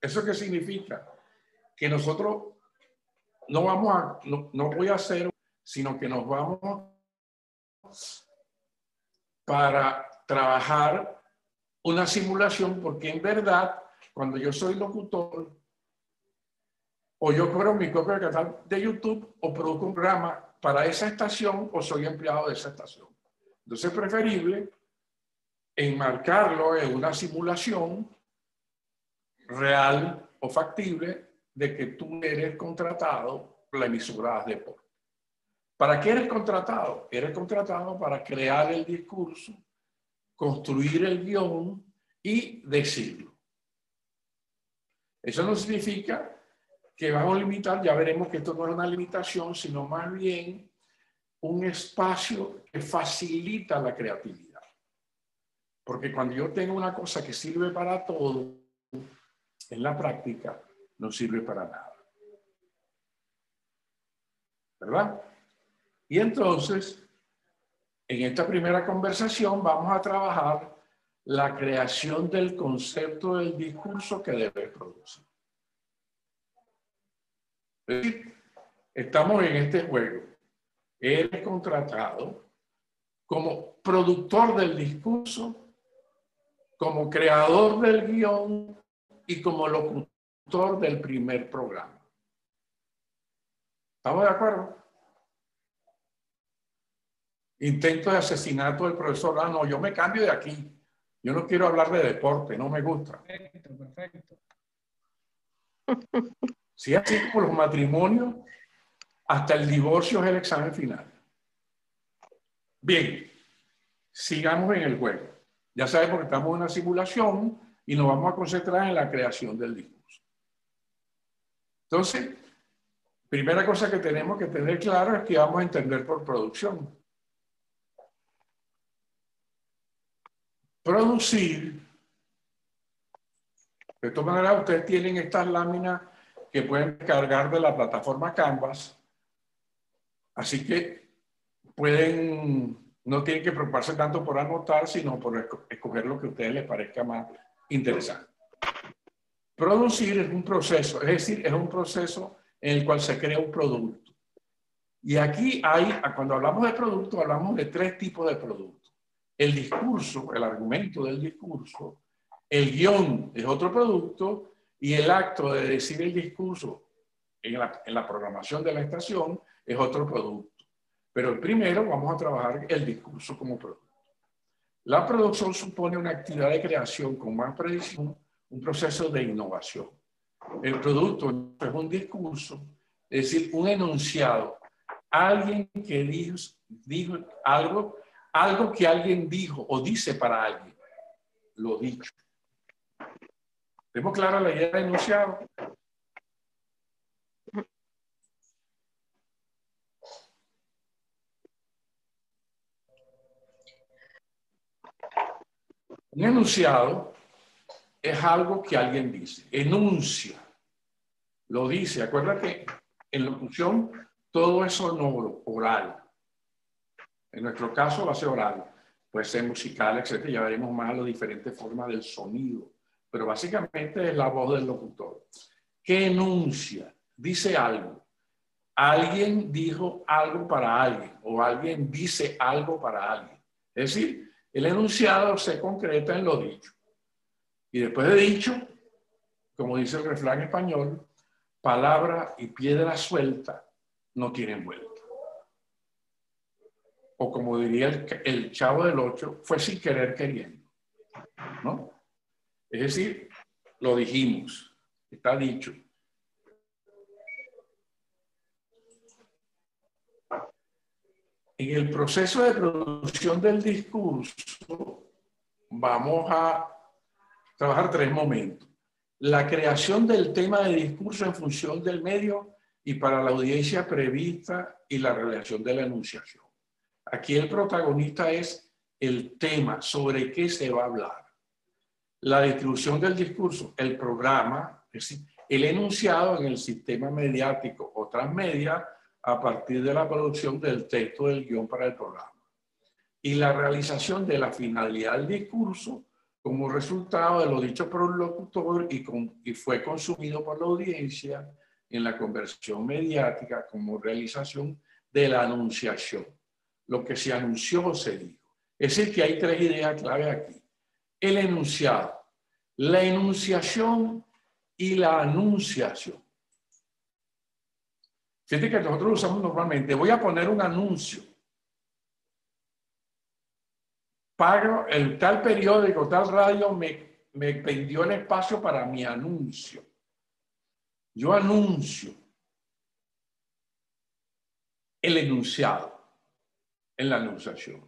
¿Eso qué significa? Que nosotros no vamos a, no, no voy a hacer, sino que nos vamos para trabajar una simulación, porque en verdad, cuando yo soy locutor, o yo cobro mi propio canal de YouTube, o produzco un programa para esa estación, o soy empleado de esa estación. Entonces es preferible enmarcarlo en una simulación real o factible de que tú eres contratado por la emisora de deporte. ¿Para qué eres contratado? Eres contratado para crear el discurso, construir el guion y decirlo. Eso no significa que vamos a limitar, ya veremos que esto no es una limitación, sino más bien un espacio que facilita la creatividad. Porque cuando yo tengo una cosa que sirve para todo, en la práctica no sirve para nada. ¿Verdad? Y entonces, en esta primera conversación vamos a trabajar la creación del concepto del discurso que debe producir. Es estamos en este juego. Eres contratado como productor del discurso, como creador del guion y como locutor del primer programa. ¿Estamos de acuerdo? Intento de asesinato del profesor. Ah, no, yo me cambio de aquí. Yo no quiero hablar de deporte, no me gusta. Perfecto, perfecto. Si así como los matrimonios, hasta el divorcio es el examen final. Bien, sigamos en el juego. Ya sabemos que estamos en una simulación y nos vamos a concentrar en la creación del discurso. Entonces, primera cosa que tenemos que tener claro es que vamos a entender por producción. Producir, de todas maneras, ustedes tienen estas láminas que pueden cargar de la plataforma Canvas, así que pueden, no tienen que preocuparse tanto por anotar, sino por escoger lo que a ustedes les parezca más interesante. Producir es un proceso, es decir, es un proceso en el cual se crea un producto. Y aquí hay, cuando hablamos de producto, hablamos de tres tipos de productos. El discurso, el argumento del discurso, el guion es otro producto y el acto de decir el discurso en la, en la programación de la estación es otro producto. Pero primero vamos a trabajar el discurso como producto. La producción supone una actividad de creación con más precisión, un proceso de innovación. El producto es un discurso, es decir, un enunciado. Alguien que dijo, dijo algo, algo que alguien dijo o dice para alguien, lo dicho. ¿Tenemos clara la idea de enunciado? Un enunciado es algo que alguien dice, enuncia, lo dice. Acuérdate que en locución todo es sonoro, oral. En nuestro caso va a ser oral, puede ser musical, etc. Ya veremos más las diferentes formas del sonido, pero básicamente es la voz del locutor. ¿Qué enuncia? Dice algo. Alguien dijo algo para alguien o alguien dice algo para alguien. Es decir, el enunciado se concreta en lo dicho. Y después de dicho, como dice el refrán español, palabra y piedra suelta no tienen vuelta. O como diría el, chavo del ocho, fue sin querer queriendo. ¿No? Es decir, lo dijimos, está dicho. En el proceso de producción del discurso vamos a trabajar tres momentos. La creación del tema de discurso en función del medio y para la audiencia prevista y la relación de la enunciación. Aquí el protagonista es el tema, sobre qué se va a hablar. La distribución del discurso, el programa, es decir, el enunciado en el sistema mediático o transmedia a partir de la producción del texto del guion para el programa. Y la realización de la finalidad del discurso como resultado de lo dicho por un locutor y, y fue consumido por la audiencia en la conversión mediática como realización de la anunciación. Lo que se anunció se dijo. Es decir, que hay tres ideas clave aquí. El enunciado, la enunciación y la anunciación. Fíjate que nosotros usamos normalmente. Voy a poner un anuncio. Pago el tal periódico, tal radio me, me vendió el espacio para mi anuncio. Yo anuncio el enunciado en la anunciación.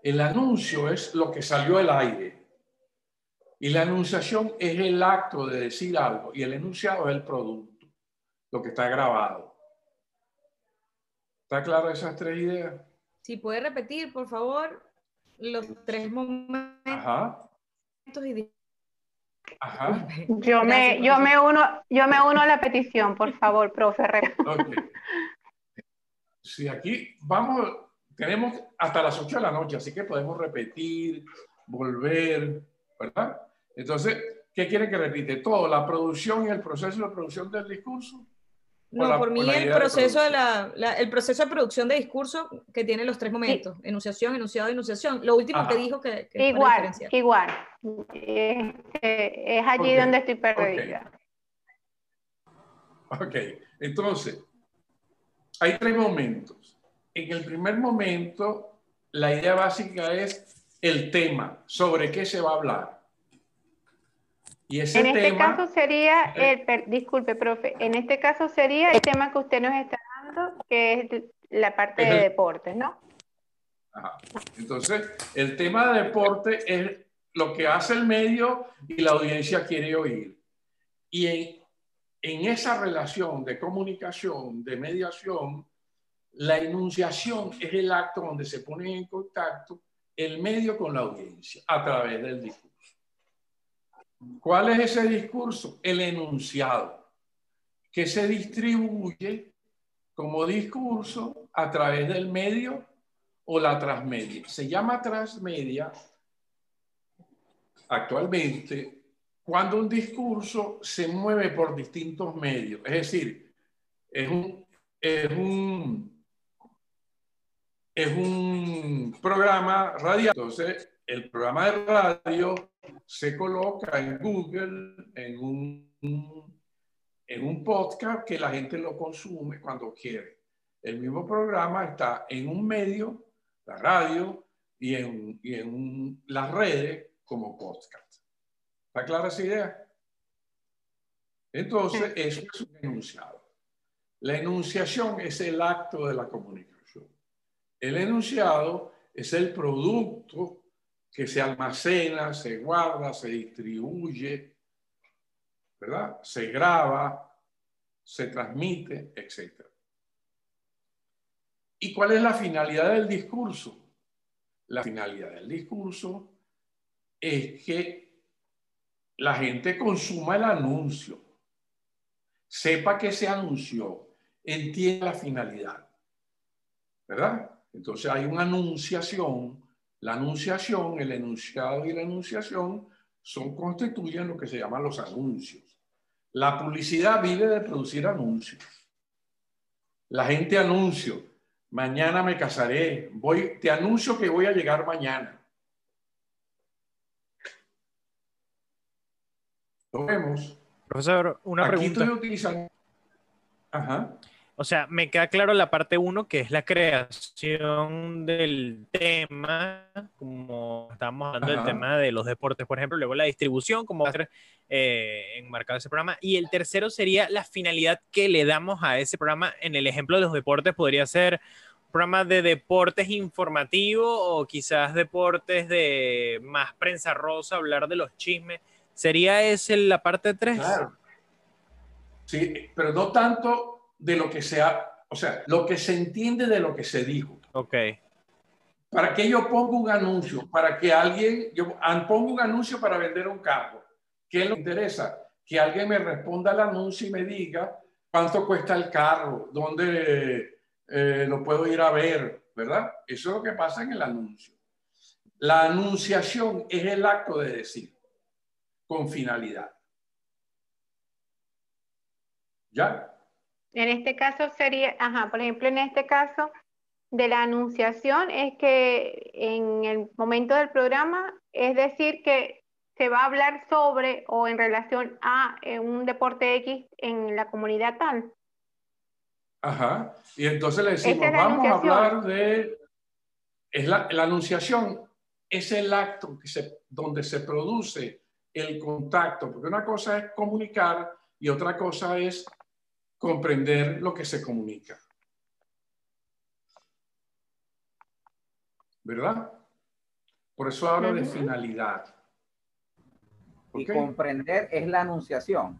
El anuncio es lo que salió al aire. Y la anunciación es el acto de decir algo y el enunciado es el producto, lo que está grabado. ¿Está claro esas tres ideas? Si puede repetir, por favor, los tres momentos. Ajá. Ajá. Yo me, yo me uno, yo me uno a la petición, por favor, profe. Okay. Sí, aquí vamos, tenemos hasta las 8 de la noche, así que podemos repetir, volver, ¿verdad? Entonces, ¿qué quiere que repite? Todo, la producción y el proceso de producción del discurso. No, por mí el proceso de, la, el proceso de producción de discurso que tiene los tres momentos, enunciación, enunciado, enunciación. Lo último que dijo que, igual, igual. Este, es allí donde estoy perdida. ok, entonces, hay tres momentos. En el primer momento, la idea básica es el tema, sobre qué se va a hablar. Y ese en este caso sería, el, disculpe, profe, en este caso sería el tema que usted nos está dando, que es la parte de deportes, ¿no? Ajá. Entonces, el tema de deporte es lo que hace el medio y la audiencia quiere oír. Y en, en esa relación de comunicación, de mediación, la enunciación es el acto donde se pone en contacto el medio con la audiencia a través del discurso. ¿Cuál es ese discurso? El enunciado, que se distribuye como discurso a través del medio o la transmedia. Se llama transmedia actualmente cuando un discurso se mueve por distintos medios. Es decir, es un, es un, es un programa radial. Entonces, el programa de radio se coloca en Google, en un, en un podcast que la gente lo consume cuando quiere. El mismo programa está en un medio, la radio, y en, y en las redes como podcast. ¿Está clara esa idea? Entonces, eso es un enunciado. La enunciación es el acto de la comunicación. El enunciado es el producto que se almacena, se guarda, se distribuye, ¿verdad? Se graba, se transmite, etc. ¿Y cuál es la finalidad del discurso? La finalidad del discurso es que la gente consuma el anuncio, sepa que se anunció, entienda la finalidad. ¿Verdad? Entonces hay una anunciación, la anunciación, el enunciado y la anunciación son, constituyen lo que se llaman los anuncios. La publicidad vive de producir anuncios. La gente anuncio, mañana me casaré, voy, te anuncio que voy a llegar mañana. Lo vemos. Profesor, una Aquí pregunta. Ajá. O sea, me queda claro la parte uno, que es la creación del tema, como estábamos hablando del tema de los deportes, por ejemplo, luego la distribución, como va a ser eh, enmarcado ese programa, y el tercero sería la finalidad que le damos a ese programa. En el ejemplo de los deportes podría ser un programa de deportes informativo o quizás deportes de más prensa rosa, hablar de los chismes ¿Sería ese la parte 3? Claro. Sí, pero no tanto de lo que sea, o sea, lo que se entiende de lo que se dijo. Ok. ¿Para qué yo pongo un anuncio? Para que alguien, yo pongo un anuncio para vender un carro. ¿Qué le interesa? Que alguien me responda al anuncio y me diga cuánto cuesta el carro, dónde eh, lo puedo ir a ver, ¿verdad? Eso es lo que pasa en el anuncio. La anunciación es el acto de decir con finalidad. ¿Ya? En este caso sería, ajá, por ejemplo, en este caso de la anunciación es que en el momento del programa, es decir, que se va a hablar sobre o en relación a eh, un deporte X en la comunidad tal. Ajá. Y entonces le decimos, vamos a hablar de... Es la, la, anunciación es el acto que se, donde se produce el contacto, porque una cosa es comunicar y otra cosa es comprender lo que se comunica. ¿Verdad? Por eso hablo de finalidad. Y comprender es la anunciación.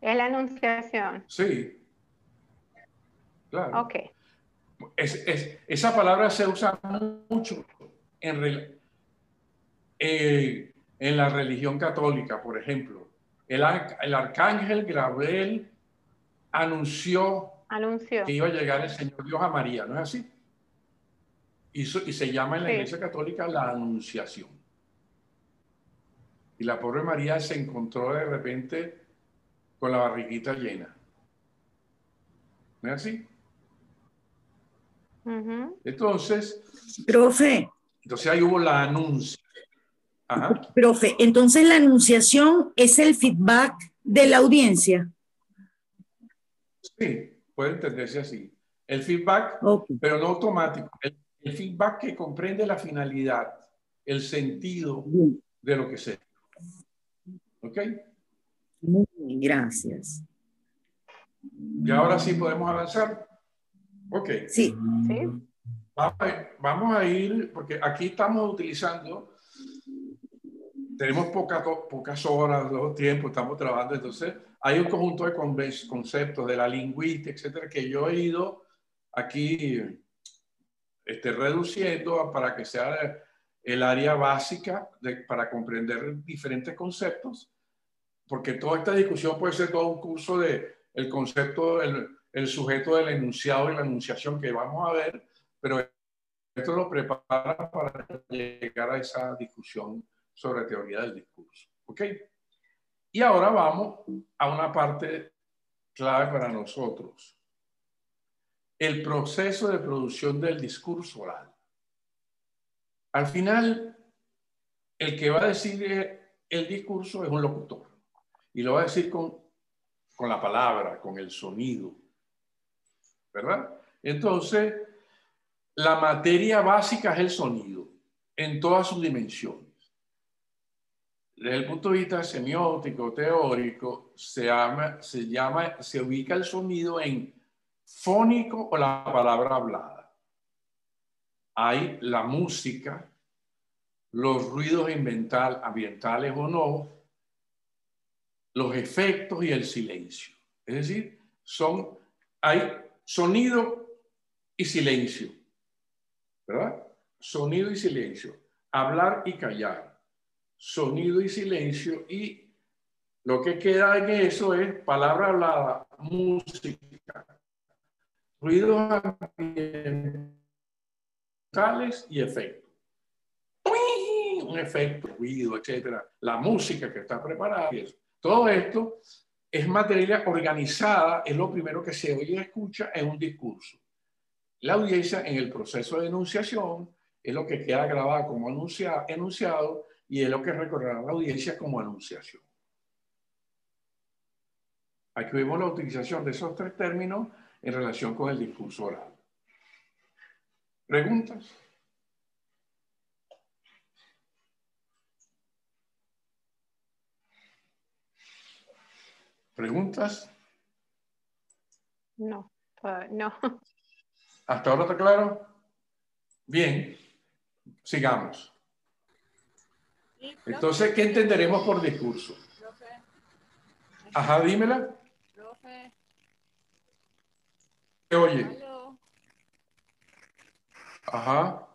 Es la anunciación. Sí. Claro. Ok. esa palabra se usa mucho en, eh, en la religión católica, por ejemplo. El, el arcángel Gabriel anunció, anunció, que iba a llegar el Señor Dios a María, ¿no es así? Y, y se llama en la Iglesia Católica la Anunciación. Y la pobre María se encontró de repente con la barriguita llena. ¿No es así? Entonces. Profe. Entonces ahí hubo la anuncia. Profe, entonces la anunciación es el feedback de la audiencia. Sí, puede entenderse así. El feedback, pero no automático. El, feedback que comprende la finalidad, el sentido de lo que sea. ¿Ok? Muy bien, gracias. Y ahora sí podemos avanzar. Ok. Sí. Vamos a, ir, porque aquí estamos utilizando, tenemos pocas horas, dos tiempos, estamos trabajando, entonces hay un conjunto de conceptos de la lingüística, etcétera, que yo he ido aquí este, reduciendo para que sea el área básica de, para comprender diferentes conceptos, porque toda esta discusión puede ser todo un curso de el concepto, el, el sujeto del enunciado y la enunciación que vamos a ver, pero esto lo prepara para llegar a esa discusión sobre teoría del discurso. ¿Ok? Y ahora vamos a una parte clave para nosotros. El proceso de producción del discurso oral. Al final, el que va a decir el discurso es un locutor. Y lo va a decir con, con la palabra, con el sonido. ¿Verdad? Entonces, la materia básica es el sonido en todas sus dimensiones desde el punto de vista semiótico, teórico, se llama, se llama, se ubica el sonido en fónico o la palabra hablada. Hay la música, los ruidos ambientales o no, los efectos y el silencio. Es decir, son, hay sonido y silencio, ¿verdad? Sonido y silencio, hablar y callar sonido y silencio y lo que queda en eso es palabra hablada, música, ruidos ambientales y efectos. Un efecto, ruido, etcétera. La música que está preparada. Todo esto es materia organizada, es lo primero que se oye y escucha en un discurso. La audiencia en el proceso de enunciación es lo que queda grabado como enunciado y es lo que recordará la audiencia como anunciación. Aquí vemos la utilización de esos tres términos en relación con el discurso oral. ¿Preguntas? ¿Preguntas? No, no. ¿Hasta ahora está claro? Bien, sigamos. Entonces, ¿qué entenderemos por discurso? Ajá, dímela. ¿Qué oye? Ajá.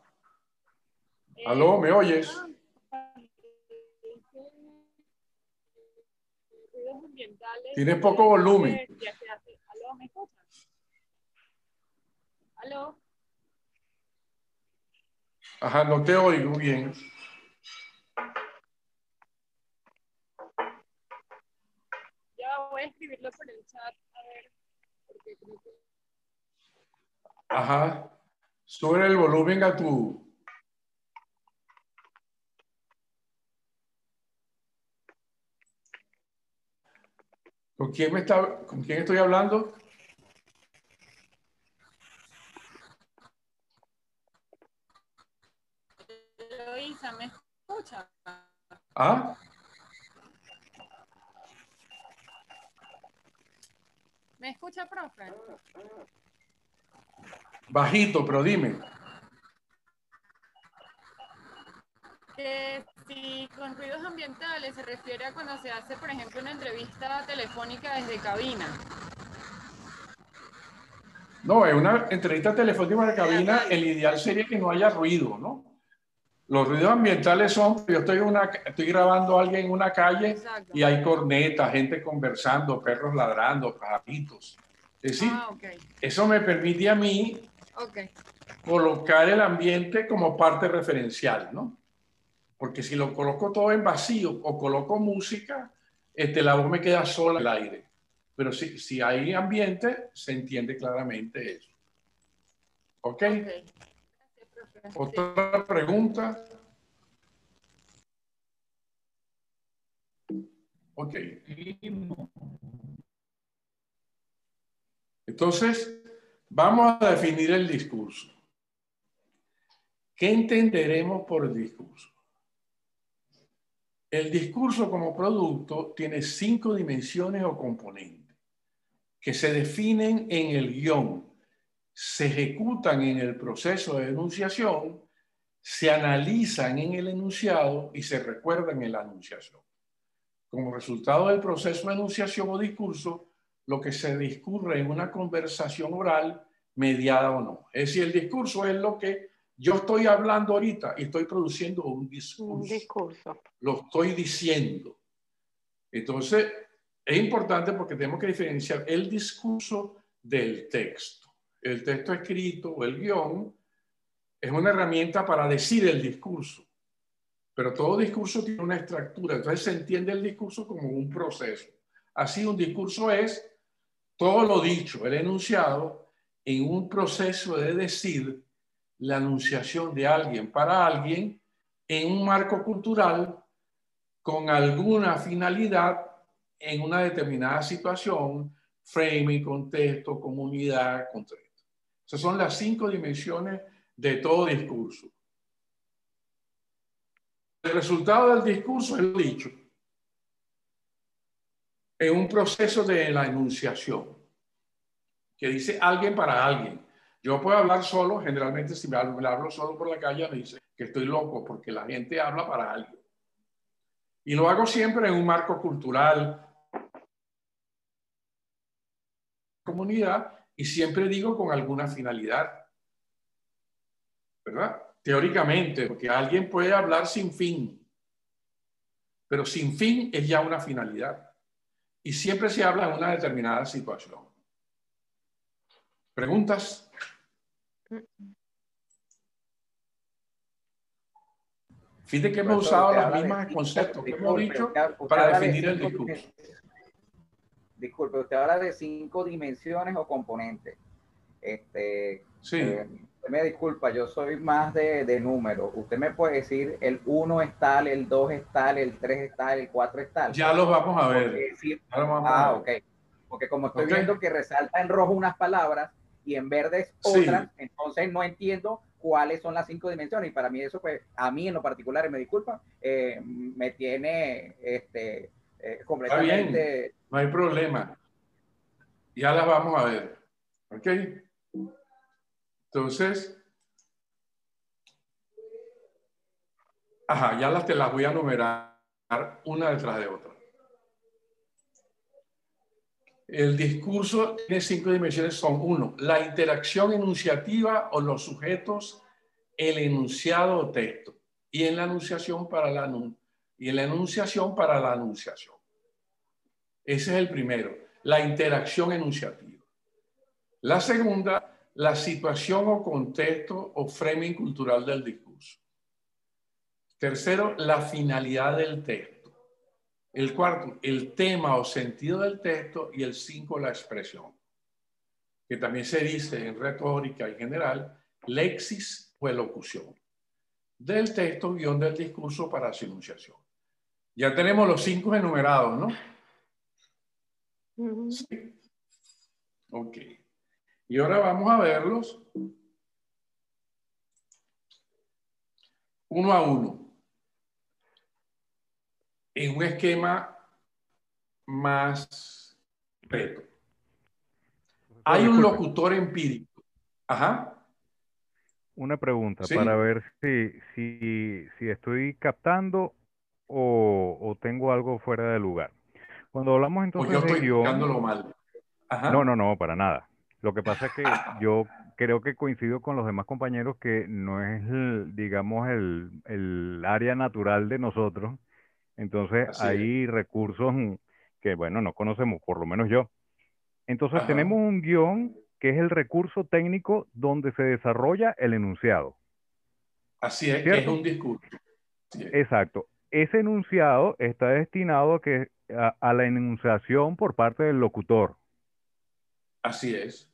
¿Aló? ¿Me oyes? Tiene poco volumen. ¿Aló? ¿Me? ¿Aló? Ajá, no te oigo bien. A escribirlo por el chat, a ver, porque creo que... Ajá. Sube el volumen a tu... ¿Con quién, me está, ¿Con quién estoy hablando? Luisa, ¿me escucha? ¿Ah? ¿Me escucha, profe? Bajito, pero dime. Que si con ruidos ambientales se refiere a cuando se hace, por ejemplo, una entrevista telefónica desde cabina. No, es una entrevista telefónica de cabina. El ideal sería que no haya ruido, ¿no? Los ruidos ambientales son, yo estoy, una, estoy grabando a alguien en una calle y hay cornetas, gente conversando, perros ladrando, pajaritos. Es decir, ah, eso me permite a mí colocar el ambiente como parte referencial, ¿no? Porque si lo coloco todo en vacío o coloco música, este, la voz me queda sola en el aire. Pero si, si hay ambiente, se entiende claramente eso. ¿Ok? okay. Otra pregunta. Ok. Entonces, vamos a definir el discurso. ¿Qué entenderemos por el discurso? El discurso como producto tiene cinco dimensiones o componentes que se definen en el guion se ejecutan en el proceso de enunciación, se analizan en el enunciado y se recuerdan en la enunciación. Como resultado del proceso de enunciación o discurso, lo que se discurre en una conversación oral mediada o no. Es decir, el discurso es lo que yo estoy hablando ahorita y estoy produciendo un discurso. Un discurso. Lo estoy diciendo. Entonces, es importante porque tenemos que diferenciar el discurso del texto el texto escrito o el guion es una herramienta para decir el discurso. Pero todo discurso tiene una estructura, entonces se entiende el discurso como un proceso. Así un discurso es todo lo dicho, el enunciado, en un proceso de decir la anunciación de alguien para alguien en un marco cultural con alguna finalidad en una determinada situación, framing, contexto, comunidad, contexto. Esas son las cinco dimensiones de todo discurso. El resultado del discurso es lo dicho. Es un proceso de la enunciación que dice alguien para alguien. Yo puedo hablar solo, generalmente si me hablo, me hablo solo por la calle me dice que estoy loco porque la gente habla para alguien. Y lo hago siempre en un marco cultural, comunidad, y siempre digo con alguna finalidad. ¿Verdad? Teóricamente, porque alguien puede hablar sin fin, pero sin fin es ya una finalidad. Y siempre se habla en una determinada situación. ¿Preguntas? Fíjate que hemos usado los mismos conceptos que hemos dicho para definir el discurso disculpe, usted habla de cinco dimensiones o componentes. Este, sí. Eh, me disculpa, yo soy más de, de números. Usted me puede decir el 1 es tal, el 2 es tal, el 3 es tal, el 4 es tal. Ya los vamos a ver. ah, ok. Porque como estoy viendo que resalta en rojo unas palabras y en verde es otras, entonces no entiendo cuáles son las cinco dimensiones. Y para mí eso, pues, a mí en lo particular, me disculpa, eh, me tiene este, eh, completamente no hay problema. Ya las vamos a ver. ¿Ok? Entonces, ajá, ya las te las voy a numerar una detrás de otra. El discurso tiene cinco dimensiones, son uno, la interacción enunciativa o los sujetos, el enunciado o texto, y en la anunciación para la, y en la enunciación para la anunciación. Ese es el primero, la interacción enunciativa. La segunda, la situación o contexto o framing cultural del discurso. Tercero, la finalidad del texto. El cuarto, el tema o sentido del texto. Y el cinco, la expresión, que también se dice en retórica en general, lexis o elocución. Del texto, guion del discurso para su enunciación. Ya tenemos los cinco enumerados, ¿no? Sí. Ok. Y ahora vamos a verlos uno a uno en un esquema más reto. Hay un locutor empírico. Ajá. Una pregunta para ver si, si, estoy captando o, tengo algo fuera de lugar. Cuando hablamos entonces pues yo estoy mal. No, no, no, para nada. Lo que pasa es que yo creo que coincido con los demás compañeros que no es, digamos, el, área natural de nosotros. Entonces hay recursos que, bueno, no conocemos, por lo menos yo. Entonces tenemos un guion que es el recurso técnico donde se desarrolla el enunciado. Así es, es un discurso. Exacto. Ese enunciado está destinado a, que, a la enunciación por parte del locutor. Así es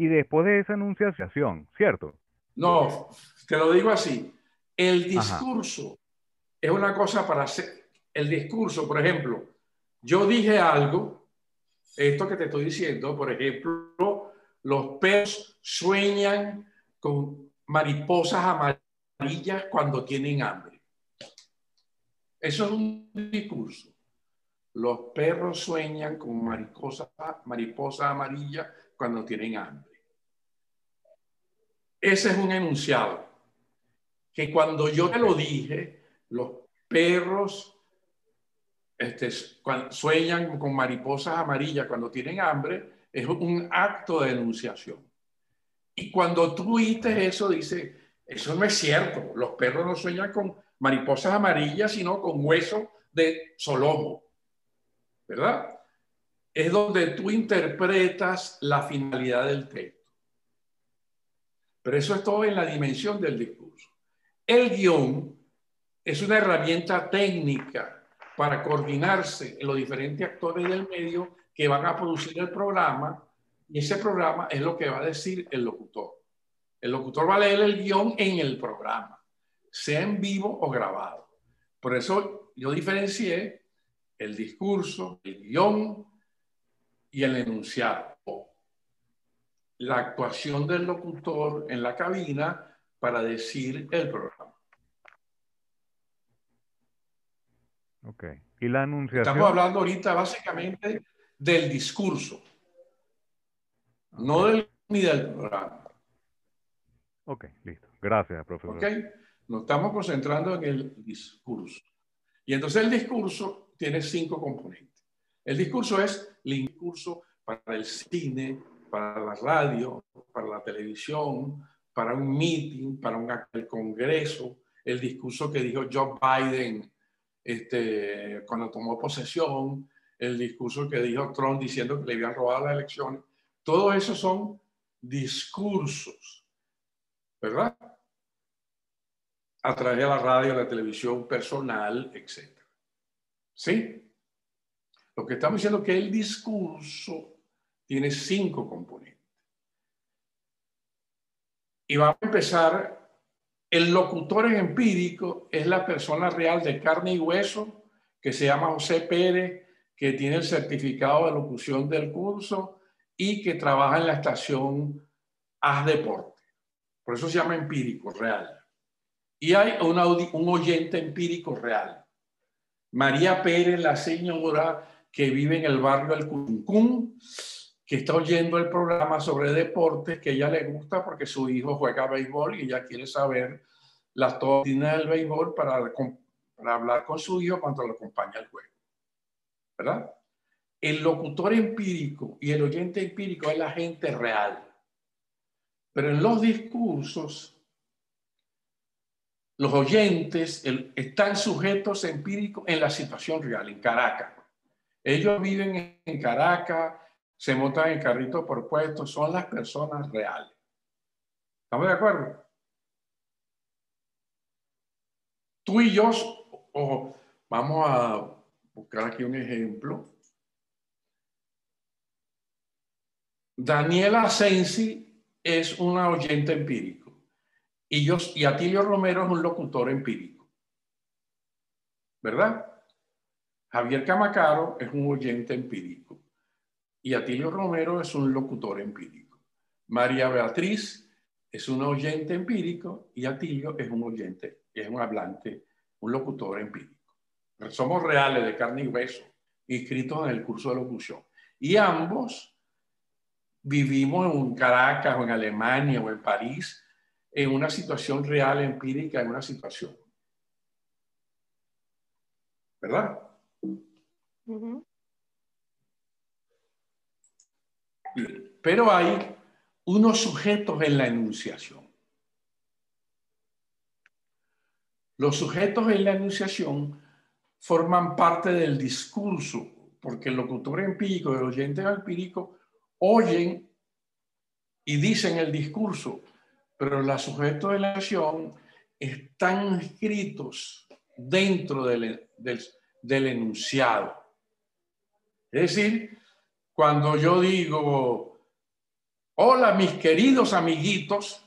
y después de esa enunciación, ¿cierto? No, te lo digo así. El discurso es una cosa para hacer. El discurso, por ejemplo, yo dije algo, esto que te estoy diciendo, por ejemplo, los perros sueñan con mariposas amarillas cuando tienen hambre. Eso es un discurso. Los perros sueñan con mariposas, mariposas amarillas cuando tienen hambre. Ese es un enunciado. Que cuando yo te lo dije, los perros este, sueñan con mariposas amarillas cuando tienen hambre, es un acto de enunciación. Y cuando tú oíste eso, dice, eso no es cierto. Los perros no sueñan con mariposas amarillas, sino con hueso de solomo. ¿Verdad? es donde tú interpretas la finalidad del texto. Pero eso es todo en la dimensión del discurso. El guion es una herramienta técnica para coordinarse los diferentes actores del medio que van a producir el programa y ese programa es lo que va a decir el locutor. El locutor va a leer el guion en el programa, sea en vivo o grabado. Por eso yo diferencié el discurso, el guion, y el enunciado. La actuación del locutor en la cabina para decir el programa. Ok. ¿Y la anunciación? Estamos hablando ahorita básicamente del discurso, no del ni del programa. Ok, listo. Gracias, profesor. Ok, nos estamos concentrando en el discurso. Y entonces el discurso tiene cinco componentes. El discurso es el discurso para el cine, para la radio, para la televisión, para un meeting, para un el congreso, el discurso que dijo Joe Biden este, cuando tomó posesión, el discurso que dijo Trump diciendo que le habían robado las elecciones. Todo eso son discursos, ¿verdad? A través de la radio, la televisión personal, etc. ¿Sí? Lo que estamos diciendo es que el discurso tiene cinco componentes. Y vamos a empezar, el locutor empírico es la persona real de carne y hueso que se llama José Pérez, que tiene el certificado de locución del curso y que trabaja en la estación Haz Deporte. Por eso se llama empírico, real. Y hay un oyente empírico real. María Pérez, la señora que vive en el barrio del Cuncún, que está oyendo el programa sobre deportes que ella le gusta porque su hijo juega béisbol y ella quiere saber las doctrinas del béisbol para, para hablar con su hijo cuando lo acompaña al juego. ¿Verdad? El locutor empírico y el oyente empírico es la gente real. Pero en los discursos, los oyentes están sujetos empíricos en la situación real, en Caracas. Ellos viven en Caracas, se montan en carritos por puestos, son las personas reales. ¿Estamos de acuerdo? Tú y yo, vamos a buscar aquí un ejemplo. Daniela Sensi es una oyente empírico y, y Atilio Romero es un locutor empírico. ¿Verdad? Javier Camacaro es un oyente empírico y Atilio Romero es un locutor empírico. María Beatriz es un oyente empírico y Atilio es un oyente, es un hablante, un locutor empírico. Somos reales de carne y hueso, inscritos en el curso de locución. Y ambos vivimos en Caracas o en Alemania o en París en una situación real, empírica, en una situación. ¿Verdad? Pero hay unos sujetos en la enunciación. Los sujetos en la enunciación forman parte del discurso, porque el locutor empírico y el oyente empírico oyen y dicen el discurso, pero los sujetos de la acción están escritos dentro del, enunciado. Es decir, cuando yo digo, hola mis queridos amiguitos,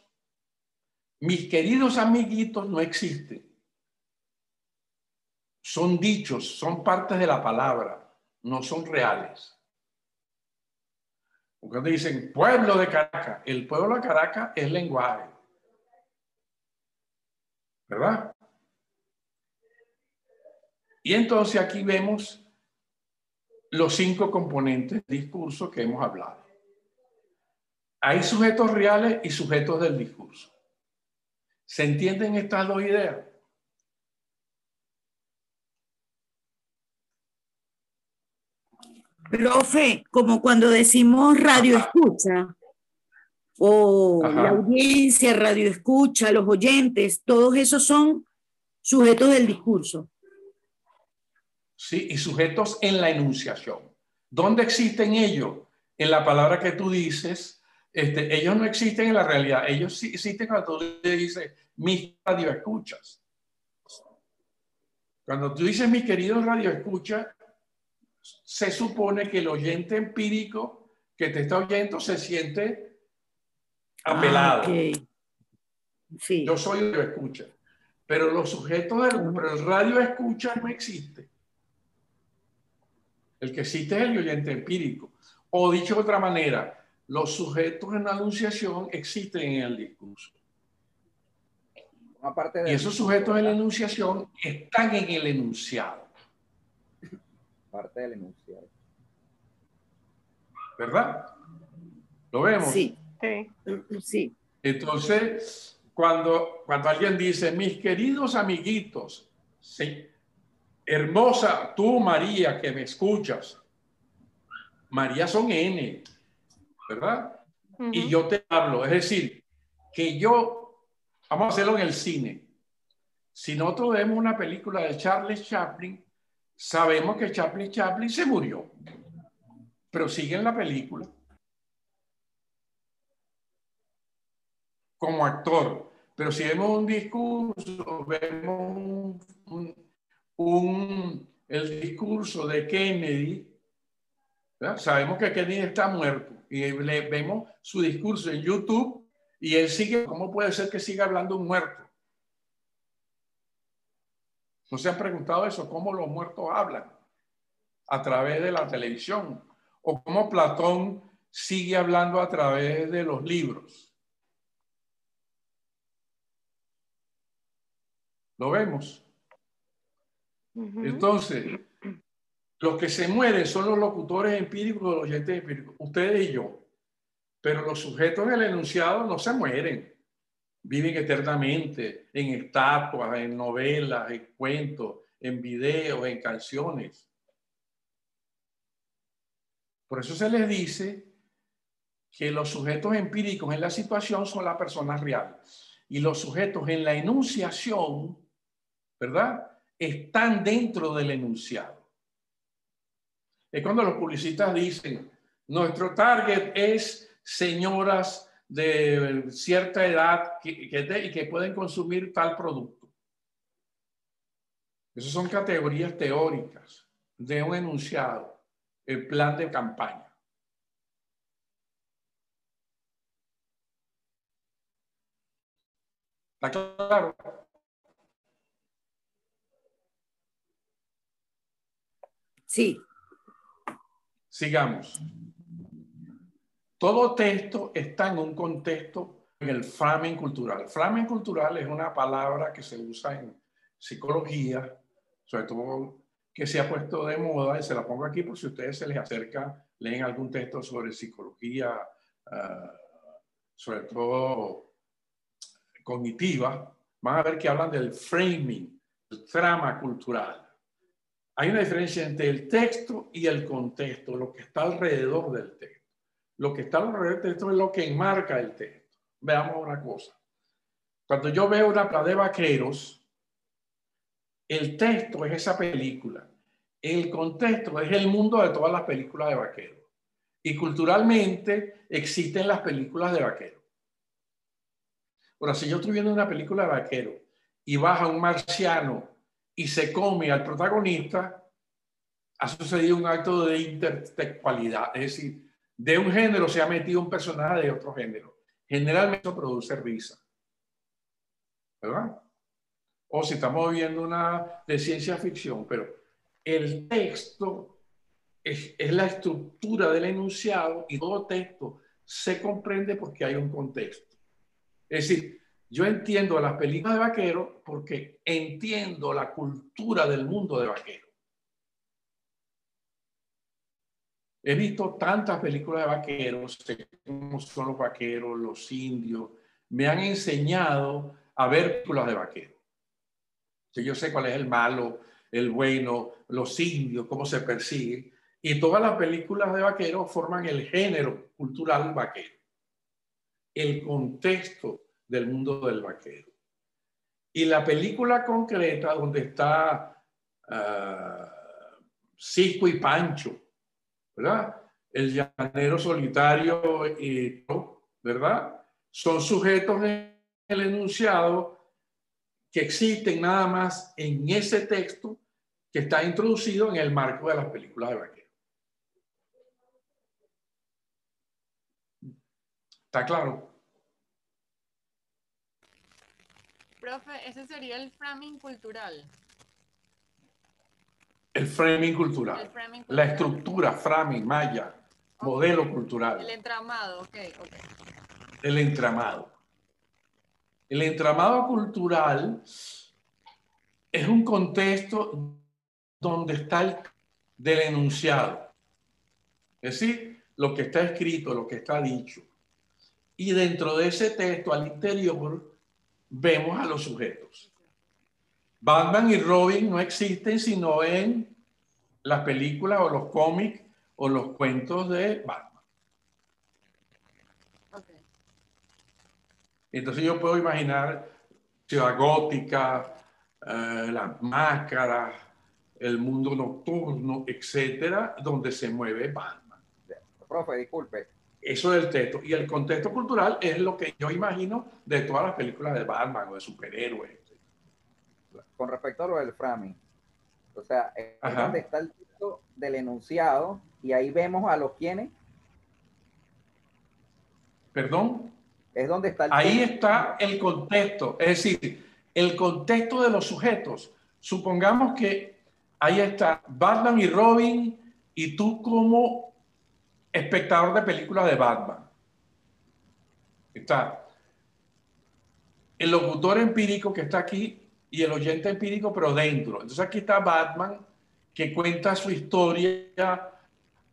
mis queridos amiguitos no existen. Son dichos, son partes de la palabra, no son reales. Cuando dicen pueblo de Caracas, el pueblo de Caracas es lenguaje. ¿Verdad? Y entonces aquí vemos los cinco componentes del discurso que hemos hablado. Hay sujetos reales y sujetos del discurso. ¿Se entienden estas dos ideas? Profe, como cuando decimos radio escucha, o la audiencia, radio escucha, los oyentes, todos esos son sujetos del discurso. ¿sí? y sujetos en la enunciación. ¿Dónde existen ellos? En la palabra que tú dices, este, ellos no existen en la realidad, ellos sí existen cuando tú dices mis radioescuchas. Cuando tú dices mi querido radioescucha, se supone que el oyente empírico que te está oyendo se siente apelado. Ah, sí. Yo soy radioescucha. Pero los sujetos del pero el radio escucha no existe. El que existe es el oyente empírico. O dicho de otra manera, los sujetos en la enunciación existen en el discurso. y esos sujetos en la enunciación están en el enunciado. Parte del enunciado. ¿Verdad? ¿Lo vemos? Sí. Sí. Entonces, cuando, cuando alguien dice, mis queridos amiguitos, sí, Hermosa, tú María que me escuchas. María son N, ¿verdad? Y yo te hablo. Es decir, que yo, vamos a hacerlo en el cine. Si nosotros vemos una película de Charles Chaplin, sabemos que Chaplin Chaplin se murió, pero sigue en la película como actor. Pero si vemos un discurso, vemos un el discurso de Kennedy, sabemos que Kennedy está muerto y le vemos su discurso en YouTube y él sigue, ¿cómo puede ser que siga hablando un muerto? ¿No se han preguntado eso? ¿Cómo los muertos hablan? A través de la televisión. ¿O cómo Platón sigue hablando a través de los libros? ¿Lo vemos? Entonces, los que se mueren son los locutores empíricos, los oyentes empíricos, ustedes y yo. Pero los sujetos del enunciado no se mueren. Viven eternamente en estatuas, en novelas, en cuentos, en videos, en canciones. Por eso se les dice que los sujetos empíricos en la situación son las personas reales. Y los sujetos en la enunciación, ¿verdad? están dentro del enunciado. Es cuando los publicistas dicen, nuestro target es señoras de cierta edad que, y que pueden consumir tal producto. Esas son categorías teóricas de un enunciado, el plan de campaña. ¿Está claro? Sí. Sigamos. Todo texto está en un contexto en el framing cultural. Framing cultural es una palabra que se usa en psicología, sobre todo que se ha puesto de moda, y se la pongo aquí por si ustedes se les acerca, leen algún texto sobre psicología, ah, sobre todo cognitiva, van a ver que hablan del framing, el trama cultural. Hay una diferencia entre el texto y el contexto, lo que está alrededor del texto. Lo que está alrededor del texto es lo que enmarca el texto. Veamos una cosa. Cuando yo veo una playa de vaqueros, el texto es esa película. El contexto es el mundo de todas las películas de vaqueros. Y culturalmente existen las películas de vaqueros. Ahora, si yo estoy viendo una película de vaquero y baja un marciano y se come al protagonista, ha sucedido un acto de intertextualidad. Es decir, de un género se ha metido un personaje de otro género. Generalmente eso produce risa. ¿Verdad? O si estamos viendo una de ciencia ficción, pero el texto es, es la estructura del enunciado y todo texto se comprende porque hay un contexto. Es decir, yo entiendo las películas de vaquero porque entiendo la cultura del mundo de vaquero. He visto tantas películas de vaqueros, sé cómo son los vaqueros, los indios. Me han enseñado a ver películas de vaqueros. Yo sé cuál es el malo, el bueno, los indios, cómo se persigue. Y todas las películas de vaqueros forman el género cultural vaquero. El contexto del mundo del vaquero. Y la película concreta donde está uh, Cisco y Pancho, ¿verdad? El llanero solitario y ¿verdad? Son sujetos en el enunciado que existen nada más en ese texto que está introducido en el marco de las películas de vaquero. ¿Está claro? Profe, ese sería el framing cultural. El framing cultural. La estructura, framing, maya, modelo cultural. El entramado, ok, ok. El entramado. El entramado cultural es un contexto donde está el del enunciado. Es decir, lo que está escrito, lo que está dicho. Y dentro de ese texto, al interior, vemos a los sujetos. Batman y Robin no existen sino en las películas o los cómics o los cuentos de Batman. Entonces yo puedo imaginar ciudad gótica, eh, las máscaras, el mundo nocturno, etcétera, donde se mueve Batman. Profe, disculpe. Eso del texto. Y el contexto cultural es lo que yo imagino de todas las películas de Batman o de superhéroes con respecto a lo del framing, o sea, es donde está el texto del enunciado y ahí vemos a los quienes. Perdón. Es donde está el Ahí está el contexto, es decir, el contexto de los sujetos. Supongamos que ahí está Batman y Robin y tú como espectador de películas de Batman. Está el locutor empírico que está aquí y el oyente empírico, pero dentro. Entonces aquí está Batman que cuenta su historia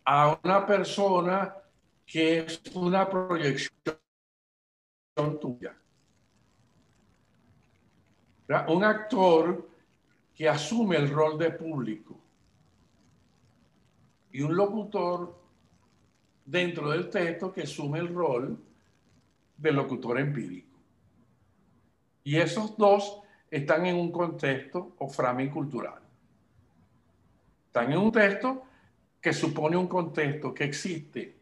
a una persona que es una proyección tuya. Un actor que asume el rol de público y un locutor dentro del texto que asume el rol de locutor empírico. Y esos dos están en un contexto o framing cultural. Están en un texto que supone un contexto que existe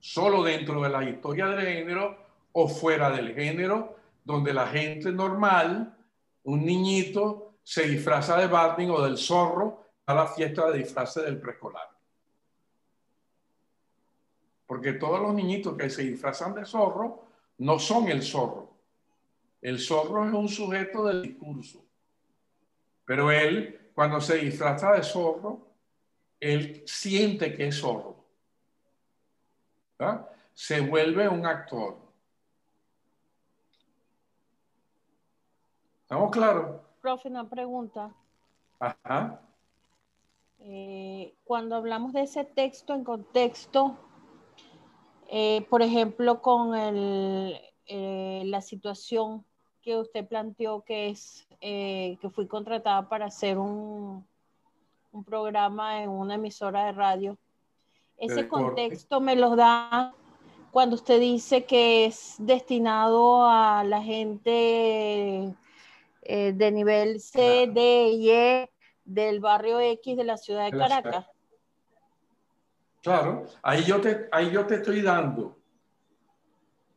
solo dentro de la historia del género o fuera del género, donde la gente normal, un niñito, se disfraza de Batman o del zorro a la fiesta de disfraces del preescolar. Porque todos los niñitos que se disfrazan de zorro no son el zorro. El zorro es un sujeto del discurso. Pero él, cuando se disfraza de zorro, él siente que es zorro. Se vuelve un actor. ¿Estamos claros? Profe, una pregunta. Ajá. Eh, cuando hablamos de ese texto en contexto, eh, por ejemplo, con el, eh, la situación que usted planteó, que es que fui contratada para hacer un, un programa en una emisora de radio, ese contexto me lo da cuando usted dice que es destinado a la gente de nivel C, D y E del barrio X de la ciudad de Caracas. Claro, ahí yo, te, ahí yo te estoy dando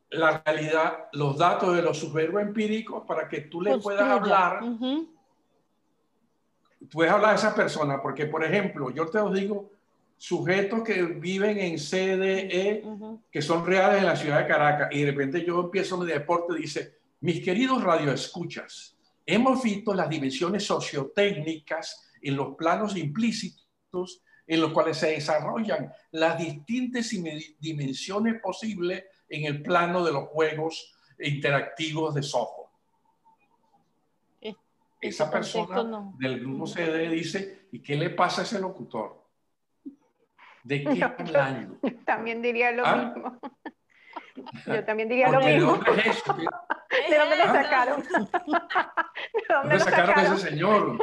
la realidad, los datos de los subverbos empíricos para que tú le puedas hablar. Puedes hablar a esa persona, porque por ejemplo, yo te os digo sujetos que viven en CDE, que son reales en la ciudad de Caracas, y de repente yo empiezo mi deporte dice, mis queridos radioescuchas, hemos visto las dimensiones sociotécnicas en los planos implícitos en los cuales se desarrollan las distintas dimensiones posibles en el plano de los juegos interactivos de software. Esa persona del grupo CD dice, ¿y qué le pasa a ese locutor? ¿De qué hablando? También diría lo ¿Ah? mismo. Yo también diría lo mismo. ¿De dónde, lo ¿Ah? sacaron? ¿De dónde, sacaron, a ese señor?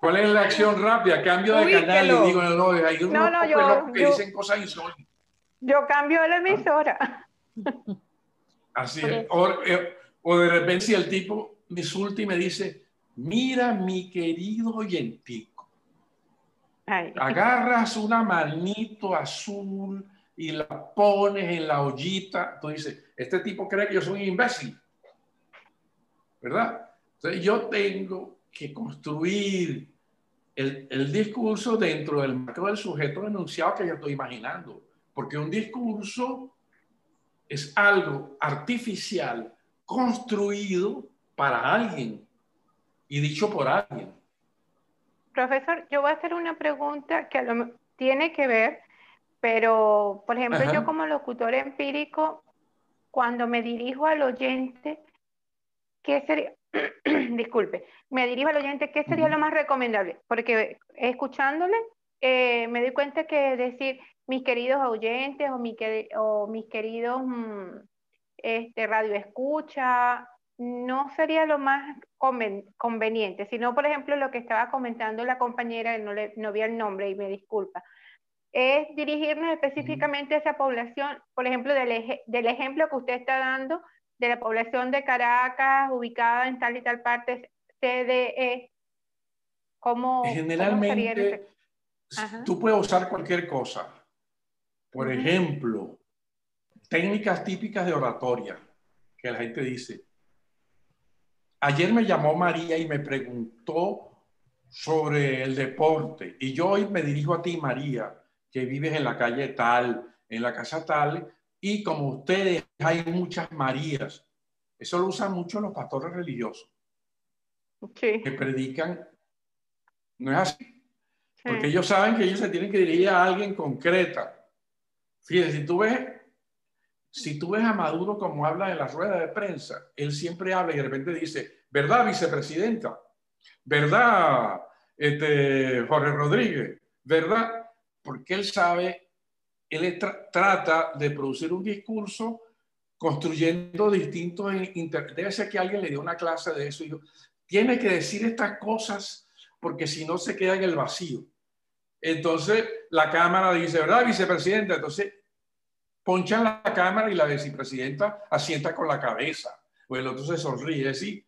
¿Cuál es la acción rápida? Cambio de canal y digo, no, no, hay unos no, no, yo, que dicen cosas insólitas. Yo cambio la emisora. Así es. O, eh, o, de repente si el tipo me insulta y me dice, mira mi querido oyentico, agarras una manito azul y la pones en la ollita, tú dices, este tipo cree que yo soy un imbécil, ¿verdad? Entonces yo tengo que construir el, el, discurso dentro del marco del sujeto enunciado que yo estoy imaginando, porque un discurso es algo artificial construido para alguien y dicho por alguien. Profesor, yo voy a hacer una pregunta que tiene que ver pero, por ejemplo, yo como locutor empírico, cuando me dirijo al oyente, ¿qué sería? Disculpe, me dirijo al oyente, ¿qué sería lo más recomendable? Porque escuchándole, eh, me doy cuenta que decir mis queridos oyentes o, mi, o mis queridos mm, este, radio escucha, no sería lo más conveniente, sino, por ejemplo, lo que estaba comentando la compañera, no, le, no vi el nombre y me disculpa, es dirigirnos específicamente a esa población, por ejemplo, del, del ejemplo que usted está dando de la población de Caracas ubicada en tal y tal parte CDE. ¿Cómo, Generalmente, tú puedes usar cualquier cosa. Por ejemplo, técnicas típicas de oratoria, que la gente dice. Ayer me llamó María y me preguntó sobre el deporte. Y yo hoy me dirijo a ti, María que vives en la calle tal, en la casa tal, y como ustedes hay muchas Marías. Eso lo usan mucho los pastores religiosos. Que predican. No es así. Porque ellos saben que ellos se tienen que dirigir a alguien concreta. Fíjense, si tú ves, si tú ves a Maduro como habla en las ruedas de prensa, él siempre habla y de repente dice, ¿verdad, vicepresidenta? ¿Verdad, este, Jorge Rodríguez? ¿Verdad? porque él sabe, él trata de producir un discurso construyendo distintos... Debe ser que alguien le dio una clase de eso y tiene que decir estas cosas porque si no se queda en el vacío. Entonces la Cámara dice, ¿verdad, vicepresidenta? Entonces ponchan la Cámara y la vicepresidenta asienta con la cabeza. O el otro se sonríe. Es decir,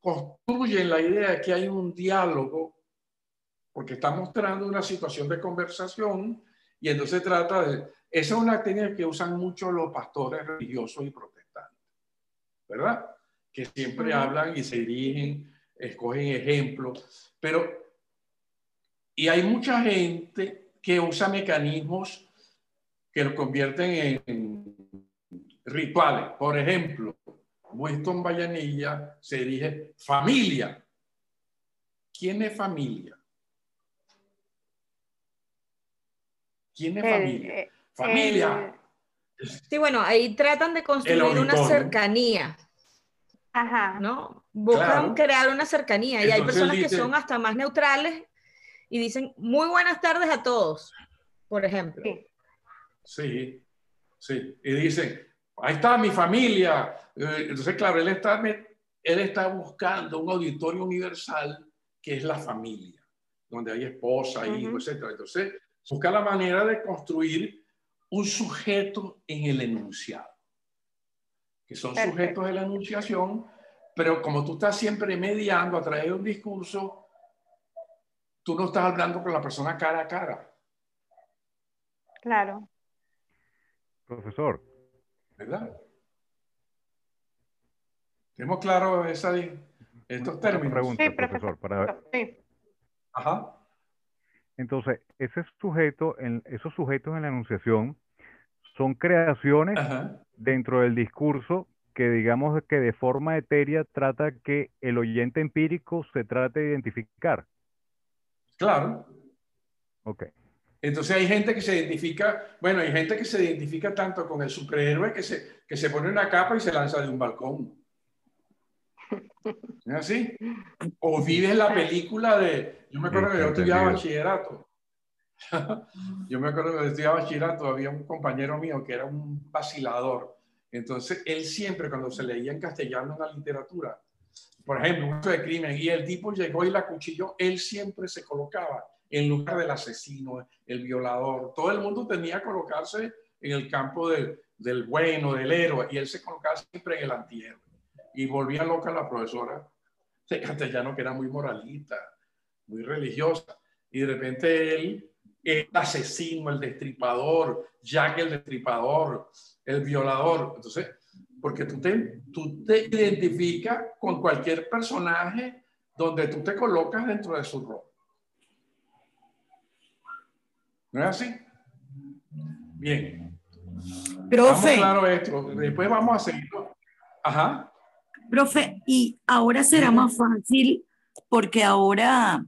construyen la idea de que hay un diálogo porque está mostrando una situación de conversación Y entonces trata de... Esa es una técnica que usan mucho los pastores religiosos y protestantes, ¿verdad? Que siempre hablan y se dirigen, escogen ejemplos, pero... Y hay mucha gente que usa mecanismos que lo convierten en rituales. Por ejemplo, Winston Vallanilla se dirige familia. ¿Quién es familia? ¿Quién es familia? Eh, familia. sí, bueno, ahí tratan de construir una cercanía. Ajá. ¿No? Buscan crear una cercanía. y hay personas que son hasta más neutrales y dicen muy buenas tardes a todos, por ejemplo. Sí, sí. Y dicen, ahí está mi familia. Eh, entonces, claro, él está, él está buscando un auditorio universal que es la familia, donde hay esposa, hijos, etc. Entonces, busca la manera de construir un sujeto en el enunciado, que son sujetos de la enunciación, pero como tú estás siempre mediando a través de un discurso, tú no estás hablando con la persona cara a cara. Claro. Profesor, ¿verdad? ¿Tenemos claro esa, estos términos? Pregunta, sí, profesor, para... sí. Ajá. Entonces, ese sujeto, en, esos sujetos en la enunciación son creaciones dentro del discurso que digamos que de forma etérea trata que el oyente empírico se trate de identificar. Claro. Ok. Entonces hay gente que se identifica, bueno, hay gente que se identifica tanto con el superhéroe que se, que se pone una capa y se lanza de un balcón. ¿Es así? O vives la película de, yo me acuerdo que yo estudiaba bachillerato. yo me acuerdo que yo estudiaba bachillerato, había un compañero mío que era un vacilador. Entonces él siempre cuando se leía en castellano una literatura, por ejemplo, un caso de crimen, y el tipo llegó y la cuchilló, él siempre se colocaba en lugar del asesino, el violador. Todo el mundo tenía que colocarse en el campo del, del bueno, del héroe, y él se colocaba siempre en el antihéroe. Y volvía loca la profesora de castellano, que era muy moralista, muy religiosa. Y de repente él, el asesino, el destripador, Jack el destripador, el violador. Entonces, porque tú te, tú te identificas con cualquier personaje donde tú te colocas dentro de su rol. ¿No es así? Bien. Profe. claro esto. Después vamos a seguirlo. Ajá. Profe, y ahora será más fácil porque ahora,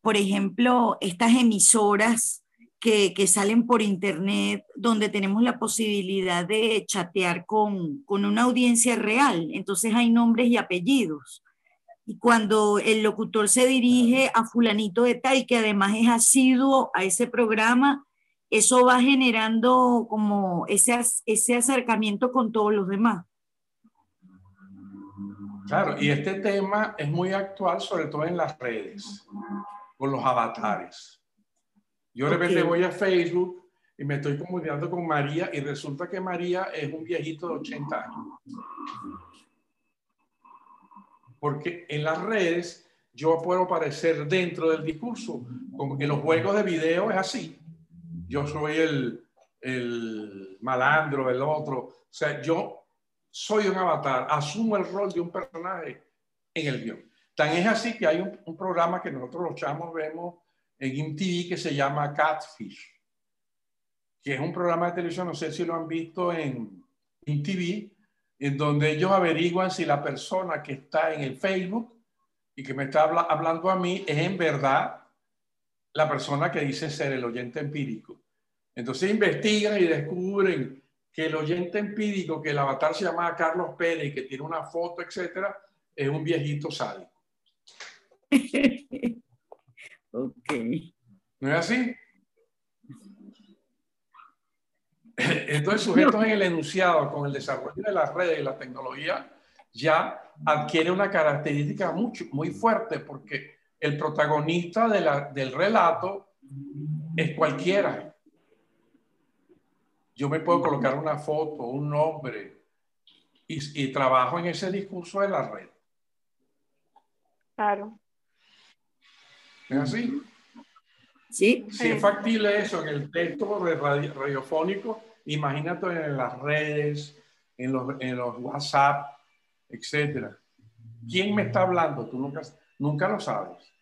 por ejemplo, estas emisoras que, que, salen por internet, donde tenemos la posibilidad de chatear con, con una audiencia real, entonces hay nombres y apellidos. Y cuando el locutor se dirige a fulanito de tal, que además es asiduo a ese programa, eso va generando como ese, ese acercamiento con todos los demás. Claro, y este tema es muy actual, sobre todo en las redes, con los avatares. Yo de repente voy a Facebook y me estoy comunicando con María y resulta que María es un viejito de 80 años porque en las redes yo puedo aparecer dentro del discurso, como que en los juegos de video es así. Yo soy el, el malandro, el otro. O sea, yo soy un avatar, asumo el rol de un personaje en el guion. Tan es así que hay un, programa que nosotros los chamos vemos en MTV que se llama Catfish, que es un programa de televisión, no sé si lo han visto en MTV, en donde ellos averiguan si la persona que está en el Facebook y que me está hablando a mí es en verdad la persona que dice ser el oyente empírico. Entonces investigan y descubren que el oyente empírico, que el avatar se llama Carlos Pérez y que tiene una foto, etcétera, es un viejito sádico. ok. ¿No es así? Entonces, sujetos en el enunciado con el desarrollo de las redes y la tecnología ya adquiere una característica mucho, muy fuerte porque el protagonista de la, del relato es cualquiera. Yo me puedo colocar una foto, un nombre y, y trabajo en ese discurso de la red. Claro. ¿Es así? Sí. Si es factible eso en el texto radiofónico, imagínate en las redes, en los, en los WhatsApp, etcétera. ¿Quién me está hablando? Tú nunca, nunca lo sabes.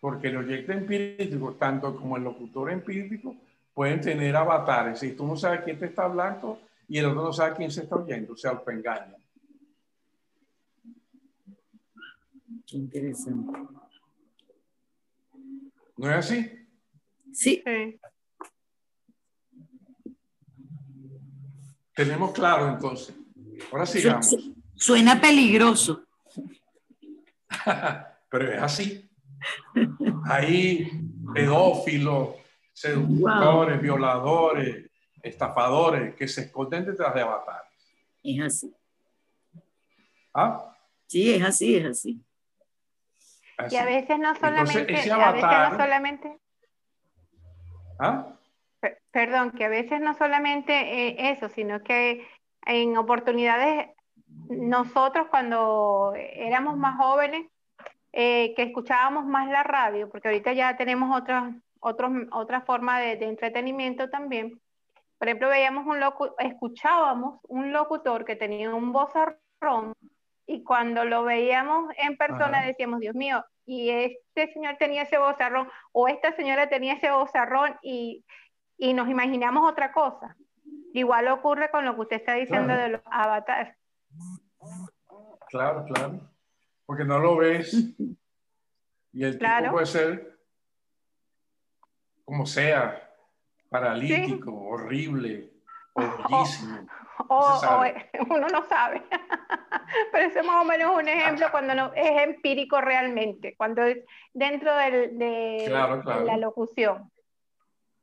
Porque el oyente empírico, tanto como el locutor empírico, pueden tener avatares. Y tú no sabes quién te está hablando y el otro no sabe quién se está oyendo, o sea, engaña. Qué interesante. ¿No es así? Sí. Tenemos claro entonces. Ahora sigamos. Suena peligroso. Pero es así. Hay pedófilos, seductores, violadores, estafadores que se esconden detrás de avatares. Es así. ¿Ah? Sí, es así, es así. Y a veces no solamente, a veces no solamente. ¿Ah? Perdón, que a veces no solamente eh, eso, sino que en oportunidades nosotros cuando éramos más jóvenes, eh, que escuchábamos más la radio, porque ahorita ya tenemos otras otros, otra forma de, entretenimiento también. Por ejemplo, veíamos un locu escuchábamos un locutor que tenía un vozarrón y cuando lo veíamos en persona decíamos, Dios mío, y este señor tenía ese vozarrón o esta señora tenía ese vozarrón y, y nos imaginamos otra cosa. Igual ocurre con lo que usted está diciendo de los avatares. Claro, claro. Porque no lo ves. Y el tipo puede ser como sea, paralítico, horrible, horriblísimo. O, uno no sabe. Pero ese más o menos un ejemplo cuando no, es empírico realmente, cuando es dentro del, de, la locución.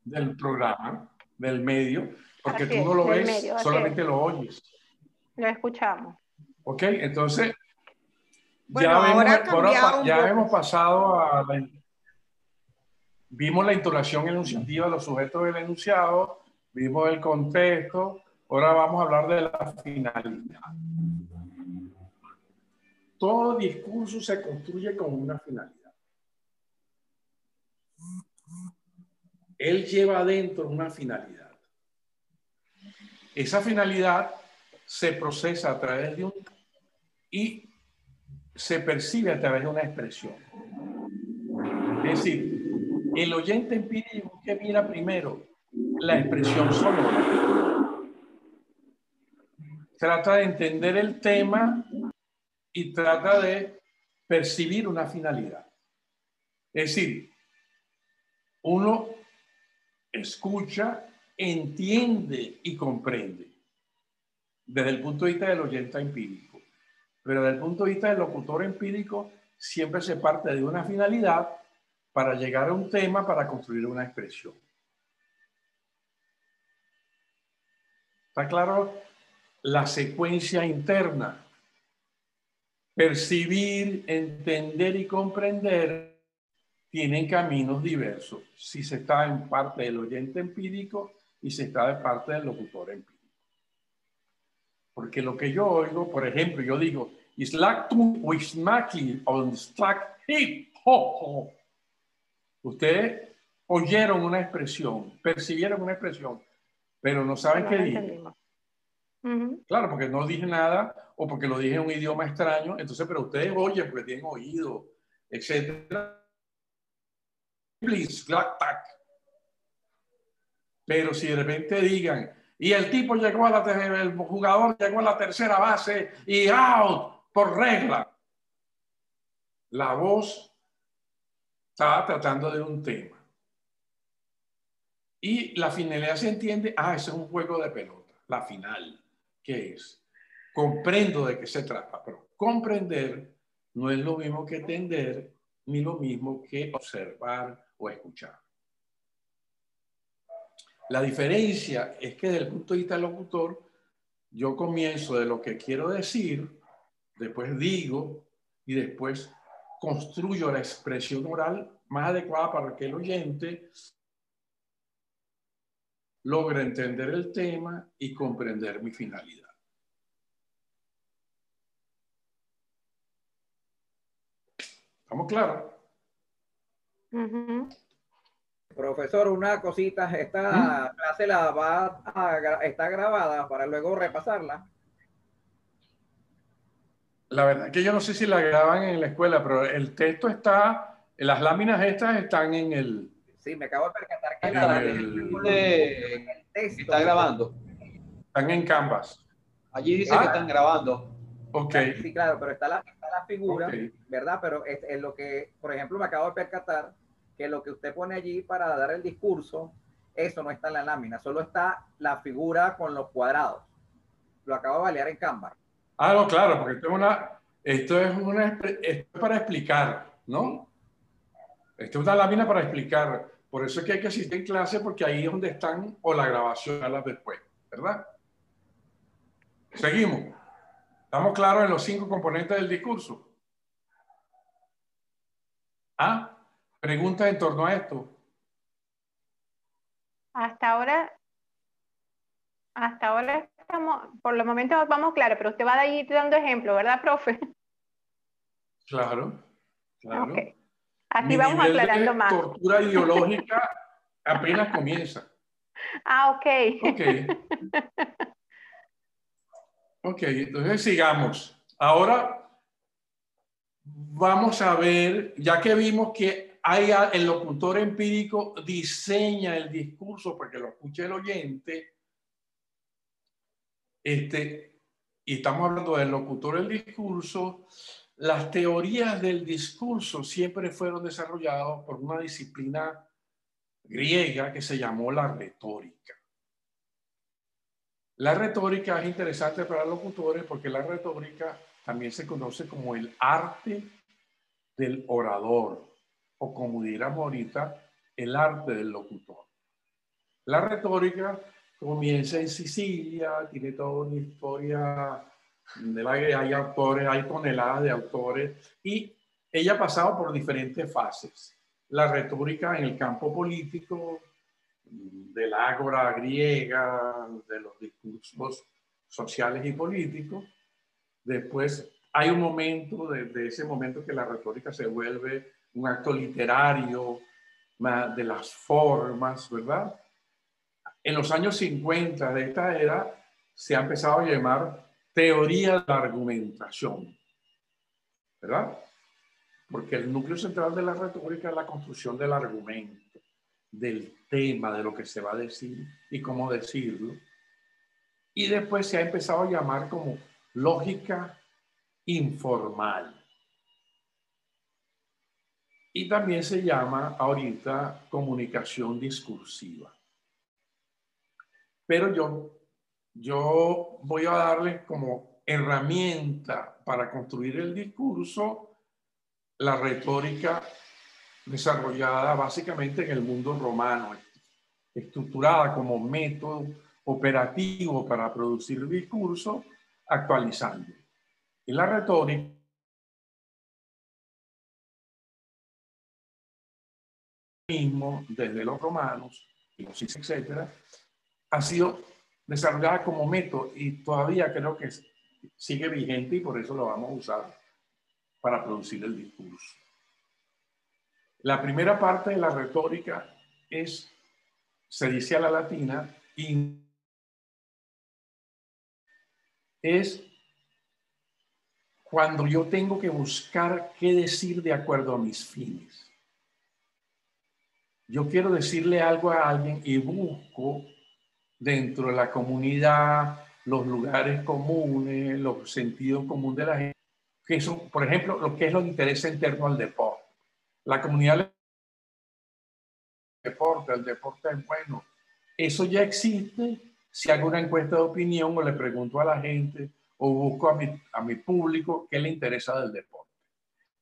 Del programa, del medio, porque tú no lo ves, solamente lo oyes. Lo escuchamos. Ok, entonces ya, ya hemos pasado a la Vimos la intonación enunciativa de los sujetos del enunciado, vimos el contexto, ahora vamos a hablar de la finalidad. Todo discurso se construye con una finalidad. Él lleva adentro una finalidad. Esa finalidad se procesa a través de un y se percibe a través de una expresión. Es decir, el oyente empírico que mira primero la expresión sonora. Trata de entender el tema y trata de percibir una finalidad. Es decir, uno escucha, entiende y comprende desde el punto de vista del oyente empírico. Pero desde el punto de vista del locutor empírico, siempre se parte de una finalidad para llegar a un tema, para construir una expresión. ¿Está claro? La secuencia interna. Percibir, entender y comprender tienen caminos diversos. Si se está en parte del oyente empírico y se está de parte del locutor empírico. Porque lo que yo oigo, por ejemplo, yo digo, on hip, ho, Ustedes oyeron una expresión, percibieron una expresión, pero no saben qué dije. Claro, porque no dije nada o porque lo dije en un idioma extraño. Entonces, pero ustedes oyen porque tienen oído, etcétera. Please, tac. Pero si de repente digan, y el tipo llegó a la, el jugador llegó a la tercera base y out por regla. La voz estaba tratando de un tema. Y la finalidad se entiende, ah, ese es un juego de pelota, la final, ¿qué es? Comprendo de qué se trata, pero comprender no es lo mismo que entender, ni lo mismo que observar o escuchar. La diferencia es que desde el punto de vista del locutor, yo comienzo de lo que quiero decir, después digo y después construyo la expresión oral más adecuada para que el oyente logre entender el tema y comprender mi finalidad. ¿Estamos claros? Profesor, una cosita, esta ¿Mm? clase la va a, está grabada para luego repasarla. La verdad que yo no sé si la graban en la escuela, pero el texto está, las láminas estas están en el... Sí, me acabo de percatar que el, texto está grabando. Están en Canvas. Allí dice que ah. están grabando. Ok. Sí, claro, pero está la, figura, ¿verdad? Pero es, es, lo que, por ejemplo, me acabo de percatar que lo que usted pone allí para dar el discurso, eso no está en la lámina, solo está la figura con los cuadrados. Lo acabo de balear en Canvas. Ah, no, claro, porque esto es una, esto es una, esto para explicar, ¿no? Esto es una lámina para explicar. Por eso es que hay que asistir en clase, porque ahí es donde están, o la grabación a las después, ¿verdad? Seguimos. ¿Estamos claros en los cinco componentes del discurso? ¿Ah? ¿Preguntas en torno a esto? Hasta ahora, hasta ahora por los momentos vamos claro, pero usted va a ir dando ejemplo, ¿verdad, profe? Claro, claro. Así vamos aclarando más. La tortura ideológica apenas comienza. Ah, ok. Ok. Ok, entonces sigamos. Ahora vamos a ver, ya que vimos que hay el locutor empírico diseña el discurso para que lo escuche el oyente, este, y estamos hablando del locutor del discurso, las teorías del discurso siempre fueron desarrolladas por una disciplina griega que se llamó la retórica. La retórica es interesante para los locutores porque la retórica también se conoce como el arte del orador o como diríamos ahorita, el arte del locutor. La retórica comienza en Sicilia, tiene toda una historia hay autores, hay toneladas de autores, y ella ha pasado por diferentes fases. La retórica en el campo político, de la ágora griega, de los discursos sociales y políticos. Después hay un momento, de ese momento que la retórica se vuelve un acto literario, de las formas, ¿verdad? En los años 50 de esta era se ha empezado a llamar teoría de la argumentación, ¿verdad? Porque el núcleo central de la retórica es la construcción del argumento, del tema, de lo que se va a decir y cómo decirlo. Y después se ha empezado a llamar como lógica informal. Y también se llama ahorita comunicación discursiva. Pero yo, yo voy a darles como herramienta para construir el discurso la retórica desarrollada básicamente en el mundo romano, estructurada como método operativo para producir discurso, actualizando. Y la retórica mismo desde los romanos, etcétera, ha sido desarrollada como método y todavía creo que sigue vigente y por eso lo vamos a usar para producir el discurso. La primera parte de la retórica es, se dice a la latina, y es cuando yo tengo que buscar qué decir de acuerdo a mis fines. Yo quiero decirle algo a alguien y busco dentro de la comunidad, los lugares comunes, los sentidos comunes de la gente, que son, por ejemplo, lo que es lo que interesa en torno al deporte. La comunidad deporte, el deporte es bueno. Eso ya existe. Si hago una encuesta de opinión o le pregunto a la gente o busco a mi, a mi público qué le interesa del deporte.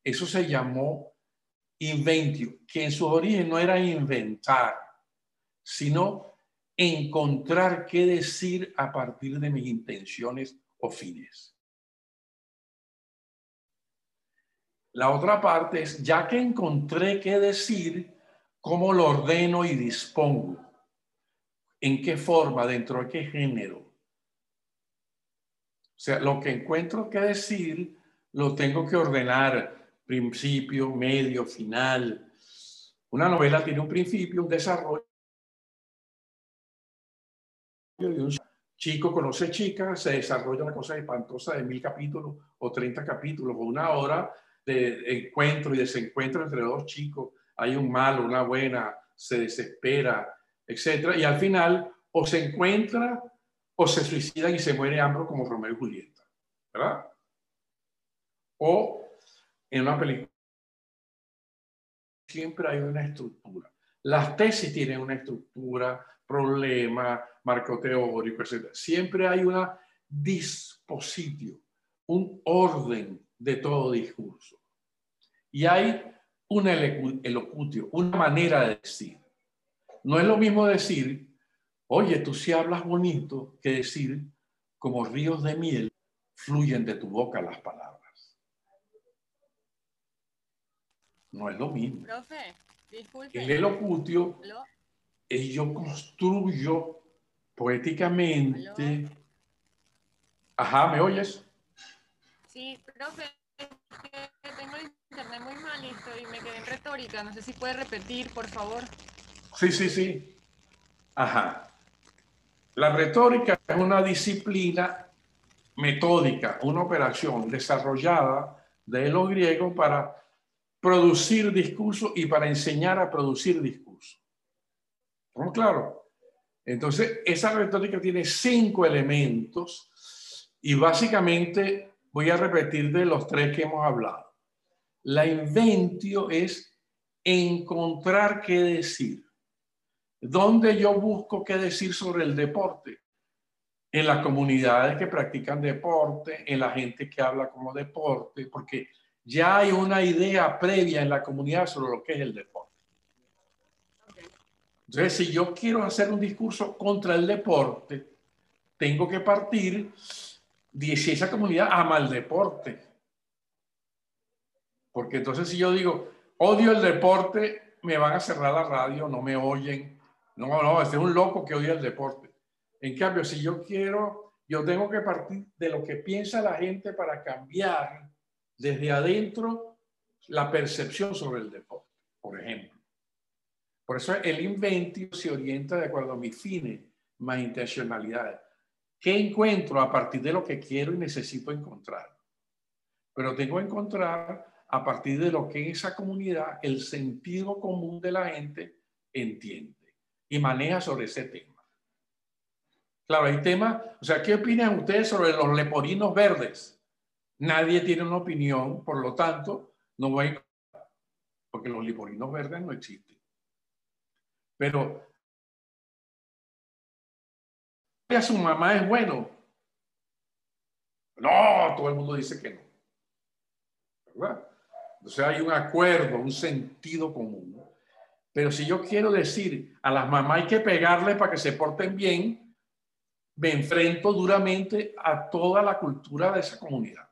Eso se llamó inventio, que en su origen no era inventar, sino encontrar qué decir a partir de mis intenciones o fines. La otra parte es, ya que encontré qué decir, ¿cómo lo ordeno y dispongo? ¿En qué forma? ¿Dentro de qué género? O sea, lo que encuentro que decir, lo tengo que ordenar, principio, medio, final, Una novela tiene un principio, un desarrollo un chico conoce chica, se desarrolla una cosa espantosa de mil capítulos o treinta capítulos o una hora de encuentro y desencuentro entre dos chicos. Hay un malo, una buena, se desespera, etc. Y al final o se encuentra o se suicidan y se muere ambos como Romeo y Julieta. ¿Verdad? O en una película siempre hay una estructura. Las tesis tienen una estructura, problema, marco teórico, etc. Siempre hay una dispositio, un orden de todo discurso. Y hay un elocutio, una manera de decir. No es lo mismo decir, oye, tú sí hablas bonito, que decir, como ríos de miel, fluyen de tu boca las palabras. No es lo mismo. Profe, disculpe. El elocutio es yo construyo poéticamente. Ajá, ¿me oyes? Sí, profe, tengo el internet muy malito y me quedé en retórica. No sé si puede repetir, por favor. Sí, sí, sí. Ajá. La retórica es una disciplina metódica, una operación desarrollada de los griegos para producir discurso y para enseñar a producir discurso. ¿Estamos claro? Entonces, esa retórica tiene cinco elementos y básicamente voy a repetir de los tres que hemos hablado. La inventio es encontrar qué decir. ¿Dónde yo busco qué decir sobre el deporte? En las comunidades que practican deporte, en la gente que habla como deporte, porque ya hay una idea previa en la comunidad sobre lo que es el deporte. Entonces, si yo quiero hacer un discurso contra el deporte, tengo que partir de si esa comunidad ama el deporte. Porque entonces si yo digo, odio el deporte, me van a cerrar la radio, no me oyen. No, no, este es un loco que odia el deporte. En cambio, si yo quiero, yo tengo que partir de lo que piensa la gente para cambiar desde adentro la percepción sobre el deporte, por ejemplo. Por eso el inventio se orienta de acuerdo a mis fines, más intencionalidades. ¿Qué encuentro a partir de lo que quiero y necesito encontrar? Pero tengo que encontrar a partir de lo que esa comunidad el sentido común de la gente entiende y maneja sobre ese tema. Claro, hay temas, o sea, ¿qué opinan ustedes sobre los leporinos verdes? Nadie tiene una opinión, por lo tanto, no voy a... porque los leporinos verdes no existen. Pero a su mamá es bueno. No, todo el mundo dice que no. ¿Verdad? Entonces hay un acuerdo, un sentido común. Pero si yo quiero decir a las mamás hay que pegarle para que se porten bien, me enfrento duramente a toda la cultura de esa comunidad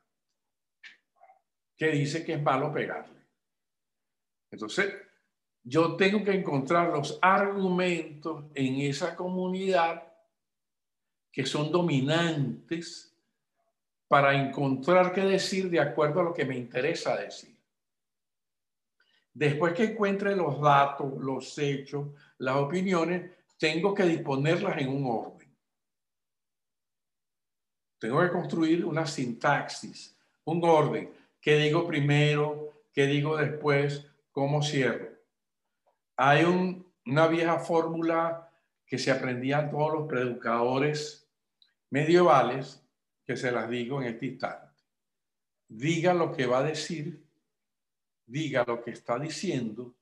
que dice que es malo pegarle. Entonces, yo tengo que encontrar los argumentos en esa comunidad que son dominantes para encontrar qué decir de acuerdo a lo que me interesa decir. Después que encuentre los datos, los hechos, las opiniones, tengo que disponerlas en un orden. Tengo que construir una sintaxis, un orden. ¿Qué digo primero? ¿Qué digo después? ¿Cómo cierro? Hay una vieja fórmula que se aprendían todos los preeducadores medievales, que se las digo en este instante. Diga lo que va a decir, diga lo que está diciendo,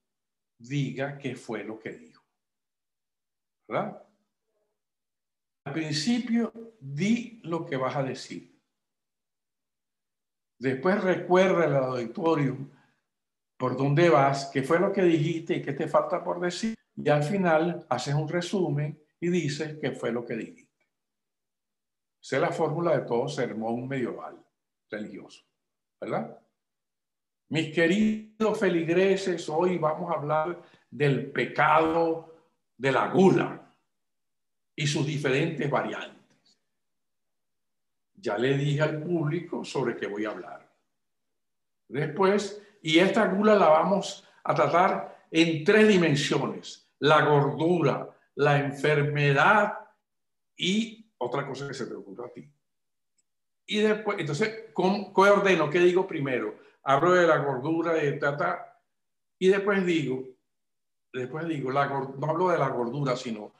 diga qué fue lo que dijo. ¿Verdad? Al principio, di lo que vas a decir. Después recuerda el auditorio por dónde vas, qué fue lo que dijiste y qué te falta por decir. Y al final haces un resumen y dices qué fue lo que dijiste. Esa es la fórmula de todo sermón medieval religioso, ¿verdad? Mis queridos feligreses, hoy vamos a hablar del pecado de la gula y sus diferentes variantes. Ya le dije al público sobre qué voy a hablar. Después y esta gula la vamos a tratar en tres dimensiones, la gordura, la enfermedad y otra cosa que se te ocurra a ti. Y después, entonces, ¿cómo, ordeno? ¿Qué digo primero? Hablo de la gordura, de tata, y después digo, después digo, no hablo de la gordura, sino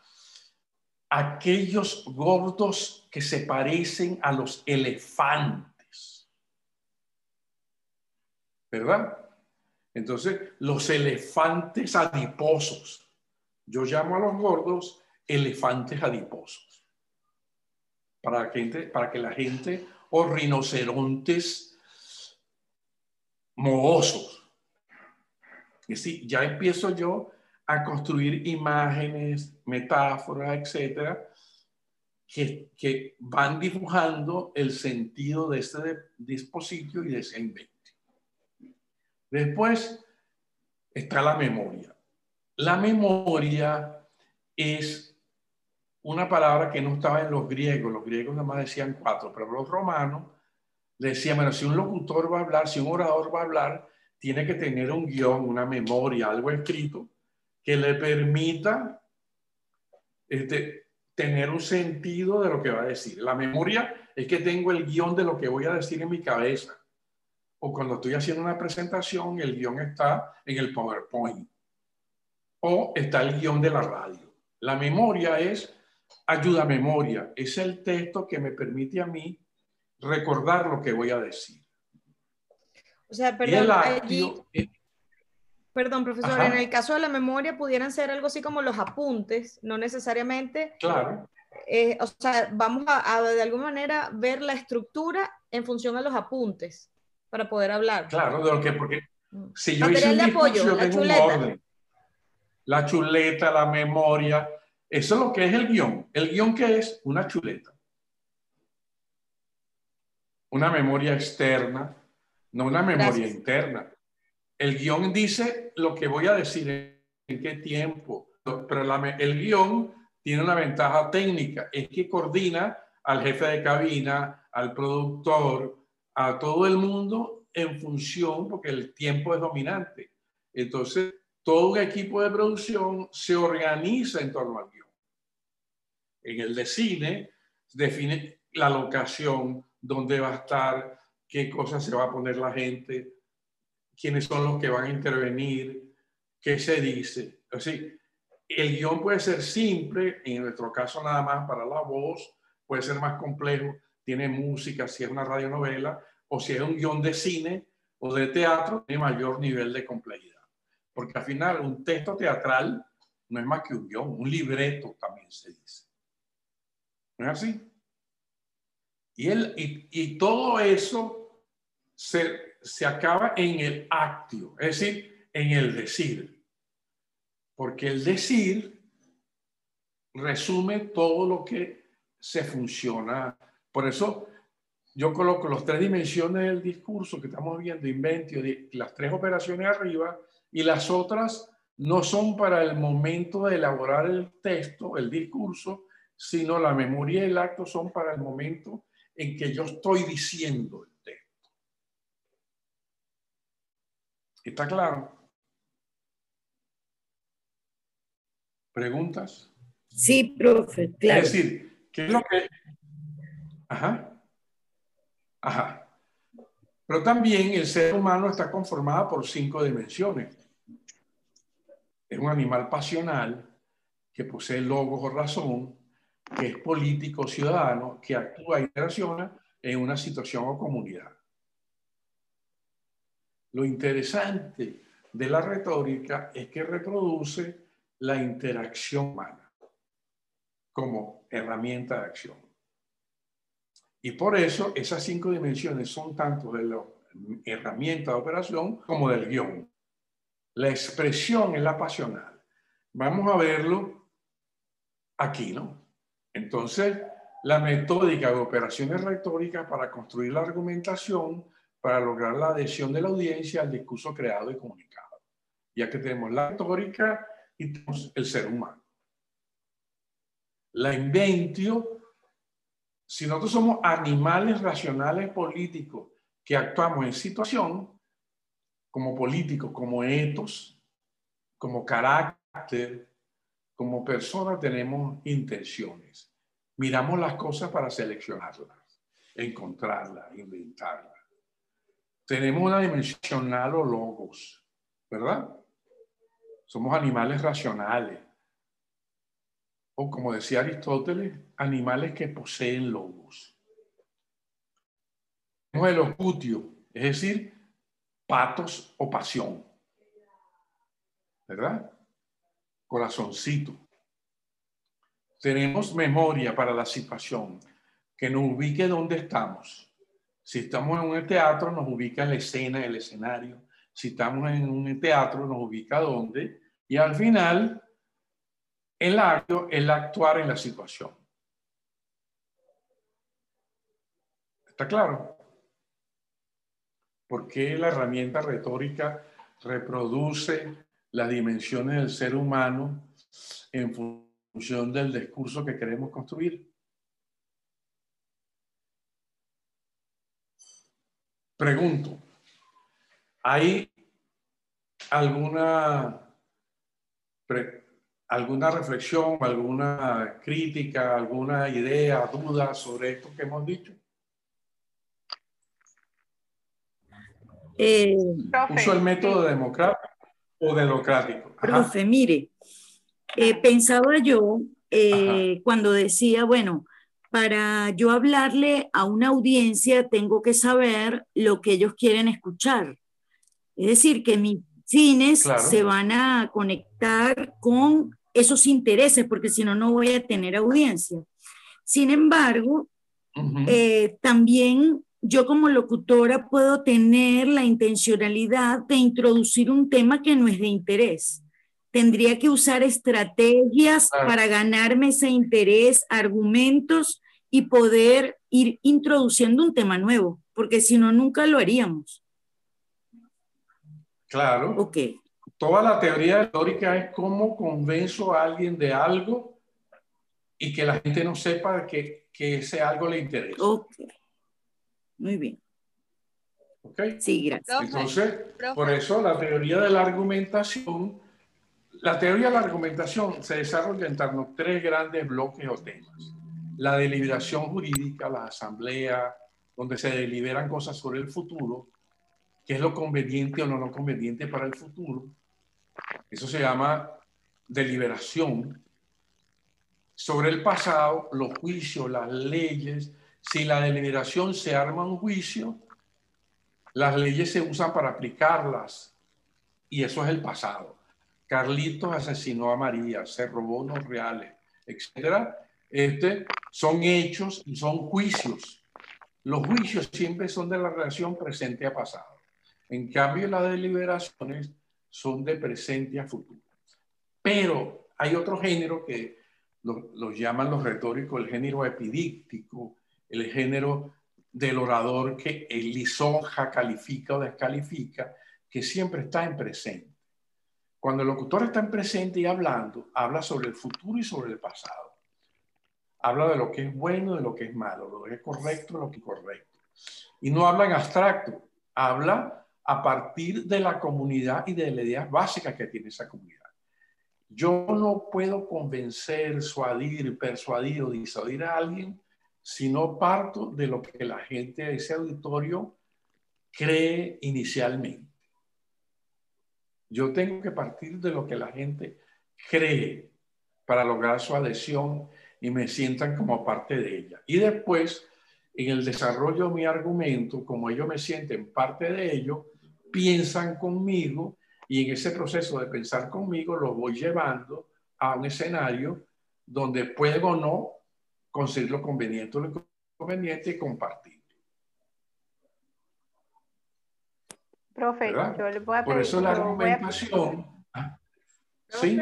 aquellos gordos que se parecen a los elefantes. ¿Verdad? Entonces, los elefantes adiposos. Yo llamo a los gordos elefantes adiposos. Para que, para que la gente, o rinocerontes mohosos. Y sí, ya empiezo yo a construir imágenes, metáforas, etcétera, que, que, van dibujando el sentido de este dispositivo y de ese invento. Después está la memoria. La memoria es una palabra que no estaba en los griegos. Los griegos nada más decían cuatro, pero los romanos decían, bueno, si un locutor va a hablar, si un orador va a hablar, tiene que tener un guion, una memoria, algo escrito que le permita este, tener un sentido de lo que va a decir. La memoria es que tengo el guion de lo que voy a decir en mi cabeza. O cuando estoy haciendo una presentación, el guion está en el PowerPoint. O está el guion de la radio. La memoria es ayuda a memoria. Es el texto que me permite a mí recordar lo que voy a decir. O sea, perdón, allí, Perdón, profesor, en el caso de la memoria pudieran ser algo así como los apuntes, no necesariamente. Claro. Eh, o sea, vamos a, de alguna manera ver la estructura en función a los apuntes para poder hablar. Claro, de lo que, porque mm. si yo hice un de apoyo, la chuleta. la chuleta, la memoria, eso es lo que es el guion. El guion que es una chuleta. Una memoria externa, no una memoria interna. El guion dice lo que voy a decir en qué tiempo, pero el guion tiene una ventaja técnica, es que coordina al jefe de cabina, al productor, a todo el mundo en función, porque el tiempo es dominante. Entonces, todo un equipo de producción se organiza en torno al guion. En el de cine, define la locación, dónde va a estar, qué cosas se va a poner la gente, quiénes son los que van a intervenir, qué se dice. Así, el guion puede ser simple, en nuestro caso nada más para la voz, puede ser más complejo, tiene música, si es una radionovela, o si es un guion de cine o de teatro, tiene mayor nivel de complejidad. Porque al final un texto teatral no es más que un guion, un libreto también se dice. ¿No es así? Y, el, y, todo eso se se acaba en el actio, es decir, en el decir. Porque el decir resume todo lo que se funciona. Por eso yo coloco las tres dimensiones del discurso que estamos viendo, inventio, las tres operaciones arriba, y las otras no son para el momento de elaborar el texto, el discurso, sino la memoria y el acto son para el momento en que yo estoy diciendo ¿Está claro? ¿Preguntas? Sí, profe, claro. Es decir, ¿qué es lo que... Ajá. Ajá. Pero también el ser humano está conformado por cinco dimensiones. Es un animal pasional que posee logos o razón, que es político ciudadano, que actúa y interacciona en una situación o comunidad. Lo interesante de la retórica es que reproduce la interacción humana como herramienta de acción. Y por eso esas cinco dimensiones son tanto de la herramienta de operación como del guion. La expresión es la pasional. Vamos a verlo aquí, ¿no? Entonces, la metódica de operaciones retóricas para construir la argumentación para lograr la adhesión de la audiencia al discurso creado y comunicado, ya que tenemos la retórica y tenemos el ser humano. La inventio, si nosotros somos animales racionales políticos que actuamos en situación, como políticos, como etos, como carácter, como persona tenemos intenciones. Miramos las cosas para seleccionarlas, encontrarlas, inventarlas. Tenemos una dimensional o logos, ¿verdad? Somos animales racionales. O como decía Aristóteles, animales que poseen logos. Tenemos el ocutio, es decir, patos o pasión. ¿Verdad? Corazoncito. Tenemos memoria para la situación, que nos ubique donde estamos. Si estamos en un teatro, nos ubica la escena, el escenario. Si estamos en un teatro, nos ubica dónde. Y al final, el acto es actuar en la situación. ¿Está claro? ¿Por qué la herramienta retórica reproduce las dimensiones del ser humano en función del discurso que queremos construir? Pregunto, ¿hay alguna, alguna reflexión, alguna crítica, alguna idea, duda sobre esto que hemos dicho? Eh, ¿Uso el método democrático o democrático? Profe, mire, eh, pensaba yo eh, cuando decía, bueno, para yo hablarle a una audiencia tengo que saber lo que ellos quieren escuchar. Es decir, que mis cines se van a conectar con esos intereses, porque si no, no voy a tener audiencia. Sin embargo, también yo como locutora puedo tener la intencionalidad de introducir un tema que no es de interés. Tendría que usar estrategias para ganarme ese interés, argumentos y poder ir introduciendo un tema nuevo, porque si no, nunca lo haríamos. Claro. Ok. Toda la teoría teórica es cómo convenzo a alguien de algo y que la gente no sepa que, que ese algo le interesa. Ok. Muy bien. ¿Ok? Sí, gracias. Entonces, por eso la teoría de la argumentación, la teoría de la argumentación se desarrolla en torno a tres grandes bloques o temas. La deliberación jurídica, la asamblea, donde se deliberan cosas sobre el futuro, qué es lo conveniente o no lo conveniente para el futuro. Eso se llama deliberación. Sobre el pasado, los juicios, las leyes, si la deliberación se arma un juicio, las leyes se usan para aplicarlas y eso es el pasado. Carlitos asesinó a María, se robó unos reales, etcétera. Este, son hechos y son juicios. Los juicios siempre son de la relación presente a pasado. En cambio, las deliberaciones son de presente a futuro. Pero hay otro género que lo, llaman los retóricos, el género epidíctico, el género del orador que lisonja, califica o descalifica, que siempre está en presente. Cuando el locutor está en presente y hablando, habla sobre el futuro y sobre el pasado. Habla de lo que es bueno, de lo que es malo, de lo que es correcto, de lo que es correcto. Y no habla en abstracto, habla a partir de la comunidad y de las ideas básicas que tiene esa comunidad. Yo no puedo convencer, suadir, persuadir o disuadir a alguien si no parto de lo que la gente de ese auditorio cree inicialmente. Yo tengo que partir de lo que la gente cree para lograr su adhesión y me sientan como parte de ella. Y después, en el desarrollo de mi argumento, como ellos me sienten parte de ello, piensan conmigo y en ese proceso de pensar conmigo los voy llevando a un escenario donde puedo o no conseguir lo conveniente o lo conveniente y compartir. Profe, yo le voy a pedir. Por eso la argumentación. ¿ah? ¿Sí?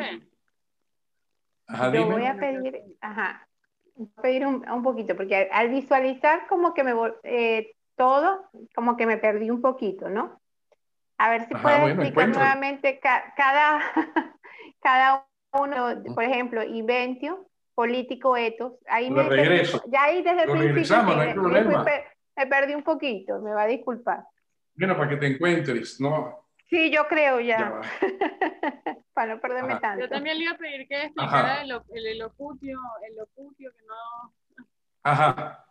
yo voy a pedir, ajá, voy a pedir un, un, poquito, porque al visualizar como que me eh, todo, como que me perdí un poquito, ¿no? A ver si puedes explicar nuevamente cada, cada uno, por ejemplo, Inventio, político etos. Ahí me regreso. ya ahí desde el principio me, perdí un poquito, me va a disculpar. Bueno, para que te encuentres, ¿no? Sí, yo creo ya. Para no perderme tanto. Yo también le iba a pedir que explicara el, el, elocutio, el locutio, que no. Ajá.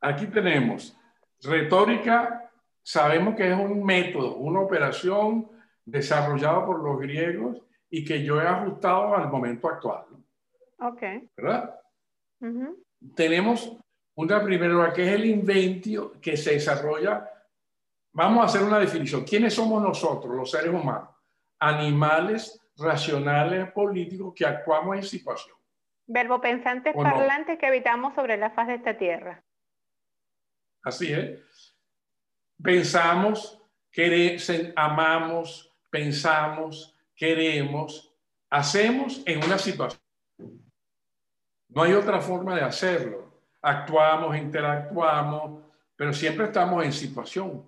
Aquí tenemos retórica, sabemos que es un método, una operación desarrollada por los griegos y que yo he ajustado al momento actual. Ok. ¿Verdad? Tenemos una primera que es el inventio que se desarrolla. Vamos a hacer una definición. ¿Quiénes somos nosotros, los seres humanos? Animales racionales políticos que actuamos en situación. Verbo pensantes parlantes que habitamos sobre la faz de esta tierra. Así es. Pensamos, queremos, amamos, pensamos, queremos, hacemos en una situación. No hay otra forma de hacerlo. Actuamos, interactuamos, pero siempre estamos en situación.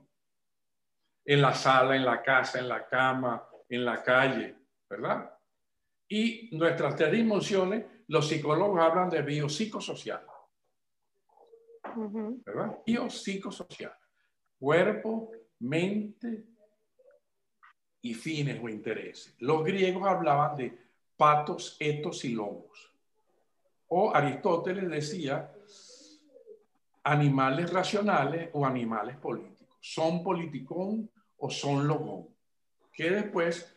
En la sala, en la casa, en la cama, en la calle, ¿verdad? Y nuestras tres dimensiones, los psicólogos hablan de biopsicosocial. ¿Verdad? Biopsicosocial. Cuerpo, mente y fines o intereses. Los griegos hablaban de patos, etos y lobos o Aristóteles decía animales racionales o animales políticos. Son politicón o son logón, que después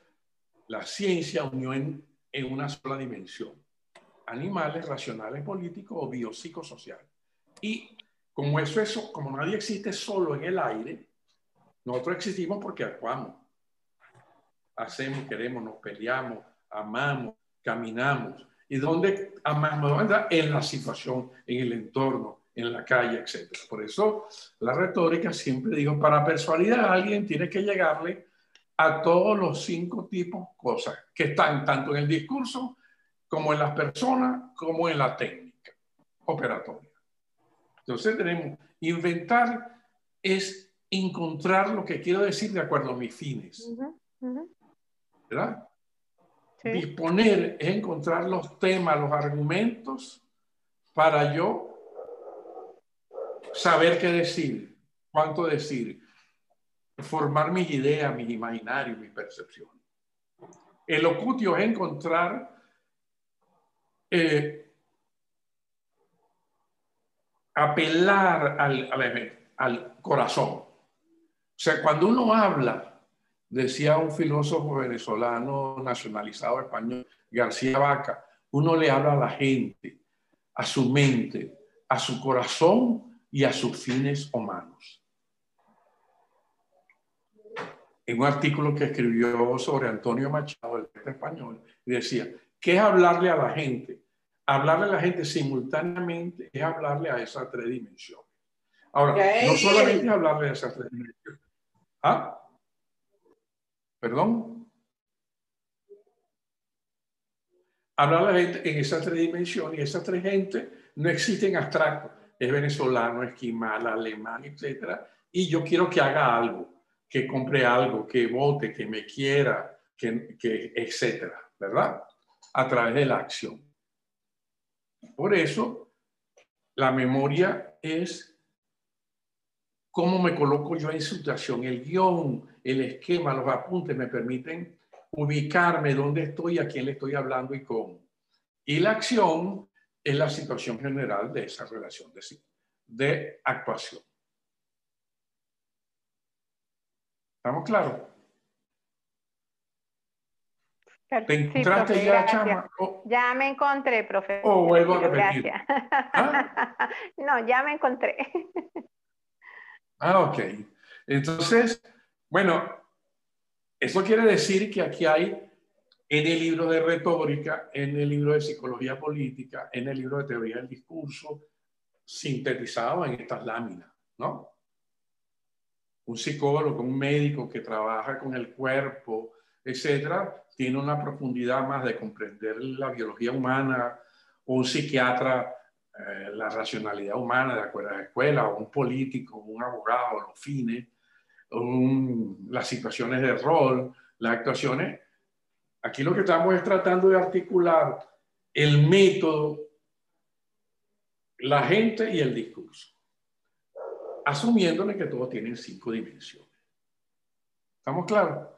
la ciencia unió en, en una sola dimensión. Animales racionales políticos o biopsicosocial. Y como eso, eso, como nadie existe solo en el aire, nosotros existimos porque actuamos. Hacemos, queremos, nos peleamos, amamos, caminamos. ¿Y dónde amamos? En la situación, en el entorno, en la calle, etc. Por eso la retórica siempre digo, para persuadir a alguien tiene que llegarle a todos los cinco tipos cosas que están tanto en el discurso como en las personas, como en la técnica operatoria. Entonces tenemos, inventar es encontrar lo que quiero decir de acuerdo a mis fines. ¿Verdad? Disponer es encontrar los temas, los argumentos para yo saber qué decir, cuánto decir, formar mis ideas, mis imaginarios, mi percepción. El locutio es encontrar eh, apelar al, al, al corazón. O sea, cuando uno habla Decía un filósofo venezolano nacionalizado español, García Vaca, uno le habla a la gente, a su mente, a su corazón y a sus fines humanos. En un artículo que escribió sobre Antonio Machado, el español, decía, ¿qué es hablarle a la gente? Hablarle a la gente simultáneamente es hablarle a esas tres dimensiones. Ahora, no solamente hablarle a esas tres dimensiones. ¿Ah? ¿Perdón? Hablar la gente en esas tres dimensiones y esas tres gente no existen abstractos. Es venezolano, esquimal, alemán, etc. Y yo quiero que haga algo, que compre algo, que vote, que me quiera, que, que etcétera, ¿verdad? A través de la acción. Por eso, la memoria es cómo me coloco yo en situación. El guion, el esquema, los apuntes me permiten ubicarme dónde estoy, a quién le estoy hablando y cómo. Y la acción es la situación general de esa relación de, de actuación. ¿Estamos claros? ¿Te encontraste ya, Chama? ya me encontré, profesor. Oh, vuelvo a repetir. Gracias. ¿Ah? no, ya me encontré. Ah, ok. Entonces, bueno, eso quiere decir que aquí hay en el libro de retórica, en el libro de psicología política, en el libro de teoría del discurso, sintetizado en estas láminas, ¿no? Un psicólogo, un médico que trabaja con el cuerpo, etcétera, tiene una profundidad más de comprender la biología humana, o un psiquiatra eh, la racionalidad humana de acuerdo a la escuela, o un político, un abogado, los fines, las situaciones de rol, las actuaciones. Aquí lo que estamos es tratando de articular el método, la gente y el discurso, asumiéndole que todos tienen cinco dimensiones. ¿Estamos claros?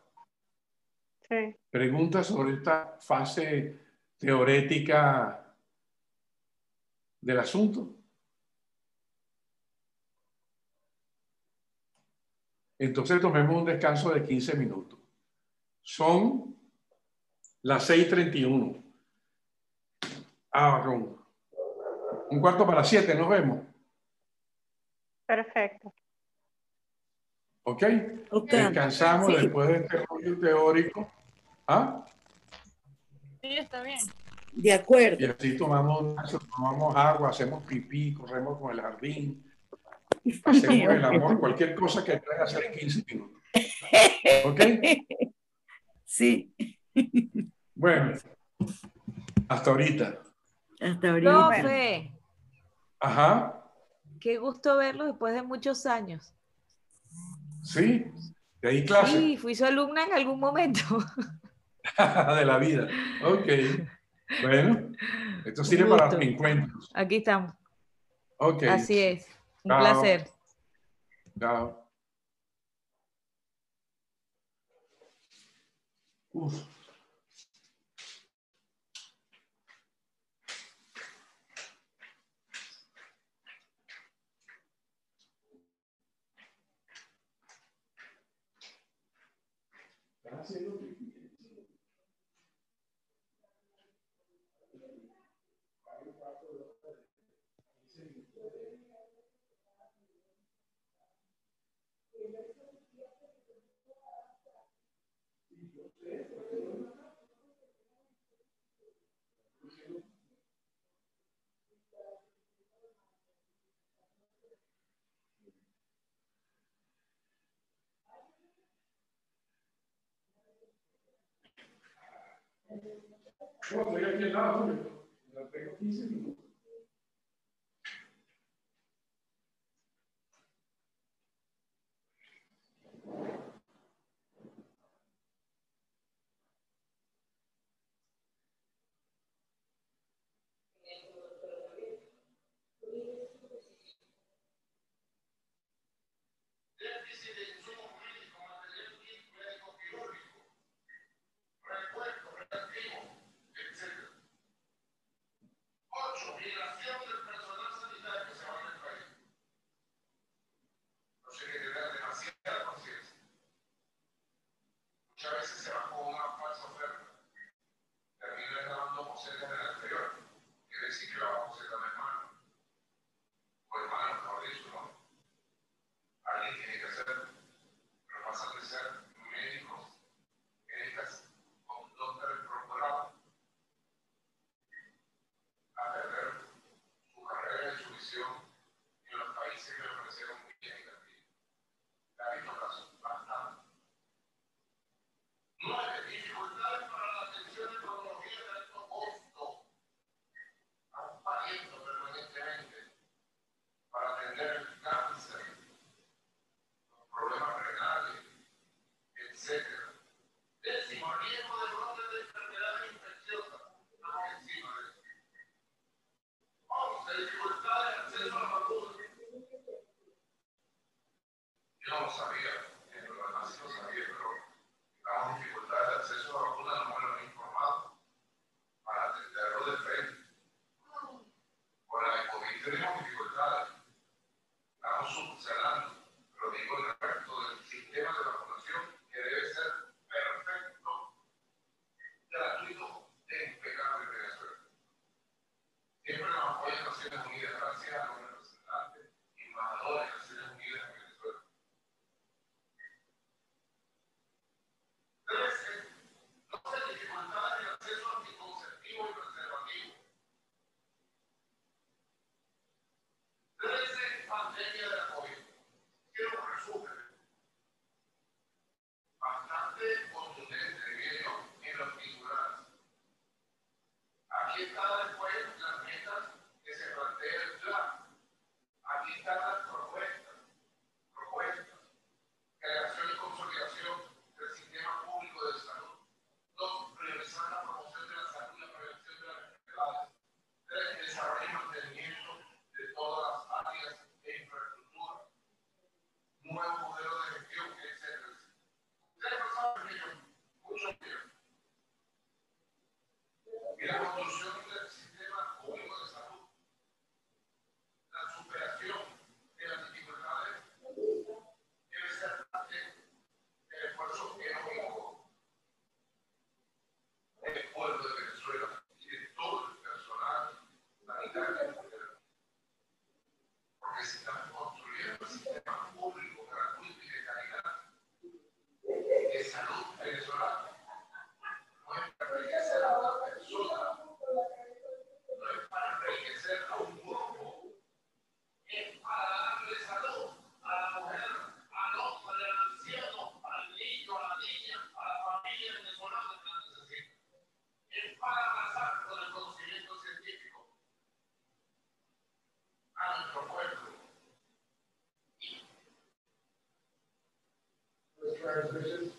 Preguntas sobre esta fase teorética del asunto. Entonces tomemos un descanso de 15 minutos. Son las 6.31. Ah, un cuarto para siete, nos vemos. Perfecto. ¿Ok? okay. Descansamos después de este rollo teórico. ¿Ah? Sí, está bien. De acuerdo. Y así tomamos, tomamos agua, hacemos pipí, corremos con el jardín, hacemos el amor, cualquier cosa que pueda hacer en 15 minutos. ¿Ok? Sí. Bueno, hasta ahorita. Hasta ahorita. Profe. Ajá. Qué gusto verlo después de muchos años. Sí, de ahí clase. Sí, fui su alumna en algún momento. de la vida. Ok. Bueno, esto sirve para los encuentros. Aquí estamos. Ok. Así es. Un placer. Chao. Uf. haciendo Yo estoy aquí al lado, tengo 15 minutos. resolution?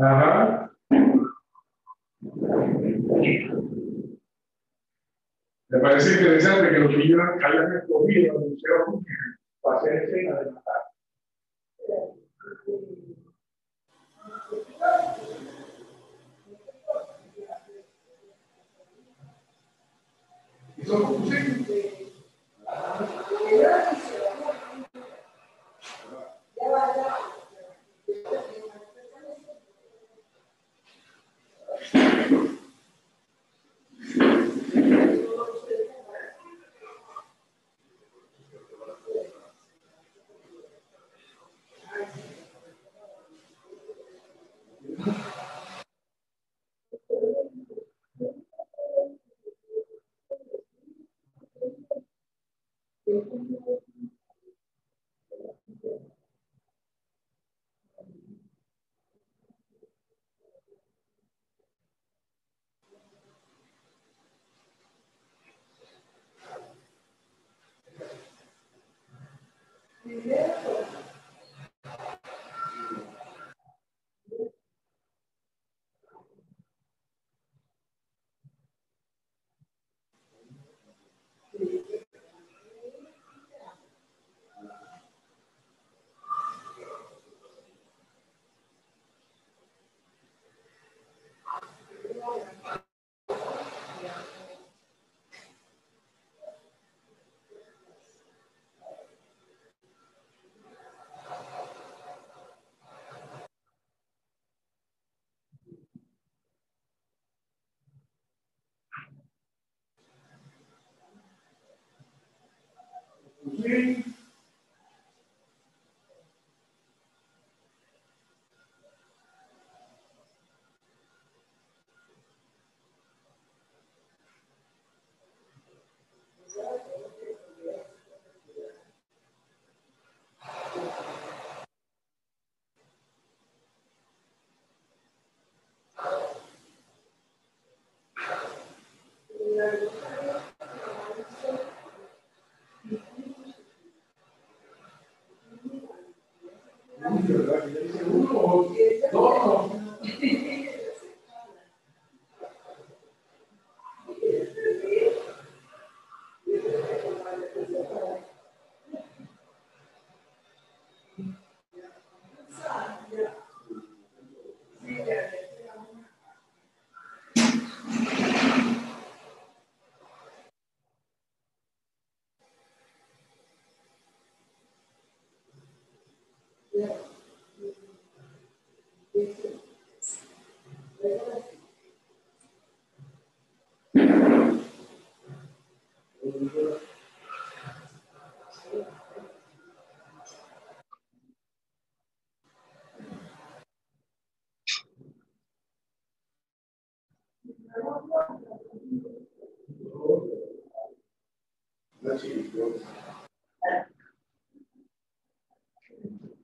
Ajá. Me parece interesante que los niños hayan escogido el museo para hacer escena de la Y son community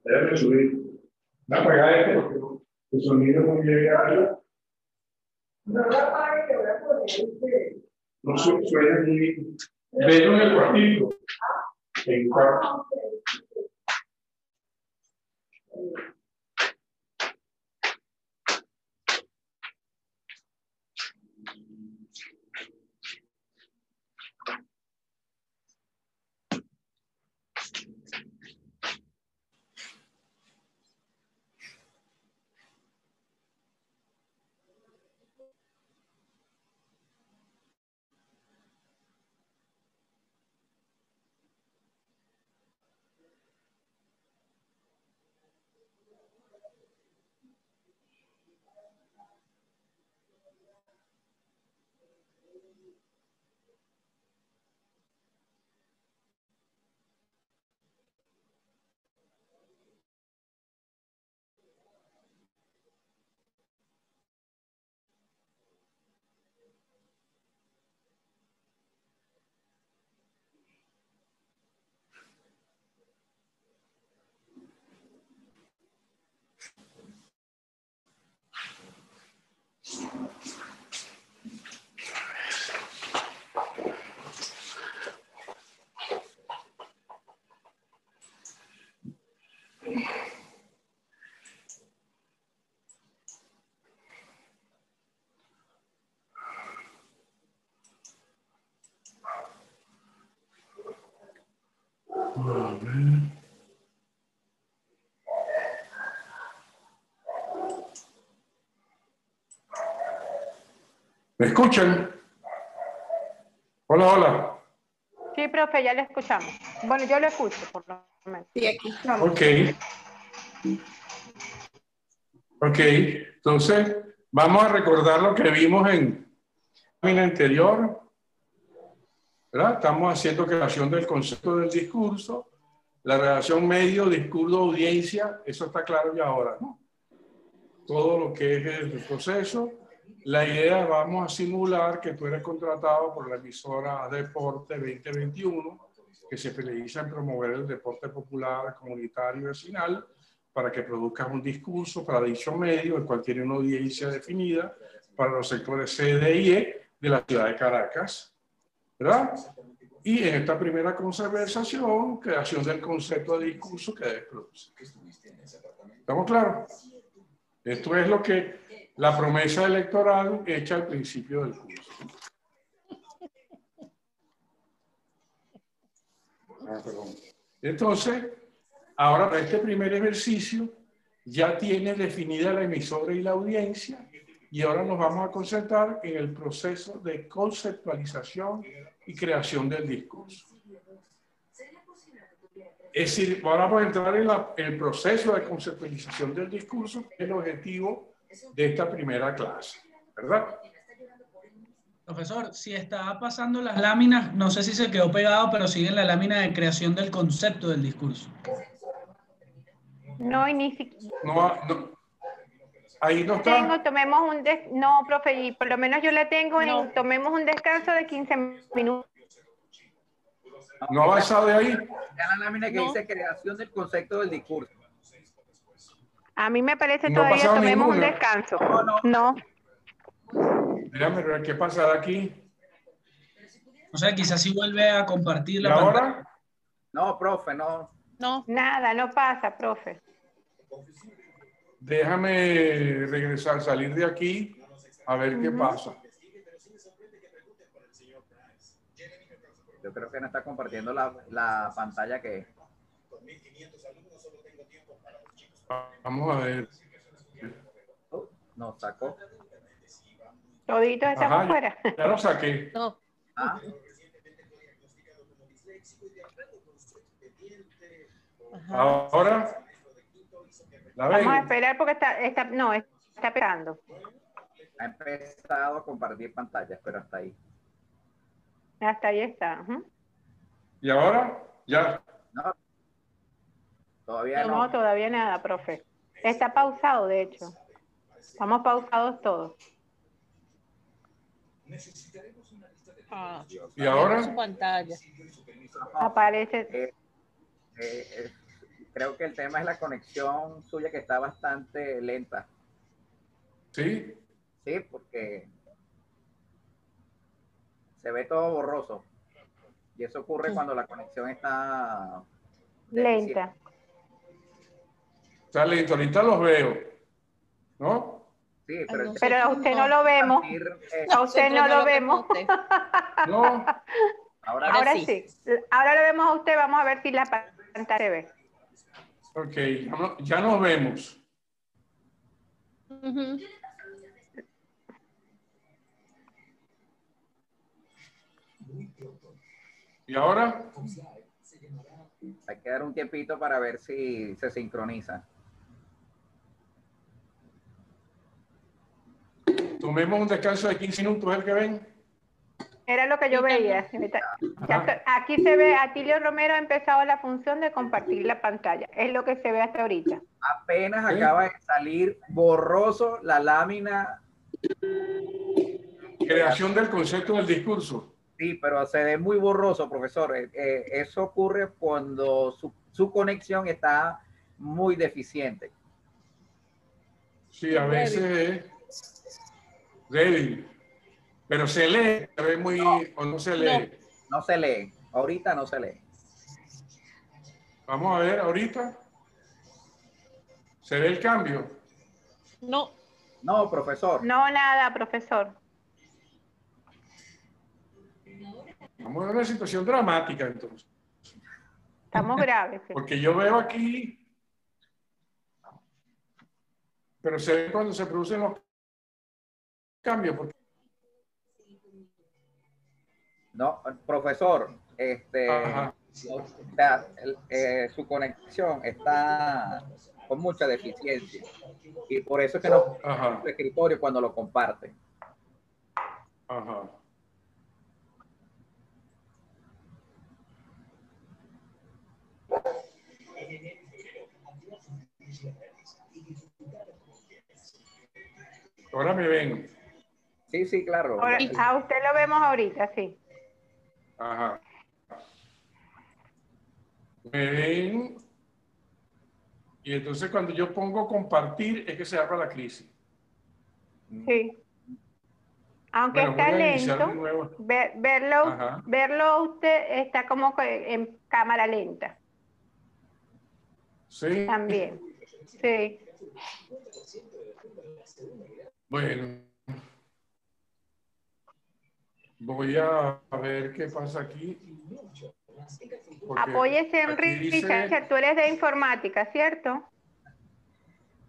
Déjame subir. No apagar este porque el sonido es muy llegado. No lo apague que voy a poner este. No suena muy. Velo en el cuartito. ¿Me escuchan? Hola, hola. Sí, profe, ya le escuchamos. Bueno, yo lo escucho, por lo menos. Sí, aquí estamos. Ok. Ok, entonces vamos a recordar lo que vimos en la anterior. ¿verdad? Estamos haciendo creación del concepto del discurso, la relación medio, discurso, audiencia, eso está claro ya ahora, ¿no? Todo lo que es el proceso la idea, vamos a simular que tú eres contratado por la emisora Deporte 2021, que se especializa en promover el deporte popular, comunitario y vecinal, para que produzcas un discurso para dicho medio, el cual tiene una audiencia definida para los sectores C, E de la ciudad de Caracas. ¿Verdad? Y en esta primera conversación, creación del concepto de discurso que debe producir. ¿Estamos claros? Esto es lo que la promesa electoral hecha al principio del curso. Ah, Entonces, ahora para este primer ejercicio ya tiene definida la emisora y la audiencia y ahora nos vamos a concentrar en el proceso de conceptualización y creación del discurso. Es decir, ahora vamos a entrar en, en el proceso de conceptualización del discurso, el objetivo de esta primera clase, ¿verdad? Profesor, si está pasando las láminas, no sé si se quedó pegado, pero sigue en la lámina de creación del concepto del discurso. No, ni siquiera. No, ahí no está. Tengo, tomemos un no, profe, y por lo menos yo la tengo en tomemos un descanso de 15 minutos. ¿No ha avanzado de ahí? la lámina que dice creación del concepto del discurso. A mí me parece no todavía tomemos un descanso. No, no. no. Déjame qué pasa aquí. O sea, quizás si vuelve a compartir la ¿Y ahora? No, profe, no. No. Nada, no pasa, profe. Déjame regresar, salir de aquí, a ver qué pasa. Yo creo que no está compartiendo la, la pantalla que Vamos a ver. No, sacó. Todito está Ajá, afuera. Ya lo saqué. No. Ah. Ahora. Vamos a esperar porque está, está no, está esperando. Ha empezado a compartir pantallas, pero hasta ahí. Hasta ahí está. ¿Y ahora? Ya. No. Todavía no. No, todavía nada, profe. Está pausado, de hecho. Estamos pausados todos. Ah, ¿Y ahora? Su pantalla. Aparece. Eh, eh, eh, creo que el tema es la conexión suya que está bastante lenta. ¿Sí? Sí, porque se ve todo borroso. Y eso ocurre cuando la conexión está lenta. Está lento, ahorita los veo. ¿No? Sí, pero, pero a usted no lo vemos. A usted no lo vemos. No. Ahora, sí. Ahora lo vemos a usted. Vamos a ver si la pantalla se ve. Ok, ya nos vemos. ¿Y ahora? Hay que dar un tiempito para ver si se sincroniza. Tomemos un descanso de 15 minutos, ¿el que ven? Era lo que yo veía. Aquí se ve, Atilio Romero ha empezado la función de compartir la pantalla. Es lo que se ve hasta ahorita. Apenas acaba de salir borroso la lámina. Creación del concepto del discurso. Sí, pero se ve muy borroso, profesor. Eh, eh, eso ocurre cuando su, su, conexión está muy deficiente. Sí, a veces débil. Pero se lee, se ve muy, o no se lee. No, se lee. Ahorita no se lee. Vamos a ver, ahorita. ¿Se ve el cambio? No. No, profesor. No, nada, profesor. Estamos en una situación dramática entonces. Estamos graves. Porque yo veo aquí, pero se ve cuando se producen los cambios. Porque... No, profesor, este, eh, su conexión está con mucha deficiencia y por eso es que no el escritorio cuando lo comparte. Ajá. Ahora me ven. Sí, sí, claro. a usted lo vemos ahorita, sí. Ajá. Me ven. Y entonces cuando yo pongo compartir es que se abre la crisis. Sí. Aunque está lento, verlo, verlo usted está como en cámara lenta. Sí. También. Sí. Bueno. Voy a ver qué pasa aquí. Apóyese en Richard, tú eres de informática, ¿cierto?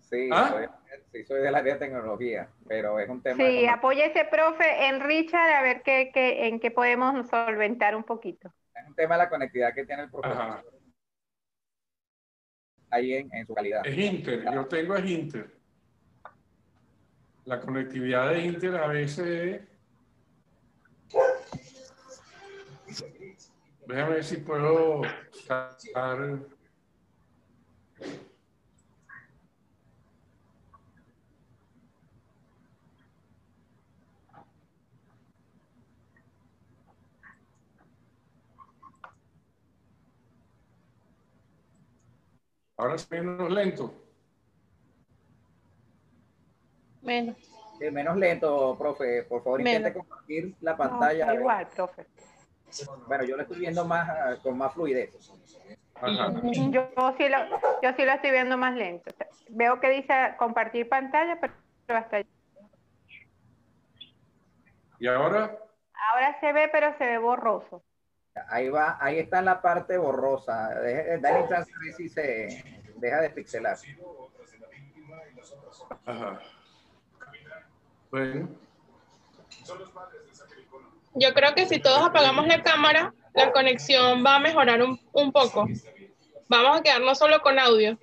Sí, ¿Ah? soy, sí, soy de la de tecnología, pero es un tema. Sí, apóyese, profe, en Richard, a ver qué, qué, en qué podemos solventar un poquito. Es un tema de la conectividad que tiene el profesor ahí en, su calidad. Es Inter, yo tengo es Inter. La conectividad de Inter a veces... Déjame ver si puedo sacar... Ahora es menos lento. Menos. menos lento, profe. Por favor, intente compartir la pantalla. igual, profe. Bueno, yo lo estoy viendo más ah, con más fluidez. Yo, sí lo, yo sí lo estoy viendo más lento. Veo que dice compartir pantalla, pero hasta allí. ¿Y ahora? Ahora se ve, pero se ve borroso. Ahí va, ahí está la parte borrosa. Dale chance a ver si se deja de pixelar. Ajá. Bueno. Yo creo que si todos apagamos la cámara, la conexión va a mejorar un, un poco. Vamos a quedarnos solo con audio.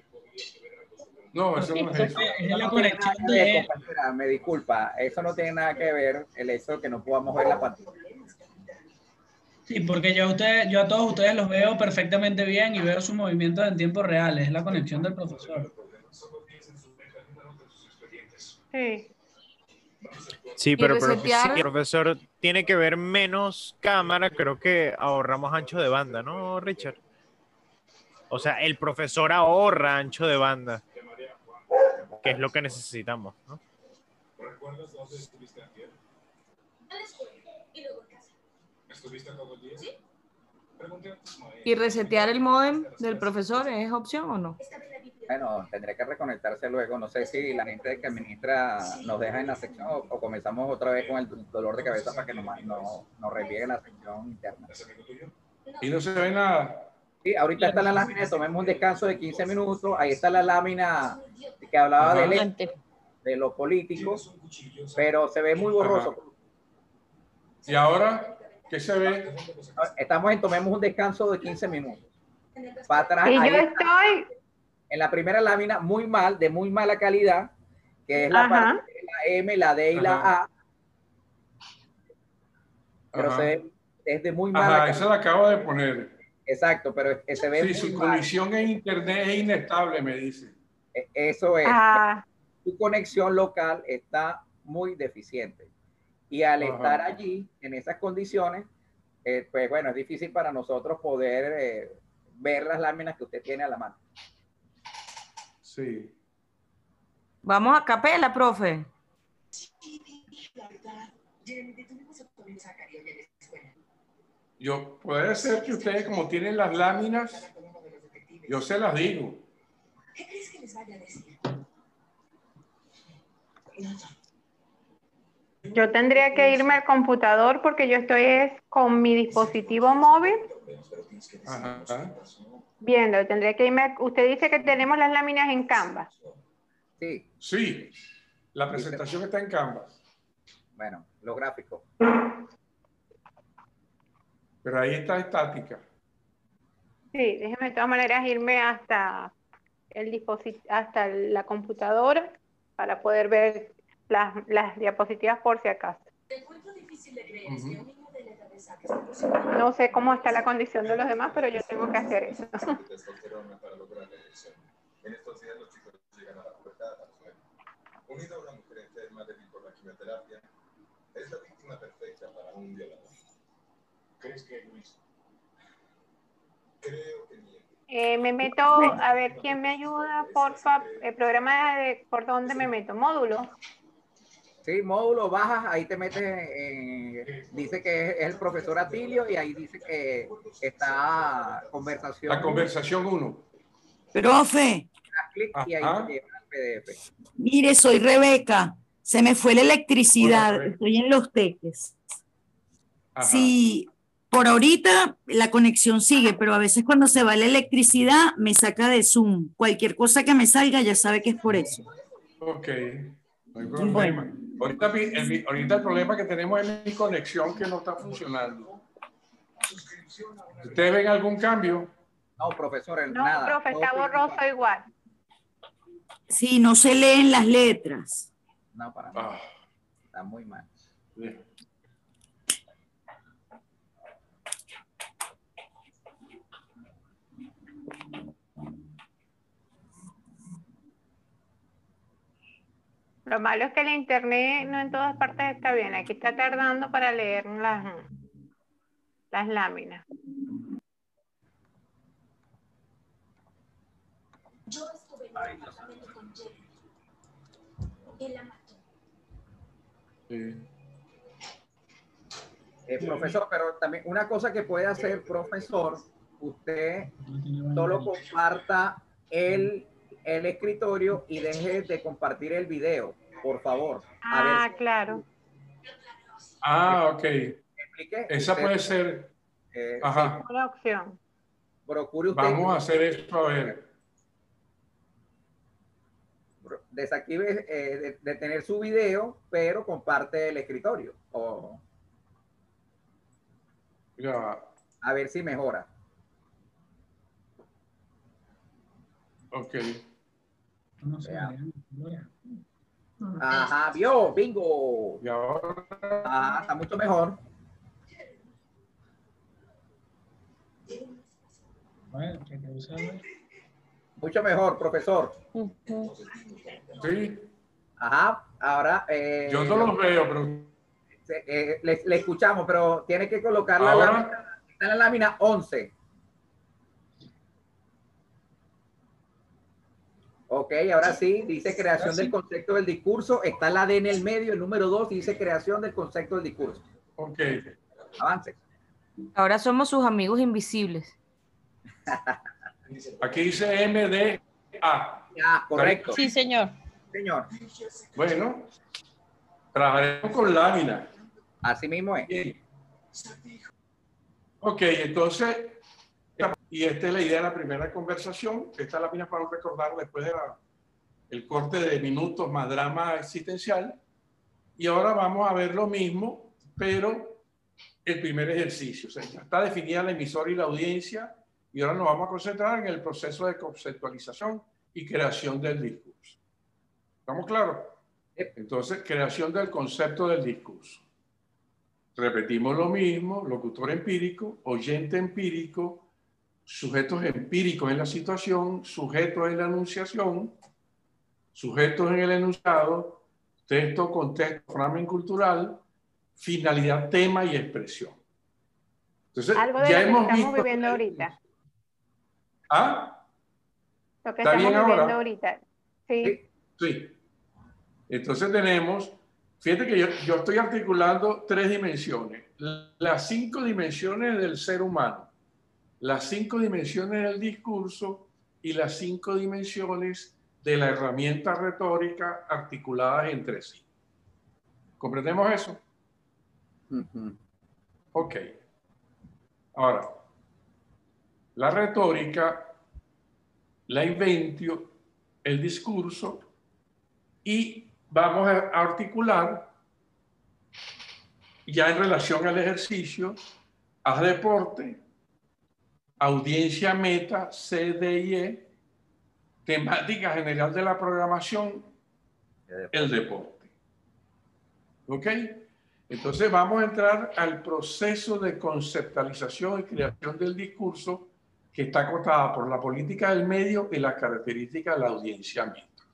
No, eso no es eso. Es la conexión de... Me disculpa, eso no tiene nada que ver el hecho de que no podamos ver la pantalla. Sí, porque yo a, usted, yo a todos ustedes los veo perfectamente bien y veo sus movimientos en tiempo real. Es la conexión del profesor. Sí. Sí, pero, pero si el profesor tiene que ver menos cámara, creo que ahorramos ancho de banda, ¿no, Richard? O sea, el profesor ahorra ancho de banda, que es lo que necesitamos, ¿no? ¿Recuerdas dónde estuviste ayer? y luego en casa. ¿Estuviste todo el día? Sí. ¿Y resetear el modem del profesor es opción o no? Bueno, tendré que reconectarse luego. No sé si la gente que administra nos deja en la sección o, comenzamos otra vez con el dolor de cabeza para que nos, no, nos reviegue la sección interna. ¿Y no se ve nada? Sí, ahorita está la lámina, tomemos un descanso de 15 minutos. Ahí está la lámina que hablaba de, de los políticos, pero se ve muy borroso. ¿Y ahora qué se ve? Estamos en tomemos un descanso de 15 minutos. Para atrás. Y yo estoy en la primera lámina muy mal, de muy mala calidad, que es la, parte de la M, la D y la A. Pero se, es de muy mala Ajá, esa la acabo de poner. Exacto, pero se ve. Sí, su conexión en internet es inestable, me dice. E, eso es. Ah. Tu conexión local está muy deficiente. Y al estar allí, en esas condiciones, eh, pues bueno, es difícil para nosotros poder eh, ver las láminas que usted tiene a la mano. Sí. Vamos a capela, profe. Yo, puede ser que ustedes, como tienen las láminas, yo se las digo. ¿Qué crees que les vaya a decir? Yo tendría que irme al computador porque yo estoy con mi dispositivo móvil. Ajá viendo, tendría que irme. Usted dice que tenemos las láminas en Canvas. Sí. Sí, la presentación está en Canvas. Bueno, lo gráfico. Pero ahí está estática. Sí, déjeme de todas maneras irme hasta el dispositivo, hasta la computadora para poder ver las, las diapositivas por si acaso. no sé cómo está la condición de los demás, pero yo tengo que hacer eso. En estos días los chicos llegan a la pubertad Unido a una mujer enferma débil por la quimioterapia, es la víctima perfecta para un violador. ¿Crees que Luis? Creo que eh, me meto, a ver quién me ayuda, porfa. El programa de por dónde me meto, módulo. Sí, módulo, bajas, ahí te metes, en, dice que es, el profesor Atilio y ahí dice que está conversación. La conversación 1. Profe. Mire, soy Rebeca. Se me fue la electricidad. Estoy en los teques. Sí, por ahorita la conexión sigue, pero a veces cuando se va la electricidad me saca de Zoom. Cualquier cosa que me salga ya sabe que es por eso. Ok, no hay problema. Ahorita, el, ahorita el problema que tenemos es mi conexión que no está funcionando. ¿Ustedes ven algún cambio? No, profesor, no, nada. No, profe, está borroso igual. Sí, no se leen las letras. No, para nada. Ah. Está muy mal. Lo malo es que el internet no en todas partes está bien. Aquí está tardando para leer las, las láminas. Yo estuve con Sí. Eh, profesor, pero también una cosa que puede hacer, profesor, usted solo comparta el, el escritorio y deje de compartir el video por favor. Ah, claro. Ah, ok. Esa puede ser. Eh, Ajá. Una opción. Procure usted. Vamos a hacer esto a ver. Desactive, eh, detener su video, pero comparte el escritorio. Ya. A ver si mejora. Ok. No sé. Ajá, vio, bingo. Y ahora. Ajá, está mucho mejor. Bueno, mucho mejor, profesor. Sí. Ajá, ahora. Eh, Yo no los veo, pero. Eh, le, escuchamos, pero tiene que colocar la lámina, está en la lámina 11. Ok, ahora sí, dice creación del concepto del discurso. Está la D en el medio, el número 2 dice creación del concepto del discurso. Ok. Avance. Ahora somos sus amigos invisibles. Aquí dice MDA. Ah, correcto. Sí, señor. Señor. Bueno, trabajaremos con lámina. Así mismo es. Ok, entonces, y esta es la idea de la primera conversación. Esta lámina para recordar después del el corte de minutos más drama existencial. Y ahora vamos a ver lo mismo, pero el primer ejercicio. O sea, ya está definida la emisora y la audiencia y ahora nos vamos a concentrar en el proceso de conceptualización y creación del discurso. ¿Estamos claros? Entonces, creación del concepto del discurso. Repetimos lo mismo, locutor empírico, oyente empírico, sujetos empíricos en la situación, sujetos en la anunciación, sujetos en el enunciado, texto, contexto, framen cultural, finalidad, tema y expresión. Entonces, Algo de ya lo hemos que estamos viviendo ahorita. ¿Ah? Lo que estamos viviendo ahorita. Sí. Sí. Entonces tenemos, fíjate que yo, yo estoy articulando tres dimensiones. Las cinco dimensiones del ser humano, las cinco dimensiones del discurso y las cinco dimensiones de la herramienta retórica articuladas entre sí. ¿Comprendemos eso? Ok. Ahora, la retórica, la inventio, el discurso y vamos a articular ya en relación al ejercicio, a deporte, audiencia meta, CDIE, temática general de la programación, el deporte. ¿Ok? Entonces vamos a entrar al proceso de conceptualización y creación del discurso que está acotada por la política del medio y las características del audienciamiento.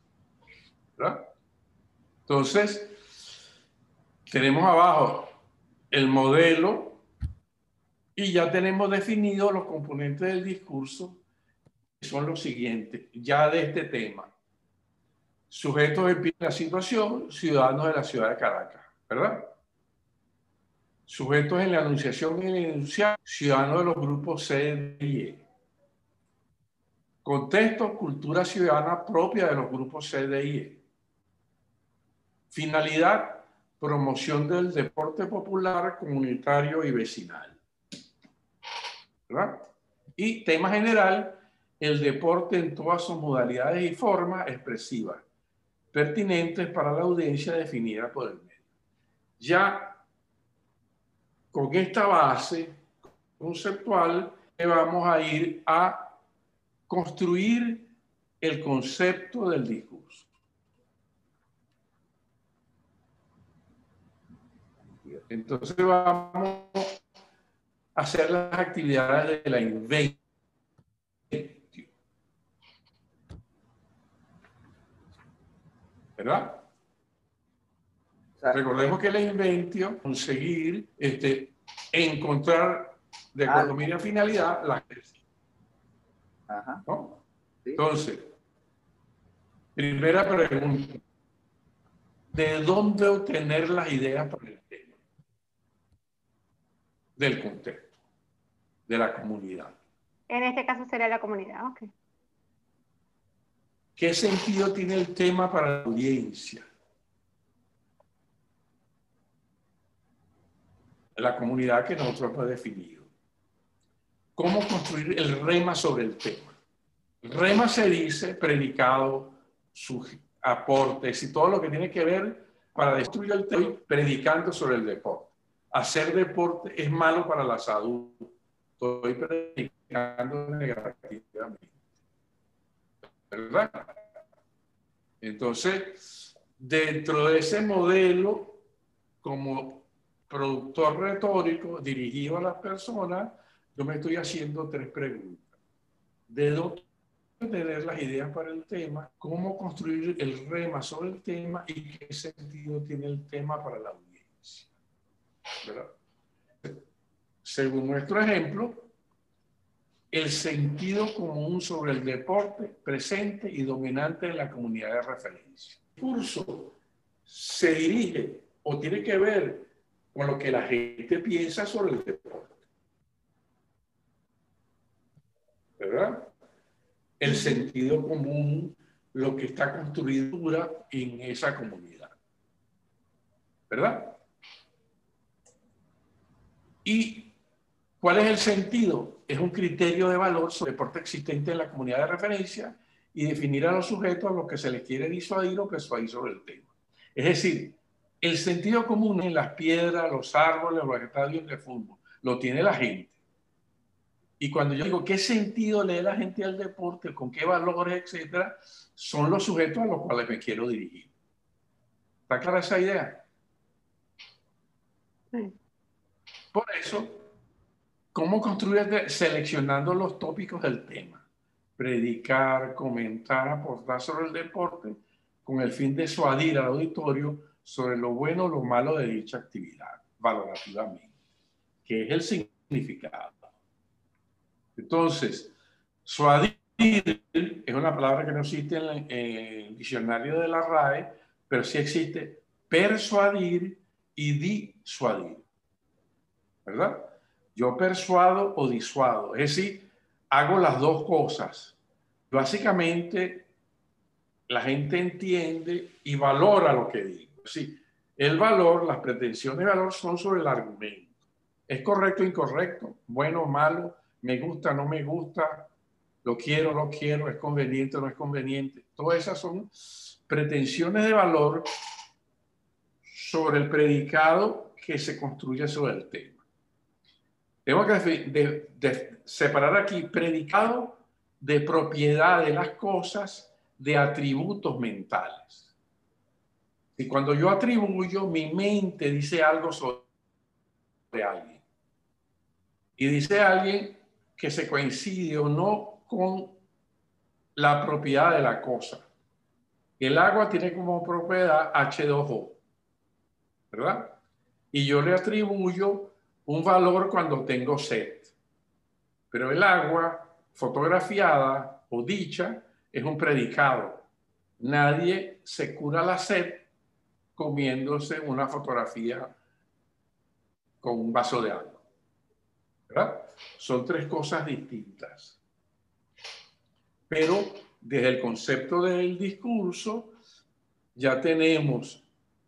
¿verdad? Entonces, tenemos abajo el modelo y ya tenemos definidos los componentes del discurso, que son los siguientes, ya de este tema. Sujetos en la situación, ciudadanos de la ciudad de Caracas, ¿verdad? Sujetos en la anunciación y el enunciado, ciudadanos de los grupos C, y E. Contexto, cultura ciudadana propia de los grupos CDI. Finalidad, promoción del deporte popular, comunitario y vecinal. Y tema general, el deporte en todas sus modalidades y formas expresivas, pertinentes para la audiencia definida por el medio. Ya con esta base conceptual vamos a ir a construir el concepto del discurso. Entonces vamos hacer las actividades de la inventio. ¿Verdad? Recordemos que la inventio, conseguir, este, encontrar de economía a finalidad la entonces, primera pregunta. ¿De dónde obtener las ideas para el tema? Del contexto, de la comunidad. En este caso sería la comunidad, ok. ¿Qué sentido tiene el tema para la audiencia? La comunidad que nosotros hemos definido cómo construir el rema sobre el tema. rema se dice predicado, sus aportes y todo lo que tiene que ver para destruir el tema, predicando sobre el deporte. Hacer deporte es malo para la salud. Estoy predicando negativamente. ¿Verdad? Entonces, dentro de ese modelo, como productor retórico dirigido a las personas, yo me estoy haciendo tres preguntas. ¿De dónde tener las ideas para el tema? ¿Cómo construir el rema sobre el tema? ¿Y qué sentido tiene el tema para la audiencia? Según nuestro ejemplo, el sentido común sobre el deporte presente y dominante en la comunidad de referencia. El curso se dirige o tiene que ver con lo que la gente piensa sobre el deporte. ¿Verdad? El sentido común, lo que está construido en esa comunidad. ¿Verdad? Y ¿Cuál es el sentido? Es un criterio de valor sobre el deporte existente en la comunidad de referencia y definir a los sujetos a los que se les quiere disuadir o persuadir sobre el tema. Es decir, el sentido común en las piedras, los árboles, los estadios de fútbol, lo tiene la gente. Y cuando yo digo qué sentido le da la gente al deporte, con qué valores, etcétera, son los sujetos a los cuales me quiero dirigir. ¿Está clara esa idea? Por eso, ¿Cómo construir seleccionando los tópicos del tema? Predicar, comentar, aportar sobre el deporte con el fin de suadir al auditorio sobre lo bueno o lo malo de dicha actividad, valorativamente, que es el significado. Entonces, suadir es una palabra que no existe en el diccionario de la RAE, pero sí existe persuadir y disuadir. ¿Verdad? Yo persuado o disuado, es decir, hago las dos cosas. Básicamente, la gente entiende y valora lo que digo. Sí, el valor, las pretensiones de valor son sobre el argumento. ¿Es correcto o incorrecto? Bueno o malo, me gusta, no me gusta, lo quiero, no quiero, es conveniente o no es conveniente. Todas esas son pretensiones de valor sobre el predicado que se construye sobre el tema. Tengo que separar aquí predicado de propiedad de las cosas, de atributos mentales. Y cuando yo atribuyo, mi mente dice algo sobre alguien. Y dice alguien que se coincide o no con la propiedad de la cosa. El agua tiene como propiedad H2O, ¿verdad? Y yo le atribuyo un valor cuando tengo sed. Pero el agua fotografiada o dicha es un predicado. Nadie se cura la sed comiéndose una fotografía con un vaso de agua. Son tres cosas distintas. Pero desde el concepto del discurso ya tenemos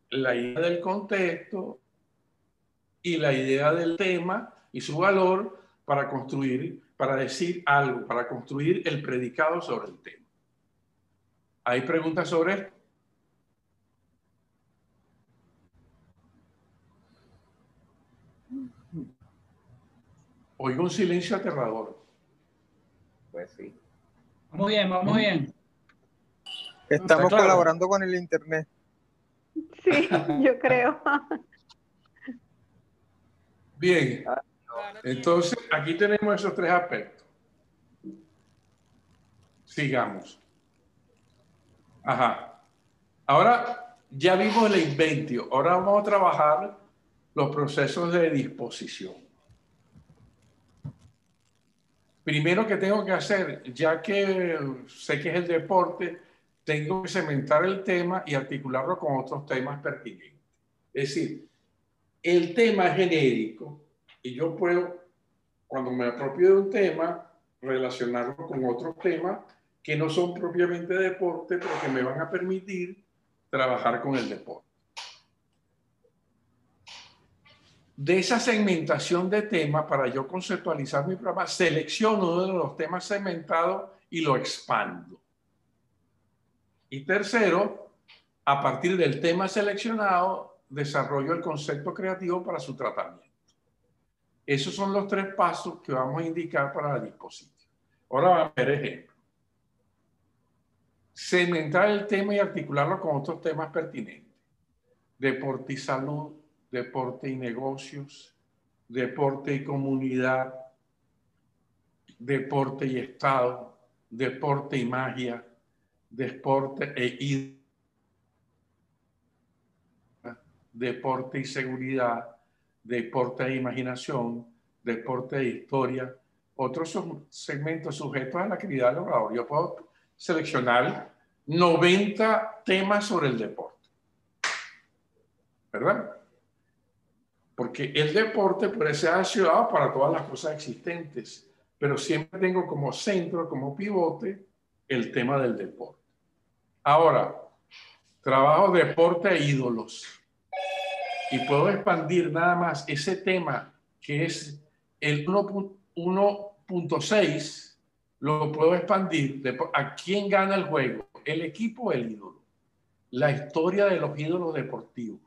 la idea del contexto, y la idea del tema y su valor para construir, para decir algo, para construir el predicado sobre el tema. ¿Hay preguntas sobre esto? Oigo un silencio aterrador. Pues sí. Vamos bien, vamos bien. Estamos colaborando con el Internet. Sí, yo creo. Bien, entonces aquí tenemos esos tres aspectos. Sigamos. Ajá. Ahora ya vimos el inventio. Ahora vamos a trabajar los procesos de disposición. Primero que tengo que hacer, ya que sé que es el deporte, tengo que cementar el tema y articularlo con otros temas pertinentes. Es decir, el tema genérico y yo puedo, cuando me apropio de un tema, relacionarlo con otros temas que no son propiamente deporte, pero que me van a permitir trabajar con el deporte. De esa segmentación de temas, para yo conceptualizar mi programa, selecciono uno de los temas segmentados y lo expando. Y tercero, a partir del tema seleccionado, desarrollo el concepto creativo para su tratamiento. Esos son los tres pasos que vamos a indicar para la disposición. Ahora vamos a ver ejemplos. segmentar el tema y articularlo con otros temas pertinentes. Deporte y salud, deporte y negocios, deporte y comunidad, deporte y Estado, deporte y magia, deporte e deporte y seguridad, deporte e imaginación, deporte e historia, otros segmentos sujetos a la actividad del orador. Yo puedo seleccionar 90 temas sobre el deporte. ¿Verdad? Porque el deporte puede ser asociado para todas las cosas existentes, pero siempre tengo como centro, como pivote, el tema del deporte. Ahora, trabajo deporte e ídolos. Y puedo expandir nada más ese tema que es el 1.6, lo puedo expandir. ¿A quién gana el juego? ¿El equipo o el ídolo? La historia de los ídolos deportivos.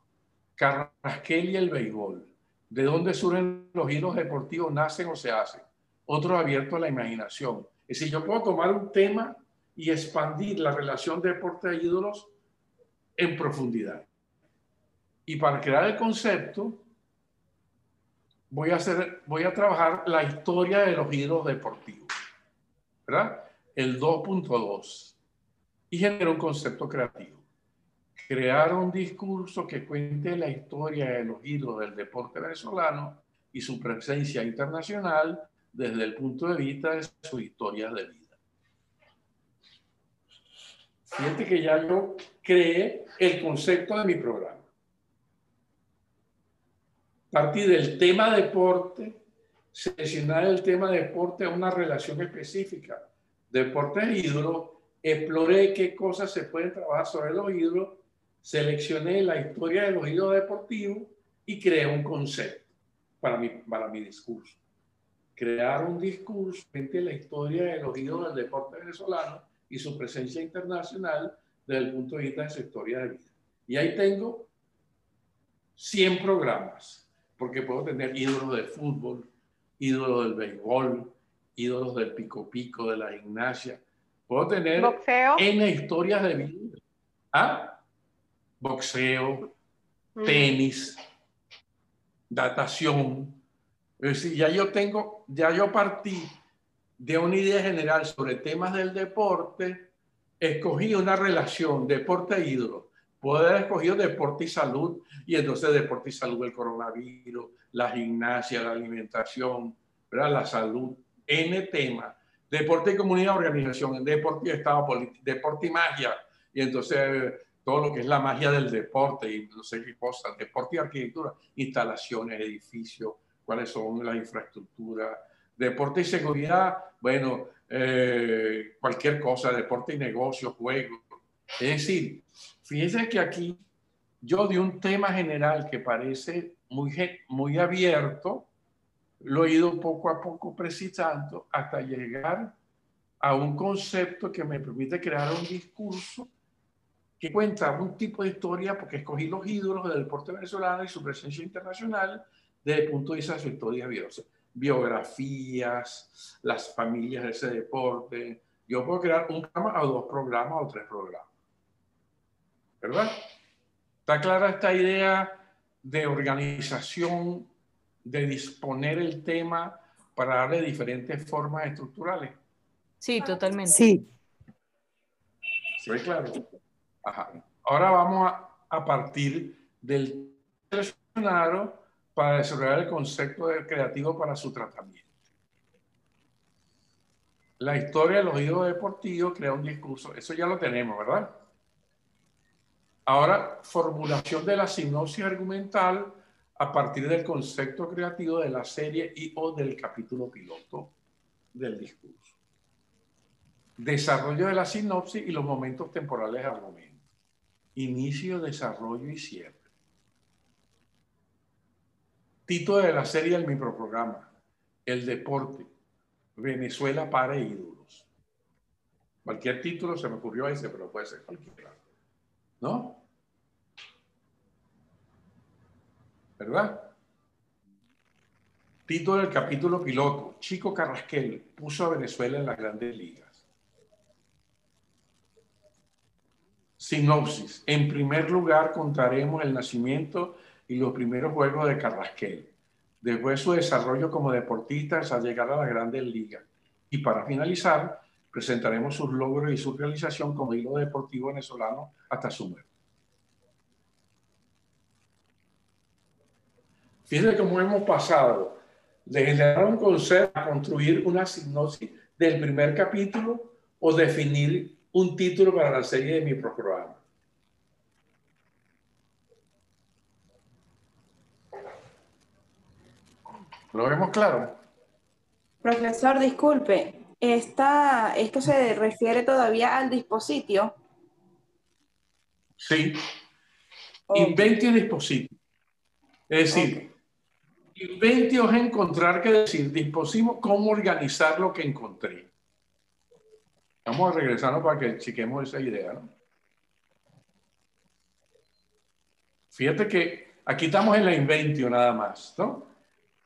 Carrasquel y el béisbol. ¿De dónde surgen los ídolos deportivos? ¿Nacen o se hacen? Otro abierto a la imaginación. Es decir, yo puedo tomar un tema y expandir la relación deporte e ídolos en profundidad. Y para crear el concepto, voy a, hacer, voy a trabajar la historia de los ídolos deportivos. ¿Verdad? El 2.2. Y genera un concepto creativo. Crear un discurso que cuente la historia de los ídolos del deporte venezolano y su presencia internacional desde el punto de vista de sus historias de vida. Fíjate que ya yo creé el concepto de mi programa. Partí del tema deporte, seleccionar el tema deporte a una relación específica. Deporte ídolo, exploré qué cosas se pueden trabajar sobre los ídolos, seleccioné la historia de los ídolos deportivos y creé un concepto para mi, para mi discurso. Crear un discurso frente a la historia de los ídolos del deporte venezolano y su presencia internacional desde el punto de vista de su historia de vida. Y ahí tengo 100 programas, porque puedo tener ídolos de fútbol, ídolos del béisbol, ídolos del pico pico, de la gimnasia. Puedo tener boxeo. N historias de vida. ¿Ah? Boxeo, mm. tenis, datación. Es decir, ya yo tengo, ya yo partí de una idea general sobre temas del deporte, escogí una relación deporte e. Puedo haber escogido deporte y salud, y entonces deporte y salud, el coronavirus, la gimnasia, la alimentación, la salud, N tema. Deporte y comunidad, organización, deporte y estado político, deporte y magia, y entonces todo lo que es la magia del deporte y no sé qué cosas, deporte y arquitectura, instalaciones, edificios, cuáles son las infraestructuras, Deporte y seguridad, bueno, eh, cualquier cosa, deporte y negocio, juego. Es decir, fíjense que aquí yo de un tema general que parece muy, muy abierto, lo he ido poco a poco precisando hasta llegar a un concepto que me permite crear un discurso que cuenta un tipo de historia, porque escogí los ídolos del deporte venezolano y su presencia internacional desde el punto de vista de su historia biografías, las familias de ese deporte. Yo puedo crear un programa o dos programas o tres programas. ¿Verdad? ¿Está clara esta idea de organización, de disponer el tema para darle diferentes formas estructurales? Sí, totalmente. Sí. ¿Sí claro? Ajá. Ahora vamos a, a partir del seleccionado para desarrollar el concepto de creativo para su tratamiento. La historia de los hijos deportivos crea un discurso, eso ya lo tenemos, ¿verdad? Ahora, formulación de la sinopsis argumental a partir del concepto creativo de la serie y o del capítulo piloto del discurso. Desarrollo de la sinopsis y los momentos temporales de argumento. Inicio, desarrollo y cierre. Título de la serie del microprograma, El deporte, Venezuela para ídolos. Cualquier título se me ocurrió ese, pero puede ser cualquiera. ¿No? ¿Verdad? Título del capítulo piloto, Chico Carrasquel puso a Venezuela en las grandes ligas. Sinopsis. En primer lugar, contaremos el nacimiento y los primeros juegos de Carrasquel. Después su desarrollo como deportista hasta llegar a la grandes ligas. Y para finalizar, presentaremos sus logros y su realización como hilo deportivo venezolano hasta su muerte. Fíjense cómo hemos pasado de generar un a construir una sinopsis del primer capítulo o definir un título para la serie de mi programa. ¿Lo vemos claro? Profesor, disculpe, esta, ¿esto se refiere todavía al dispositivo? Sí. Inventio dispositivo. Es decir, inventio es encontrar, que decir, dispositivo, cómo organizar lo que encontré. Vamos a regresarnos para que chequemos esa idea, ¿no? Fíjate que aquí estamos en la inventio nada más, ¿no?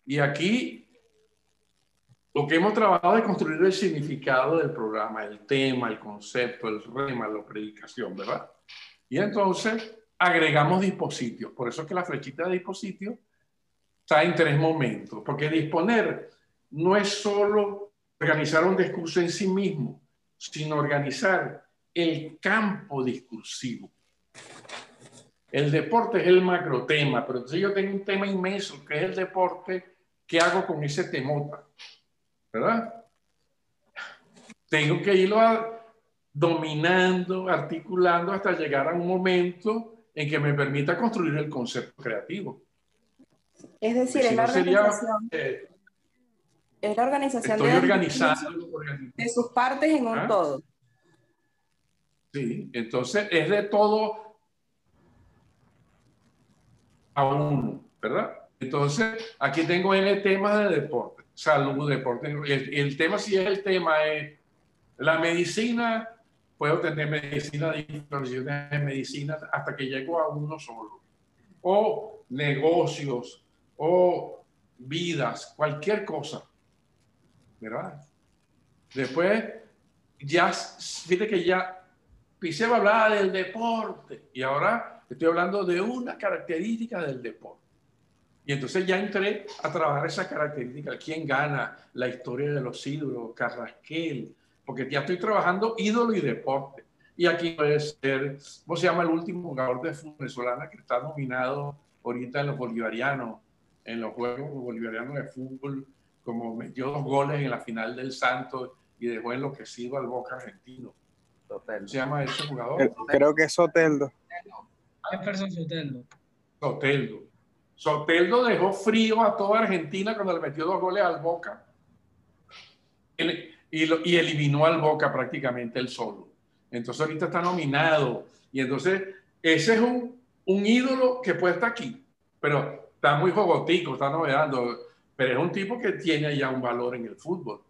Y aquí lo que hemos trabajado es construir el significado del programa, el tema, el concepto, el rema, la predicación, ¿verdad? Y entonces agregamos dispositivos. Por eso es que la flechita de dispositivos está en tres momentos, porque disponer no es solo organizar un discurso en sí mismo, sino organizar el campo discursivo. El deporte es el macro tema, pero entonces yo tengo un tema inmenso que es el deporte ¿qué hago con ese temota? ¿Verdad? Tengo que irlo dominando, articulando hasta llegar a un momento en que me permita construir el concepto creativo. Es decir, es, la organización, eh, es la organización. Estoy de, organizando de sus partes en un ¿Ah? todo. Sí, entonces es de todo a uno, ¿verdad? Entonces, aquí tengo el tema de deporte, salud, deporte. El, el, tema, si es el tema, es la medicina, puedo tener medicina de medicina hasta que llego a uno solo. O negocios, o vidas, cualquier cosa. ¿Verdad? Después, ya, fíjate que ya Pisé a hablar del deporte y ahora estoy hablando de una característica del deporte. Y entonces ya entré a trabajar esa característica, quién gana, la historia de los ídolos, Carrasquel, porque ya estoy trabajando ídolo y deporte. Y aquí puede ser, ¿cómo se llama el último jugador de fútbol venezolana que está nominado ahorita en los bolivarianos, en los Juegos Bolivarianos de Fútbol, como metió dos goles en la final del Santos y dejó enloquecido al Boca Argentino? ¿Cómo se llama ese jugador? Creo que es Soteldo. Jefferson Soteldo. Soteldo. Soteldo dejó frío a toda Argentina cuando le metió dos goles al Boca. Y, eliminó al Boca prácticamente él solo. Entonces ahorita está nominado. Y entonces ese es un, ídolo que puede estar aquí. Pero está muy jogotico, está novedando. Pero es un tipo que tiene ya un valor en el fútbol.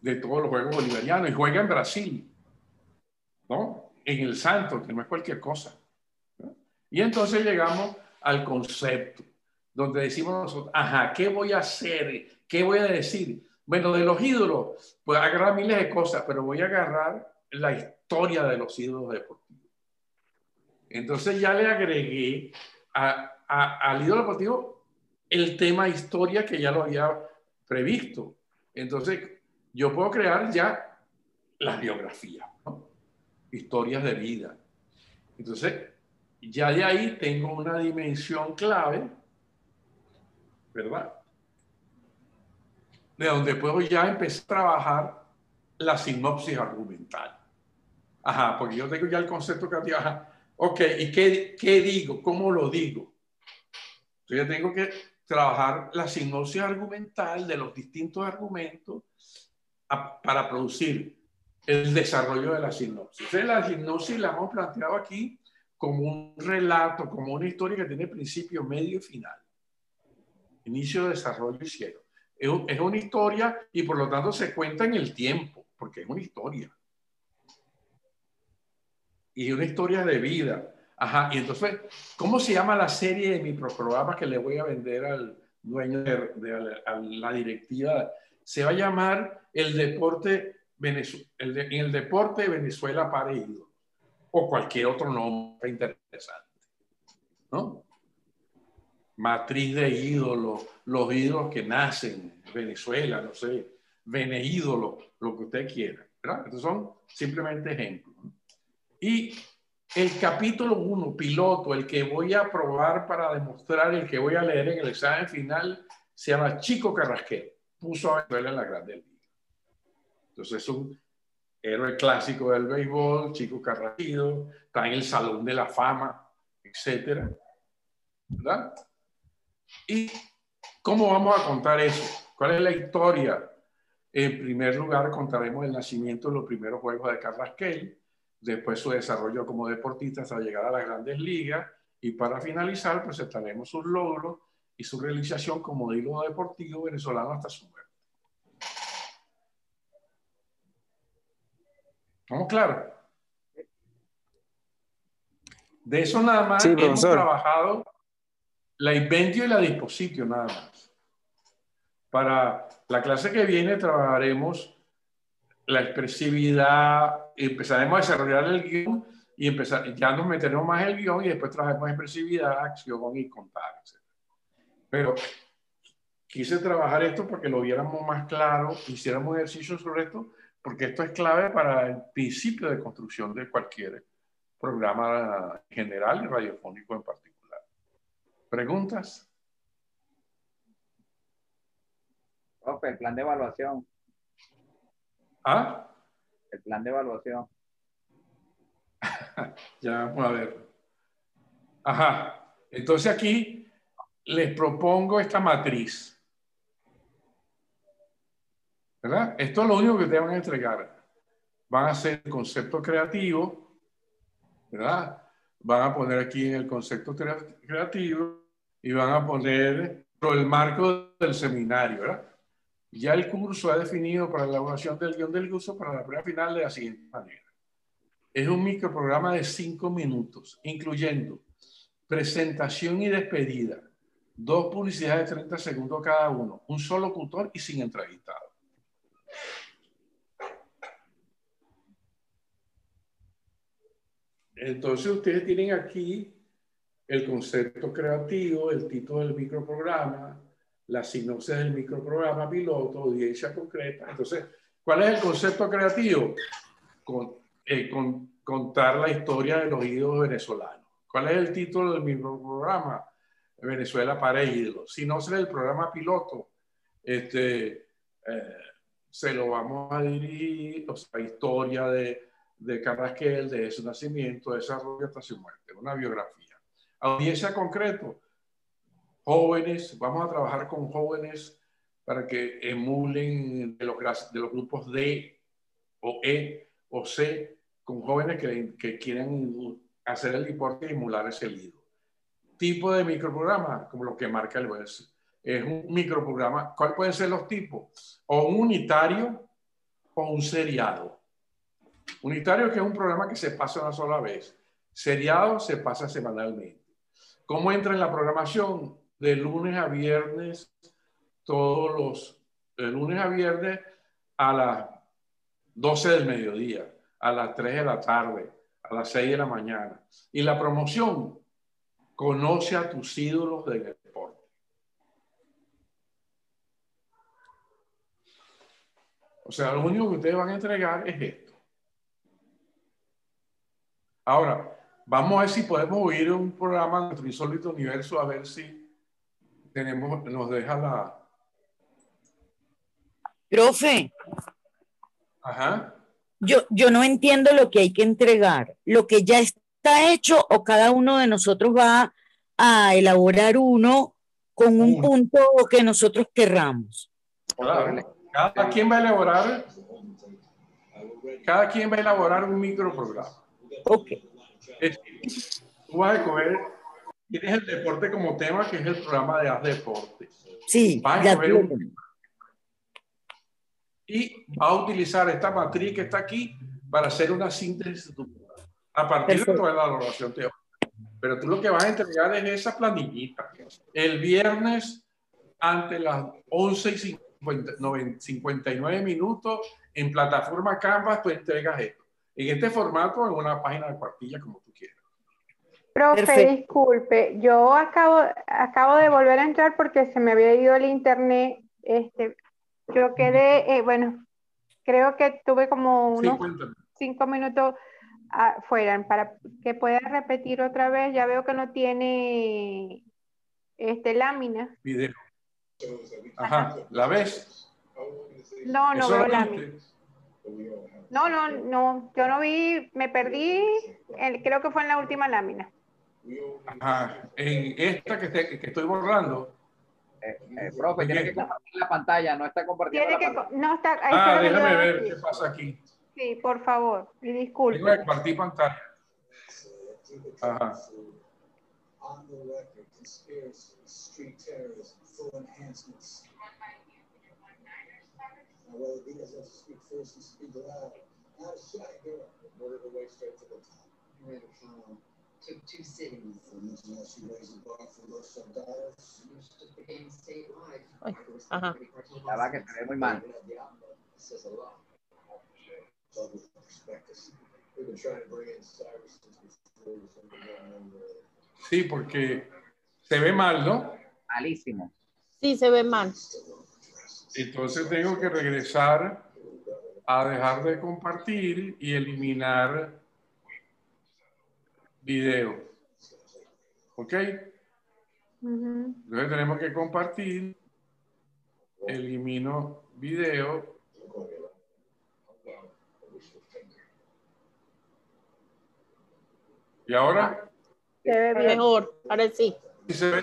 De todos los juegos bolivarianos. Y juega en Brasil. ¿No? En el Santos, que no es cualquier cosa. Y entonces llegamos al concepto, donde decimos nosotros, ajá, ¿qué voy a hacer? ¿Qué voy a decir? Bueno, de los ídolos, pues agarrar miles de cosas, pero voy a agarrar la historia de los ídolos deportivos. Entonces ya le agregué al ídolo deportivo el tema historia que ya lo había previsto. Entonces yo puedo crear ya las biografías, historias de vida. Entonces ya de ahí tengo una dimensión clave, ¿verdad? De donde puedo ya empezar a trabajar la sinopsis argumental. Ajá, porque yo tengo ya el concepto que ajá, ok, ¿y qué, qué digo? ¿Cómo lo digo? Entonces yo tengo que trabajar la sinopsis argumental de los distintos argumentos para producir el desarrollo de la sinopsis. Entonces la sinopsis la hemos planteado aquí como un relato, como una historia que tiene principio, medio y final. Inicio, desarrollo y cierre. Es una historia y por lo tanto se cuenta en el tiempo, porque es una historia. Y una historia de vida. Ajá, y entonces, ¿cómo se llama la serie de mi programa que le voy a vender al dueño de, la directiva? Se va a llamar El deporte el en el deporte Venezuela para ídolos o cualquier otro nombre interesante. ¿no? Matriz de ídolos, los ídolos que nacen en Venezuela, no sé, ídolo lo que usted quiera. Estos son simplemente ejemplos. Y el capítulo 1, piloto, el que voy a probar para demostrar, el que voy a leer en el examen final, se llama Chico Carrasquel. Puso a Venezuela en la Grande Liga. Entonces es un héroe clásico del béisbol, Chico Carrasquillo, está en el Salón de la Fama, etcétera. ¿Verdad? ¿Y cómo vamos a contar eso? ¿Cuál es la historia? En primer lugar, contaremos el nacimiento de los primeros juegos de Carrasquel, después su desarrollo como deportista hasta llegar a las grandes ligas y para finalizar presentaremos sus logros y su realización como ídolo deportivo venezolano hasta su muerte. ¿Estamos claros? De eso nada más hemos trabajado la inventio y la dispositio nada más. Para la clase que viene trabajaremos la expresividad, empezaremos a desarrollar el guion y empezar, ya nos meteremos más en el guion y después trabajaremos expresividad, acción y contar, etc. Pero quise trabajar esto porque lo viéramos más claro, hiciéramos ejercicio sobre esto, porque esto es clave para el principio de construcción de cualquier programa general y radiofónico en particular. ¿Preguntas? el plan de evaluación. ¿Ah? El plan de evaluación. ya, vamos a ver. Ajá. Entonces aquí les propongo esta matriz. ¿Verdad? Esto es lo único que te van a entregar. Van a hacer concepto creativo, ¿verdad? Van a poner aquí en el concepto creativo y van a poner el marco del seminario, ¿verdad? Ya el curso ha definido para la elaboración del guion del curso para la prueba final de la siguiente manera. Es un microprograma de cinco minutos, incluyendo presentación y despedida, dos publicidades de 30 segundos cada uno, un solo locutor y sin entrevistado. Entonces ustedes tienen aquí el concepto creativo, el título del microprograma, la sinopsis del microprograma piloto, audiencia concreta. Entonces, ¿cuál es el concepto creativo? Con, eh, contar la historia de los ídolos venezolanos. ¿Cuál es el título del microprograma? Venezuela para ídolos. Sinopsis del programa piloto. Este, eh, se lo vamos a dirigir, o sea, historia de de Carrasquel, de su nacimiento, desarrollo hasta su muerte, una biografía. Audiencia concreto, jóvenes, vamos a trabajar con jóvenes para que emulen de los, de los grupos D o E o C, con jóvenes que, que quieren hacer el deporte y emular ese libro. Tipo de microprograma, como lo que marca el verso. Es un microprograma. ¿Cuáles pueden ser los tipos? O un unitario o un seriado. Unitario que es un programa que se pasa una sola vez. Seriado se pasa semanalmente. ¿Cómo entra en la programación? De lunes a viernes, todos los, de lunes a viernes a las 12 del mediodía, a las 3 de la tarde, a las 6 de la mañana. Y la promoción, conoce a tus ídolos del deporte. O sea, lo único que ustedes van a entregar es esto. Ahora, vamos a ver si podemos oír un programa de nuestro insólito universo, a ver si tenemos, nos deja la... Profe. Ajá. Yo, yo no entiendo lo que hay que entregar. Lo que ya está hecho o cada uno de nosotros va a elaborar uno con un punto que nosotros querramos. Claro. Cada quien va a elaborar, cada quien va a elaborar un microprograma. Ok. tú vas a escoger, tienes el deporte como tema, que es el programa de Haz Deporte. Sí, vas a escoger un, y va a utilizar esta matriz que está aquí para hacer una síntesis a partir de toda la elaboración teórica. Pero tú lo que vas a entregar es esa planillita. El viernes, ante las 11 y 59 minutos, en plataforma Canvas tú entregas esto. En este formato, en una página de cuartilla, como tú quieras. Profe, disculpe, yo acabo, acabo de volver a entrar porque se me había ido el internet. Este, yo quedé, eh, bueno, creo que tuve como unos cinco minutos afuera para que pueda repetir otra vez. Ya veo que no tiene este lámina. Video. Ajá, ¿la ves? No, no veo lámina. No, no, no, yo no vi, me perdí, creo que fue en la última lámina. Ajá, en esta que, que estoy borrando. Eh, eh, profe, tiene que compartir la pantalla, no está compartiendo tiene que, No está, ah, déjame ver qué pasa aquí. Sí, por favor, y disculpe. Tengo que compartir pantalla. Ajá. Well, he doesn't have to speak first and speak loud. Not a shot girl. Murdered her way straight to the top. Ran a trial. Took two sittings. For mention that she raised the bar for those soldados. Just became statewide. Ajá. La va que te ve muy mal. Says a lot. We've been trying to bring in Cyrus since before Sí, porque se ve mal, ¿no? Malísimo. Sí, se ve mal. Entonces tengo que regresar a dejar de compartir y eliminar video. ¿Ok? Entonces tenemos que compartir, elimino video. ¿Y ahora? Se ve mejor, ahora sí. ¿Sí se ve?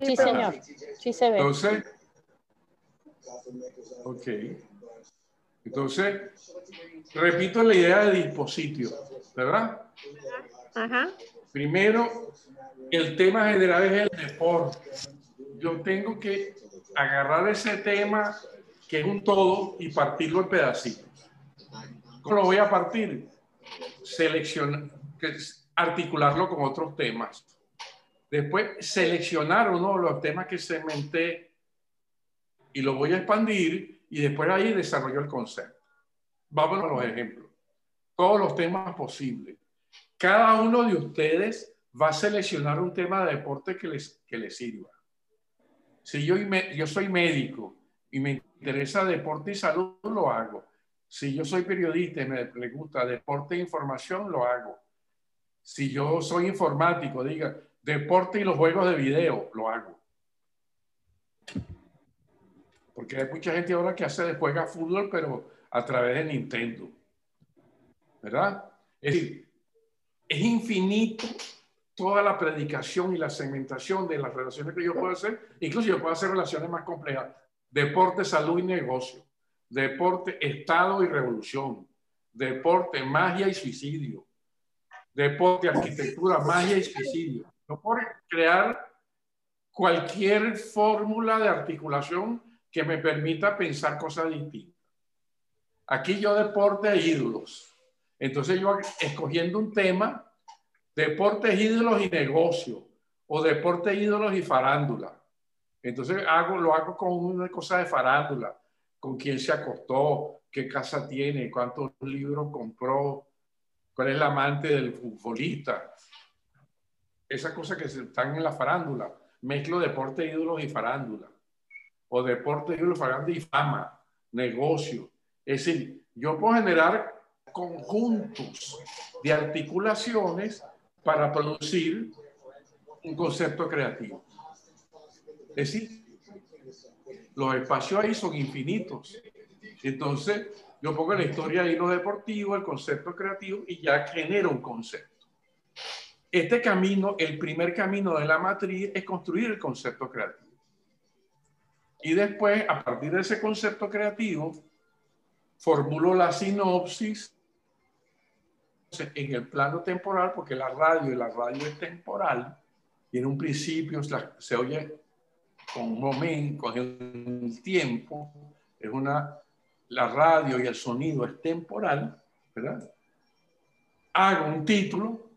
Sí, señor. Sí se ve. Entonces, Ok. Entonces, repito la idea de dispositivo, ¿verdad? Ajá. Primero, el tema general es el deporte. Yo tengo que agarrar ese tema que es un todo y partirlo en pedacitos. ¿Cómo lo voy a partir? Seleccionar, articularlo con otros temas. Después, seleccionar uno de los temas que segmenté y lo voy a expandir y después ahí desarrollo el concepto. Vamos a los ejemplos. Todos los temas posibles. Cada uno de ustedes va a seleccionar un tema de deporte que les, que les sirva. Si yo, yo soy médico y me interesa deporte y salud, lo hago. Si yo soy periodista y me, me gusta deporte e información, lo hago. Si yo soy informático, diga deporte y los juegos de video, lo hago. Porque hay mucha gente ahora que hace, juega fútbol, pero a través de Nintendo. ¿Verdad? Es decir, es infinito toda la predicación y la segmentación de las relaciones que yo puedo hacer. Incluso yo puedo hacer relaciones más complejas. Deporte, salud y negocio. Deporte, Estado y revolución. Deporte, magia y suicidio. Deporte, arquitectura, magia y suicidio. No por crear cualquier fórmula de articulación que me permita pensar cosas distintas. Aquí yo deporte e ídolos. Entonces yo escogiendo un tema, deportes, ídolos y negocio, o deportes, ídolos y farándula. Entonces hago, lo hago con una cosa de farándula, con quién se acostó, qué casa tiene, cuántos libros compró, cuál es el amante del futbolista. Esas cosas que están en la farándula. Mezclo deporte, ídolos y farándula o deporte y y fama, negocio. Es decir, yo puedo generar conjuntos de articulaciones para producir un concepto creativo. Es decir, los espacios ahí son infinitos. Entonces, yo pongo la historia ahí lo deportivo, el concepto creativo y ya genero un concepto. Este camino, el primer camino de la matriz es construir el concepto creativo. Y después, a partir de ese concepto creativo, formulo la sinopsis en el plano temporal, porque la radio y la radio es temporal, tiene un principio, se oye con un momento, con el tiempo, es una, la radio y el sonido es temporal, ¿verdad? Hago un título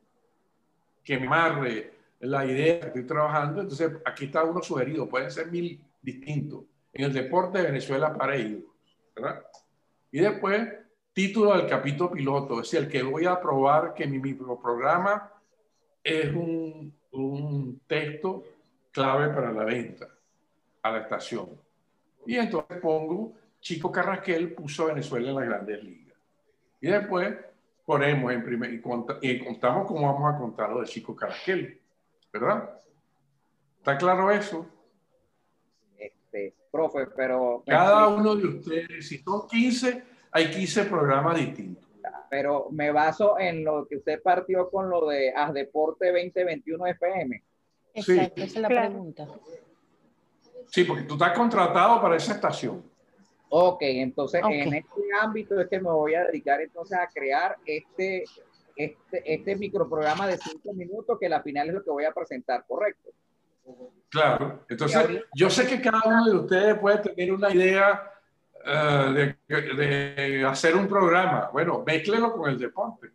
que me amarre la idea que estoy trabajando, entonces aquí está uno sugerido, pueden ser mil distinto. En el deporte de Venezuela para ellos, ¿verdad? Y después, título del capítulo piloto, es el que voy a probar que mi microprograma es un, un texto clave para la venta a la estación. Y entonces pongo, Chico Carrasquel puso a Venezuela en las grandes ligas. Y después ponemos en primer, y, contamos cómo vamos a contar lo de Chico Carrasquel, ¿verdad? ¿Está claro eso? Profe, pero... Cada uno de ustedes, si son 15, hay 15 programas distintos. Pero me baso en lo que usted partió con lo de AS Deporte 2021 FM. Exacto, esa es la pregunta. Sí, porque tú estás contratado para esa estación. Ok, entonces en este ámbito es que me voy a dedicar entonces a crear este, este, este microprograma de cinco minutos que al final es lo que voy a presentar, ¿correcto? Claro, entonces yo sé que cada uno de ustedes puede tener una idea eh, de, de, hacer un programa. Bueno, méclelo con el deporte.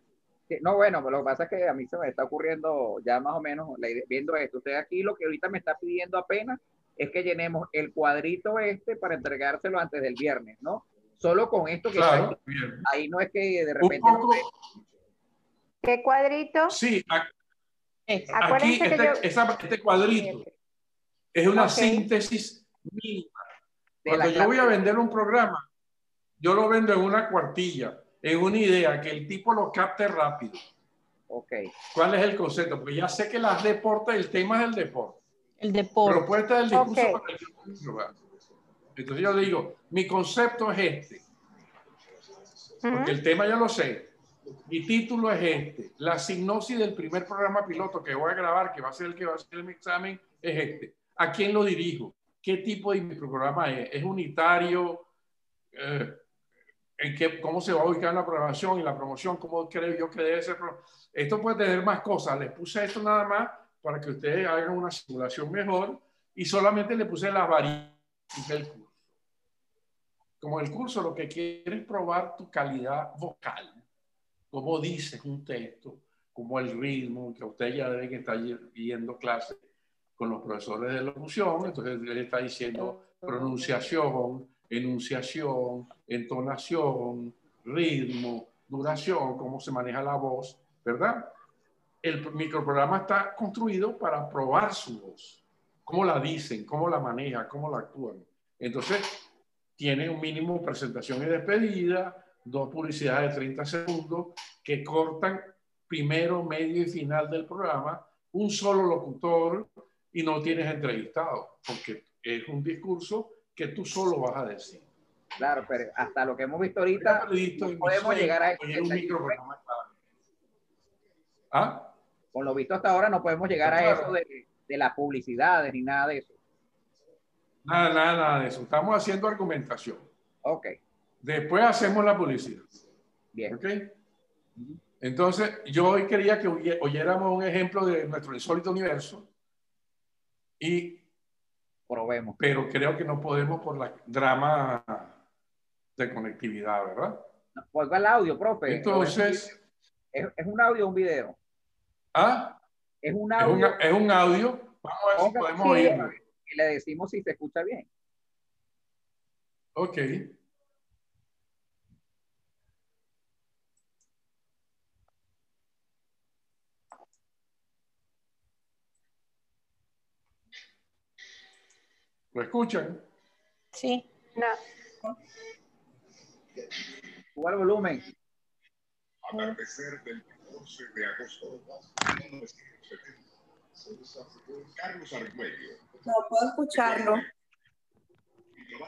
No, bueno, lo que pasa es que a mí se me está ocurriendo ya más o menos viendo esto. Usted aquí lo que ahorita me está pidiendo apenas es que llenemos el cuadrito este para entregárselo antes del viernes, ¿no? Solo con esto que ahí, no es que de repente... ¿Qué cuadrito? Sí, aquí, este, este, cuadrito es una síntesis mínima. Cuando yo voy a vender un programa, yo lo vendo en una cuartilla, en una idea, que el tipo lo capte rápido. Ok. ¿Cuál es el concepto? Porque ya sé que las deportes, el tema es el deporte. El deporte. Propuesta del discurso para el Entonces yo digo, mi concepto es este. Porque el tema ya lo sé. Mi título es este. La sinopsis del primer programa piloto que voy a grabar, que va a ser el que va a hacer el examen, es este. ¿A quién lo dirijo? ¿Qué tipo de programa es? ¿Es unitario? Eh, ¿en qué, ¿Cómo se va a ubicar la programación y la promoción? ¿Cómo creo yo que debe ser? Esto puede tener más cosas. Les puse esto nada más para que ustedes hagan una simulación mejor y solamente le puse la variable del curso. Como el curso lo que quiere es probar tu calidad vocal, cómo dices un texto, como el ritmo, que ustedes ya deben estar viendo clases con los profesores de locución, entonces él está diciendo pronunciación, enunciación, entonación, ritmo, duración, cómo se maneja la voz, ¿verdad? el microprograma está construido para probar su voz, cómo la dicen, cómo la manejan, cómo la actúan. Entonces, tiene un mínimo presentación y despedida, dos publicidades de 30 segundos que cortan primero, medio y final del programa, un solo locutor y no tienes entrevistado, porque es un discurso que tú solo vas a decir. Claro, pero hasta lo que hemos visto ahorita, podemos llegar a microprograma. ¿Ah? con lo visto hasta ahora no podemos llegar a eso de, de las publicidades ni nada de eso. Nada, nada, nada de eso. Estamos haciendo argumentación. Ok. Después hacemos la publicidad. Bien. Ok. Entonces, yo hoy quería que oyéramos un ejemplo de nuestro insólito universo y probemos. Pero creo que no podemos por la drama de conectividad, ¿verdad? Va el audio, profe. Entonces, ¿es, es un audio o un video? ¿Ah? Es un audio. Es, un audio. Vamos a ver si podemos oírlo. Y le decimos si se escucha bien. Ok. ¿Lo escuchan? Sí. No. ¿Cuál volumen? Atardecer del de agosto de Carlos Argüello. No puedo escucharlo.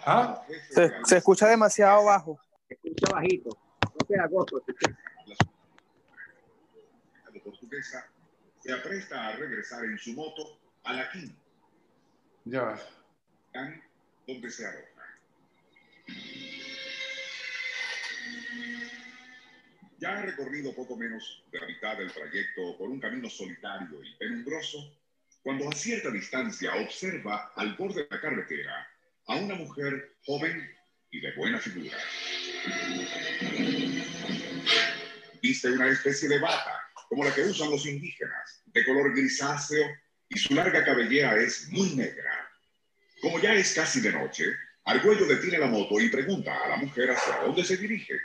¿Ah? Se, se, escucha demasiado bajo. Se escucha bajito. 12 de agosto. La portuguesa se apresta a regresar en su moto a la quinta. Ya. Donde se arroja. Ya ha recorrido poco menos de la mitad del trayecto por un camino solitario y penumbroso, cuando a cierta distancia observa al borde de la carretera a una mujer joven y de buena figura. Viste una especie de bata, como la que usan los indígenas, de color grisáceo y su larga cabellera es muy negra. Como ya es casi de noche, Argüello detiene la moto y pregunta a la mujer hacia dónde se dirige.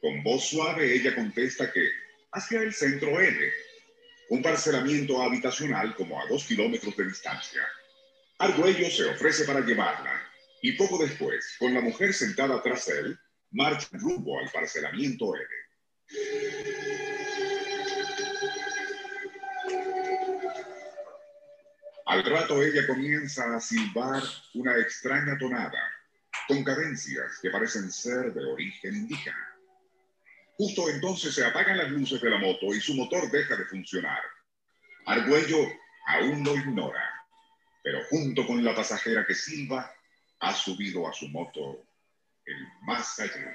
Con voz suave ella contesta que hacia el centro N, un parcelamiento habitacional como a dos kilómetros de distancia. Argüello se ofrece para llevarla y poco después, con la mujer sentada tras él, marcha rumbo al parcelamiento N. Al rato ella comienza a silbar una extraña tonada, con cadencias que parecen ser de origen indígena. Justo entonces se apagan las luces de la moto y su motor deja de funcionar. Argüello aún lo ignora, pero junto con la pasajera que silba, ha subido a su moto el más allá.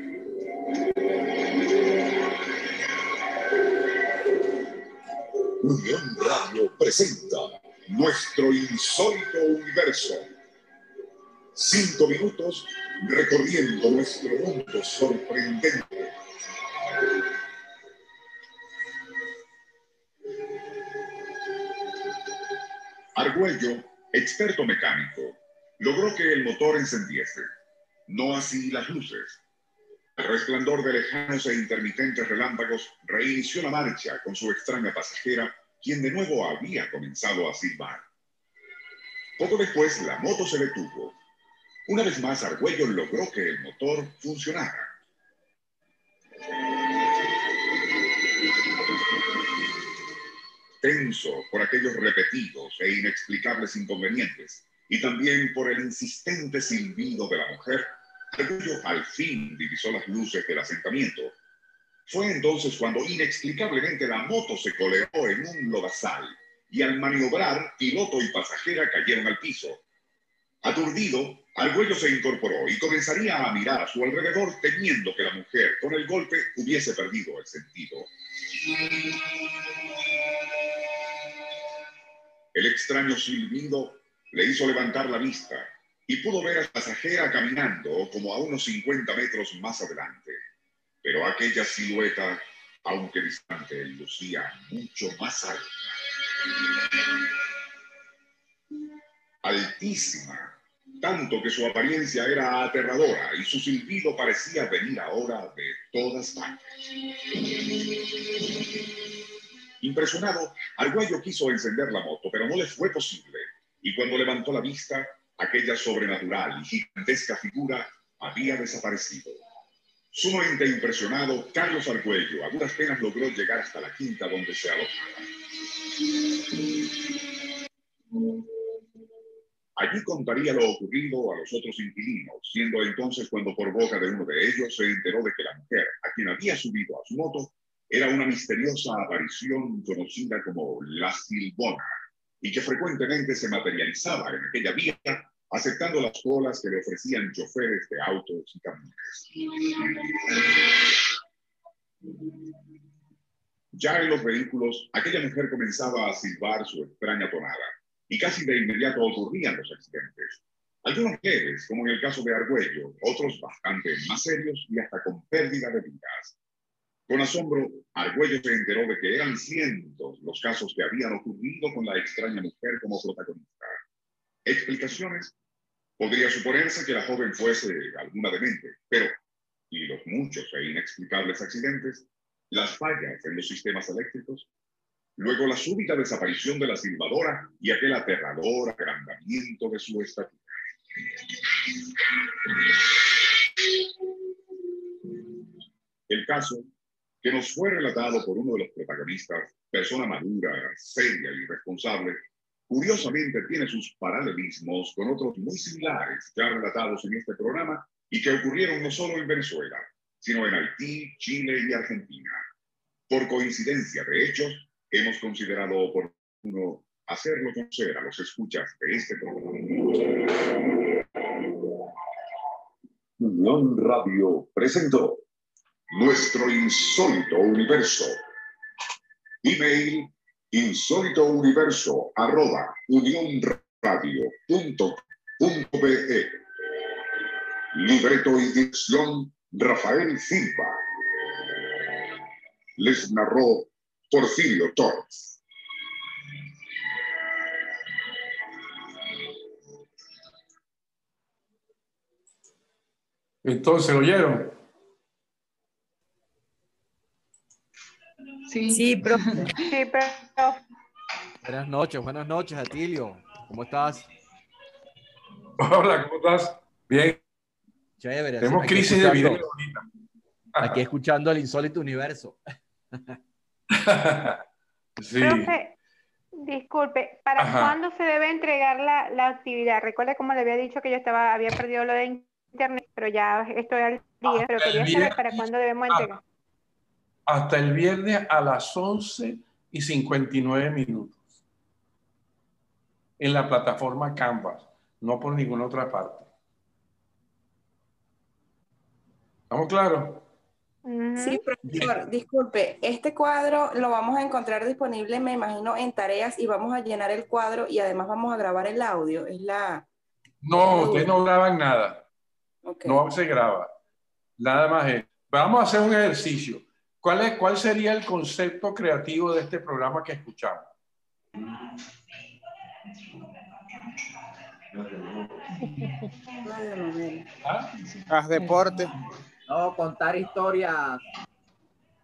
Unión Radio presenta nuestro insólito universo. Cinco minutos recorriendo nuestro mundo sorprendente. Argüello, experto mecánico, logró que el motor encendiese, no así las luces. El resplandor de lejanos e intermitentes relámpagos reinició la marcha con su extraña pasajera quien de nuevo había comenzado a silbar. Poco después, la moto se detuvo. Una vez más, Argüello logró que el motor funcionara. Tenso por aquellos repetidos e inexplicables inconvenientes, y también por el insistente silbido de la mujer, Argüello al fin divisó las luces del asentamiento fue entonces cuando inexplicablemente la moto se coleó en un lodazal y al maniobrar, piloto y pasajera cayeron al piso. Aturdido, Argüello se incorporó y comenzaría a mirar a su alrededor temiendo que la mujer con el golpe hubiese perdido el sentido. El extraño silbido le hizo levantar la vista y pudo ver a la pasajera caminando como a unos 50 metros más adelante pero aquella silueta, aunque distante, lucía mucho más alta. Altísima, tanto que su apariencia era aterradora y su silbido parecía venir ahora de todas partes. Impresionado, Arguello quiso encender la moto, pero no le fue posible, y cuando levantó la vista, aquella sobrenatural y gigantesca figura había desaparecido. Sumamente impresionado, Carlos Argüello a duras penas logró llegar hasta la quinta donde se alojaba. Allí contaría lo ocurrido a los otros inquilinos, siendo entonces cuando por boca de uno de ellos se enteró de que la mujer a quien había subido a su moto era una misteriosa aparición conocida como la Silbona y que frecuentemente se materializaba en aquella vía aceptando las colas que le ofrecían choferes de autos y camiones. Ya en los vehículos, aquella mujer comenzaba a silbar su extraña tonada y casi de inmediato ocurrían los accidentes. Algunos leves, como en el caso de Argüello, otros bastante más serios y hasta con pérdida de vidas. Con asombro, Argüello se enteró de que eran cientos los casos que habían ocurrido con la extraña mujer como protagonista. Explicaciones Podría suponerse que la joven fuese alguna demente, pero, y los muchos e inexplicables accidentes, las fallas en los sistemas eléctricos, luego la súbita desaparición de la silbadora y aquel aterrador agrandamiento de su estatura. El caso, que nos fue relatado por uno de los protagonistas, persona madura, seria y responsable, Curiosamente tiene sus paralelismos con otros muy similares ya relatados en este programa y que ocurrieron no solo en Venezuela, sino en Haití, Chile y Argentina. Por coincidencia de hechos, hemos considerado oportuno hacerlo conocer a los escuchas de este programa. Unión Radio presentó Nuestro Insólito Universo. Email insólitouniverso arroba unionradio.be. Libreto y dirección Rafael Silva. Les narró Porfirio Torres. Entonces, ¿oyeron? Sí, sí, profe. Sí. Buenas noches, buenas noches, Atilio. ¿Cómo estás? Hola, ¿cómo estás? Bien. Chévere. Tenemos crisis de video ahorita. Aquí escuchando el insólito universo. sí. Profe, disculpe, ¿para cuándo se debe entregar la, la, actividad? Recuerde como le había dicho que yo estaba, había perdido lo de internet, pero ya estoy al día, pero quería saber para cuándo debemos entregar. Hasta el viernes a las 11 y 59 minutos en la plataforma Canvas, no por ninguna otra parte. ¿Estamos claros? Sí, profesor, disculpe, este cuadro lo vamos a encontrar disponible, me imagino, en tareas y vamos a llenar el cuadro y además vamos a grabar el audio. Es la. No, ustedes no graban nada. No se graba. Nada más es. Vamos a hacer un ejercicio. ¿Cuál, es, ¿Cuál sería el concepto creativo de este programa que escuchamos? ¿Ah? Haz deporte. No, contar historias.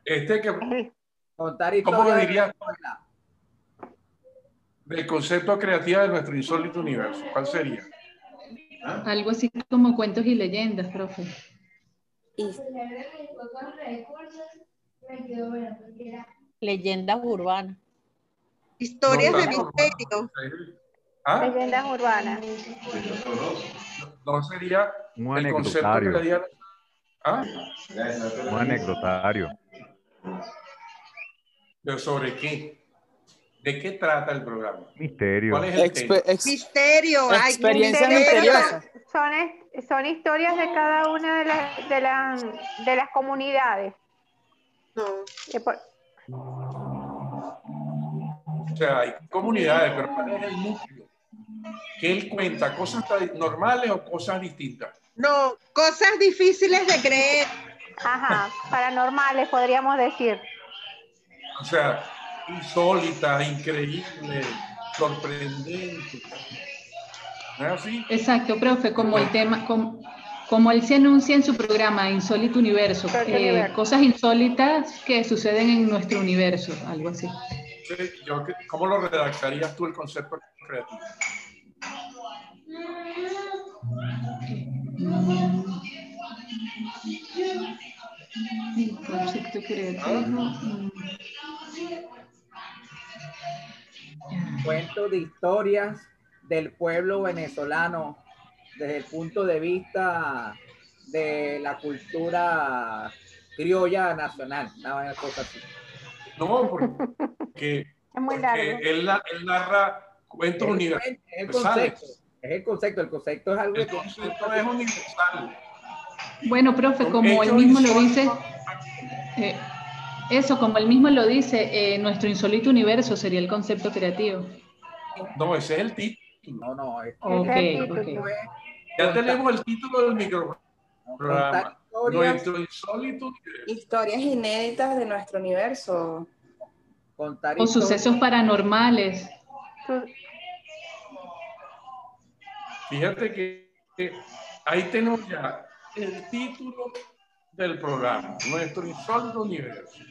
Este que. Contar historias. ¿Cómo lo dirías? Del concepto creativo de nuestro insólito universo. ¿Cuál sería? Algo así como cuentos y leyendas, profe. Leyendas urbanas. Historias de misterio. ¿Ah? Leyendas urbanas. No sería un el concepto que ¿Ah? Un anecdotario. ¿Pero sobre qué? ¿De qué trata el programa? Misterio. ¿Cuál es el Misterio. Experiencia misteriosa. Son, son historias de cada una de las, de, las, de las comunidades. No. O sea, hay comunidades, pero ¿cuál es el núcleo? Que él cuenta cosas normales o cosas distintas. No, cosas difíciles de creer. Ajá, paranormales podríamos decir. O sea, insólitas, increíbles, sorprendentes. ¿No es así? Exacto, profe, como el tema, como, como él se anuncia en su programa Insólito Universo, eh, cosas insólitas que suceden en nuestro universo, algo así. ¿Cómo lo redactarías tú el concepto creativo? concepto creativo. Cuento de historias del pueblo venezolano desde el punto de vista de la cultura criolla nacional, una cosa así. No, porque, él, narra cuentos universales. Es el concepto, es el concepto, el concepto es algo el concepto es universal. Bueno, profe, como él mismo lo dice, eh, eso, como él mismo lo dice, eh, nuestro insólito universo sería el concepto creativo. No, ese es el título. No, no, es okay, Ya tenemos el título del micrófono. Nuestro insólito Historias inéditas de nuestro universo. o sucesos paranormales. Fíjate que, ahí tenemos ya el título del programa, Nuestro insólito universo.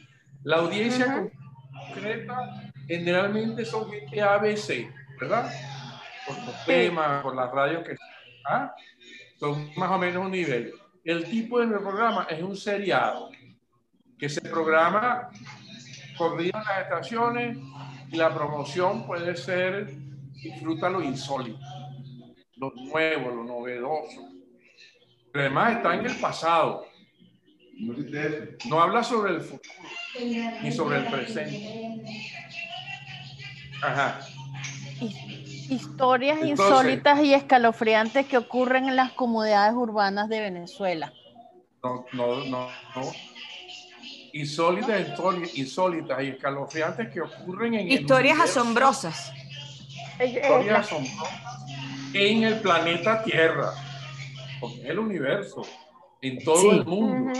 La audiencia concreta generalmente son gente ABC, ¿verdad? Por los temas, por las radios que ¿ah? son más o menos un nivel. El tipo de mi programa es un seriado que se programa en las estaciones y la promoción puede ser disfruta lo insólito, lo nuevo, lo novedoso. Pero además está en el pasado. No habla sobre el futuro ni sobre el presente. Ajá. Historias insólitas y escalofriantes que ocurren en las comunidades urbanas de Venezuela. No, no, no. Insólitas, insólitas y escalofriantes que ocurren en Historias asombrosas. Historias asombrosas en el planeta Tierra, en el universo, en todo el mundo.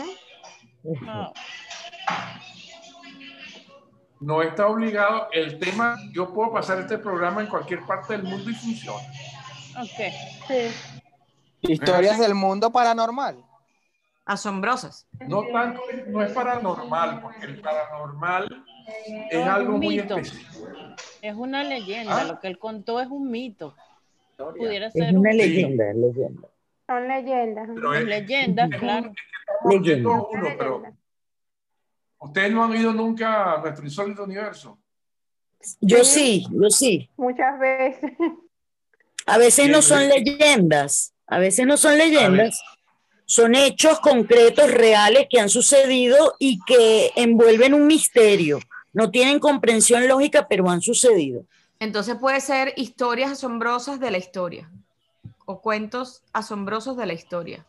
No está obligado. El tema, yo puedo pasar este programa en cualquier parte del mundo y funciona. Ok. Sí. Historias del mundo paranormal. asombrosas. No tanto, no es paranormal, porque el paranormal es algo muy específico. Es una leyenda, ¿Ah? lo que él contó es un mito. Pudiera ser es una leyenda, leyenda. Son leyendas. Son leyendas, claro. ¿Ustedes no han ido nunca a nuestro insólito universo? Yo sí, yo sí. Muchas veces. A veces no son leyendas, a veces no son leyendas, son hechos concretos, reales que han sucedido y que envuelven un misterio. No tienen comprensión lógica, pero han sucedido. Entonces puede ser historias asombrosas de la historia o cuentos asombrosos de la historia.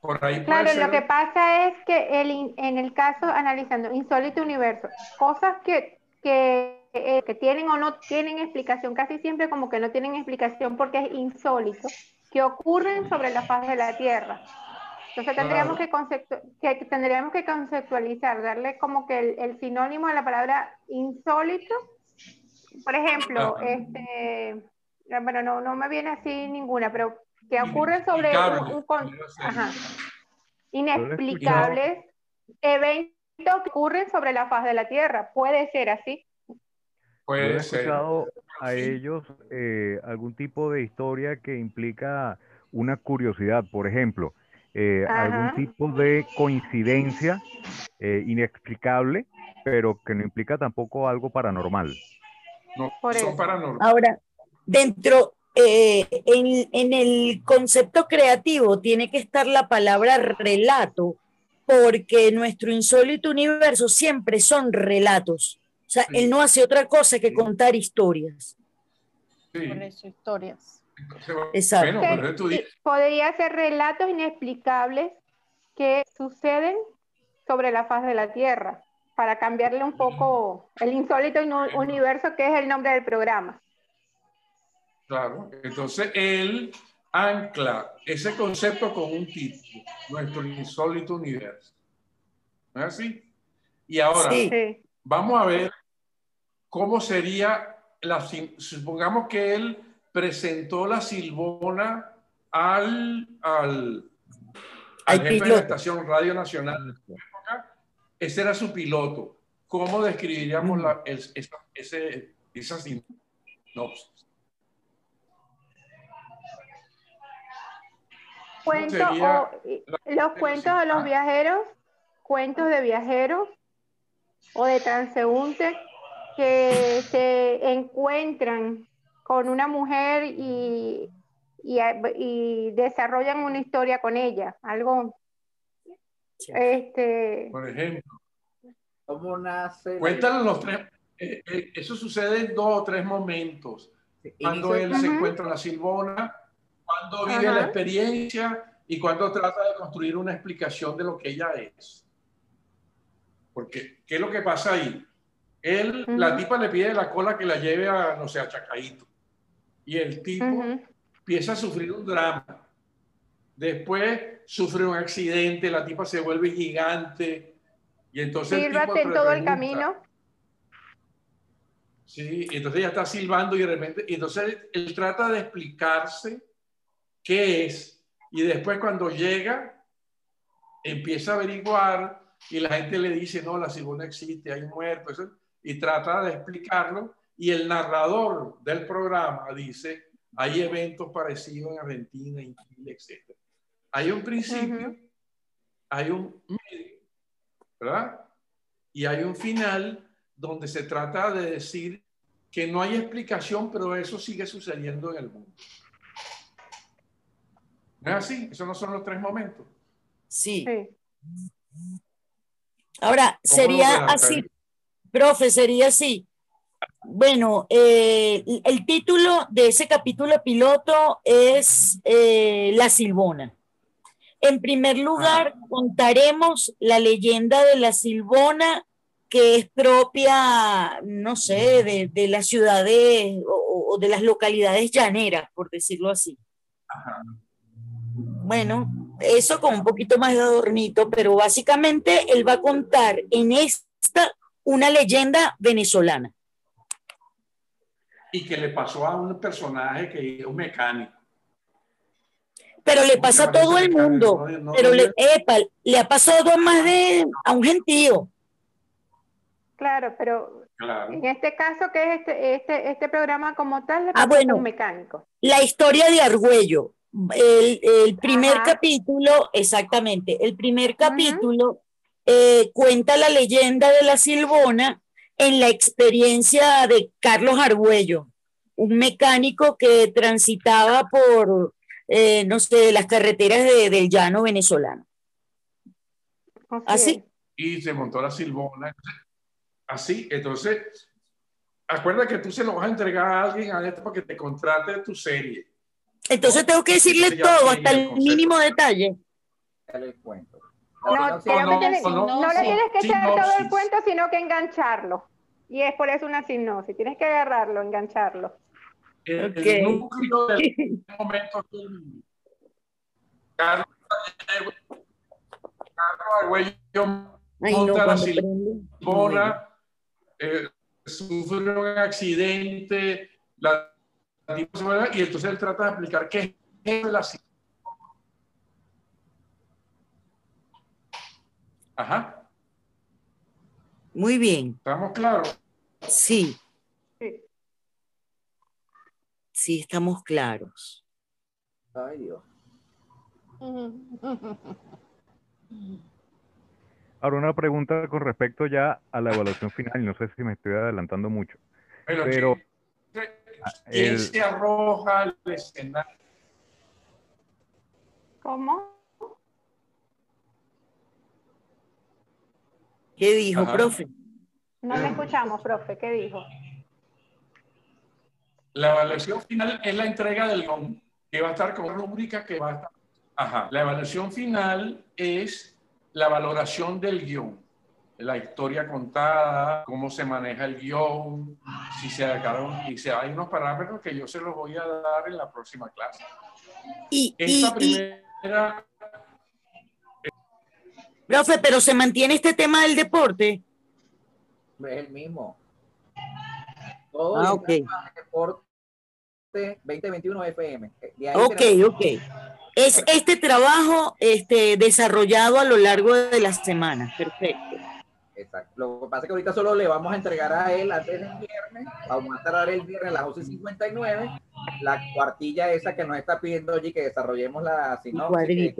Por ahí claro, lo que pasa es que el, en el caso, analizando insólito universo, cosas que, que, eh, que tienen o no tienen explicación, casi siempre como que no tienen explicación porque es insólito, que ocurren sobre la faz de la Tierra. Entonces tendríamos que, que, tendríamos que conceptualizar, darle como que el, el, sinónimo a la palabra insólito. Por ejemplo, este, bueno, no, no me viene así ninguna, pero que ocurren sobre un, inexplicables eventos que ocurren sobre la faz de la Tierra. Puede ser así. Puede he escuchado a ellos eh, algún tipo de historia que implica una curiosidad, por ejemplo, eh, algún tipo de coincidencia eh, inexplicable, pero que no implica tampoco algo paranormal. No, son paranormal. Ahora, dentro, eh, en, el concepto creativo tiene que estar la palabra relato, porque nuestro insólito universo siempre son relatos. O sea, él no hace otra cosa que contar historias. Por eso, historias. Exacto. podría ser relatos inexplicables que suceden sobre la faz de la Tierra, para cambiarle un poco el insólito universo que es el nombre del programa. Claro, entonces él ancla ese concepto con un título, nuestro insólito universo. ¿No es así? Y ahora, vamos a ver cómo sería la, supongamos que él presentó la Silbona al, al, al jefe de la estación Radio Nacional. Ese era su piloto. ¿Cómo describiríamos la, esa, ese, esa sinopsis? Los cuentos de los viajeros, cuentos de viajeros o de transeúntes que se encuentran con una mujer y, y, desarrollan una historia con ella, algo este por ejemplo ¿Cómo nace? Cuéntanos los tres. Eh, eh, eso sucede en dos o tres momentos. Cuando él se encuentra en la Silbona, cuando vive la experiencia y cuando trata de construir una explicación de lo que ella es. Porque, ¿qué es lo que pasa ahí? Él, la tipa le pide la cola que la lleve a, no sé, a Chacaito. Y el tipo empieza a sufrir un drama. Después sufre un accidente, la tipa se vuelve gigante. Y entonces. Sírvate en todo el camino. Sí, entonces ella está silbando y de repente. Y entonces él trata de explicarse qué es. Y después cuando llega, empieza a averiguar y la gente le dice, no, la no existe, hay muertos, y trata de explicarlo. Y el narrador del programa dice, hay eventos parecidos en Argentina, en Chile, etc. Hay un principio, hay un medio, ¿verdad? Y hay un final donde se trata de decir que no hay explicación, pero eso sigue sucediendo en el mundo. ¿No es así? ¿Esos no son los tres momentos? Sí. Ahora, sería así, profe, sería así. Bueno, eh, el título de ese capítulo piloto es eh, La Silbona. En primer lugar, contaremos la leyenda de la Silbona, que es propia, no sé, de, de las ciudades o, o, de las localidades llaneras, por decirlo así. Ajá. Bueno, eso con un poquito más de adornito, pero básicamente él va a contar en esta una leyenda venezolana. Y que le pasó a un personaje que es un mecánico. pero le pasa a todo el mundo. pero le, le ha pasado más de a un gentío. Claro, pero en este caso, ¿qué es este, este, este programa como tal? Le ah, bueno, un mecánico. La historia de Argüello. El, el primer capítulo, exactamente, el primer capítulo eh, cuenta la leyenda de la Silbona en la experiencia de Carlos Argüello, un mecánico que transitaba por eh, no sé, las carreteras del llano venezolano. Así. Y se montó la silbona. Así, entonces, acuerda que tú se lo vas a entregar a alguien a esto para que te contrate tu serie. Entonces tengo que decirle todo, hasta el, mínimo detalle. No, no, le tienes que echar todo el cuento, sino que engancharlo. Y es por eso una sinopsis. Tienes que agarrarlo, engancharlo el, okay. núcleo del momento Carlos, Carlos Arguello monta la Silbona, eh, sufre un accidente, la, y entonces él trata de explicar qué es la Ajá. Muy bien. ¿Estamos claros? Sí. Sí, estamos claros. Ay, Dios. Ahora una pregunta con respecto ya a la evaluación final, no sé si me estoy adelantando mucho. Pero, ¿quién se arroja al escenario? ¿Cómo? ¿Qué dijo, profe? No le escuchamos, profe. ¿Qué dijo? La evaluación final es la entrega del guion, que va a estar con rúbrica que va a estar. Ajá. La evaluación final es la valoración del guion, la historia contada, cómo se maneja el guion, si se acabaron, y si hay unos parámetros que yo se los voy a dar en la próxima clase. Y, Esta primera. Profe, pero se mantiene este tema del deporte. Es el mismo. Todo ah, ok. 2021 FM. ok, ok. Es este trabajo este, desarrollado a lo largo de la semana. Perfecto. Exacto. Lo que pasa es que ahorita solo le vamos a entregar a él antes del viernes. Vamos a tardar el viernes a las 11.59. La cuartilla esa que nos está pidiendo allí que desarrollemos la sinopsis.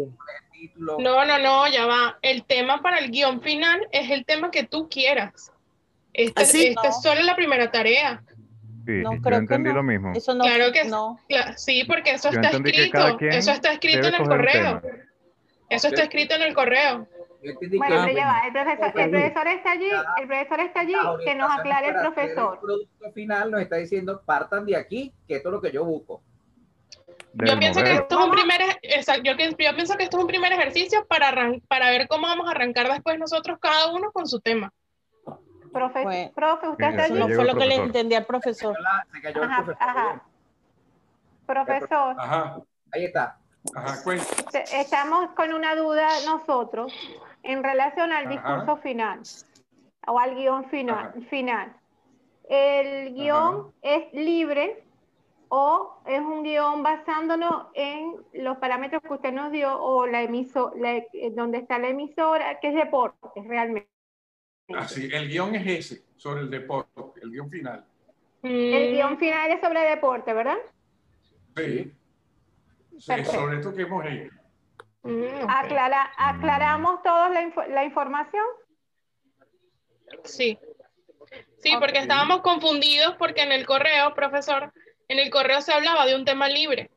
No, no, no, ya va. El tema para el guion final es el tema que tú quieras. Esta, ¿Ah, esta es solo la primera tarea. Sí, no, creo yo entendí lo mismo. Eso no, claro que no. sí, porque eso está escrito. Eso está escrito en el correo. Eso está escrito en el correo. Bueno, pero ya va, el profesor, el profesor está allí, el profesor está allí, que nos aclare el profesor. El producto final nos está diciendo, partan de aquí, que esto es lo que yo busco. Yo pienso, que esto es un primer, yo, yo, pienso que esto es un primer ejercicio para, para ver cómo vamos a arrancar después nosotros cada uno con su tema. Profe, profe usted está allí. No fue lo que le entendí al profesor. Profesor. Ajá. Ahí está. Ajá, Estamos con una duda nosotros en relación al discurso final o al guion final. final. ¿El guion es libre o es un guion basándonos en los parámetros que usted nos dio o la emisora, donde está la emisora, que es deporte realmente? Así, el guion es ese, sobre el deporte, el guion final. El guion final es sobre deporte, ¿verdad? Sí. sí sobre esto que hemos hecho. Mm, Aclara, ¿Aclaramos todos la, información? Sí. Sí, porque estábamos confundidos porque en el correo, profesor, en el correo se hablaba de un tema libre.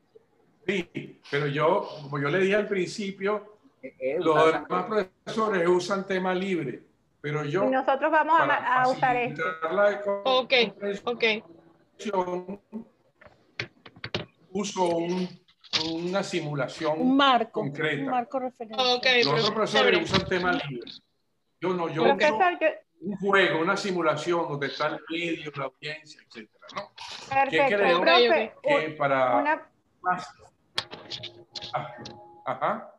Sí, pero yo, como yo le dije al principio, eh, eh, los demás profesores usan tema libre pero yo... Nosotros vamos a, usar esto. Ok, ok. Uso un, una simulación un marco, concreta. Un marco referente. Okay, Los otros profesores usan temas libres. Yo no, yo uso un juego, una simulación donde está el medio, la audiencia, etc. ¿no? Perfecto. ¿Qué creo Profe, que para... Una... Ah, ajá.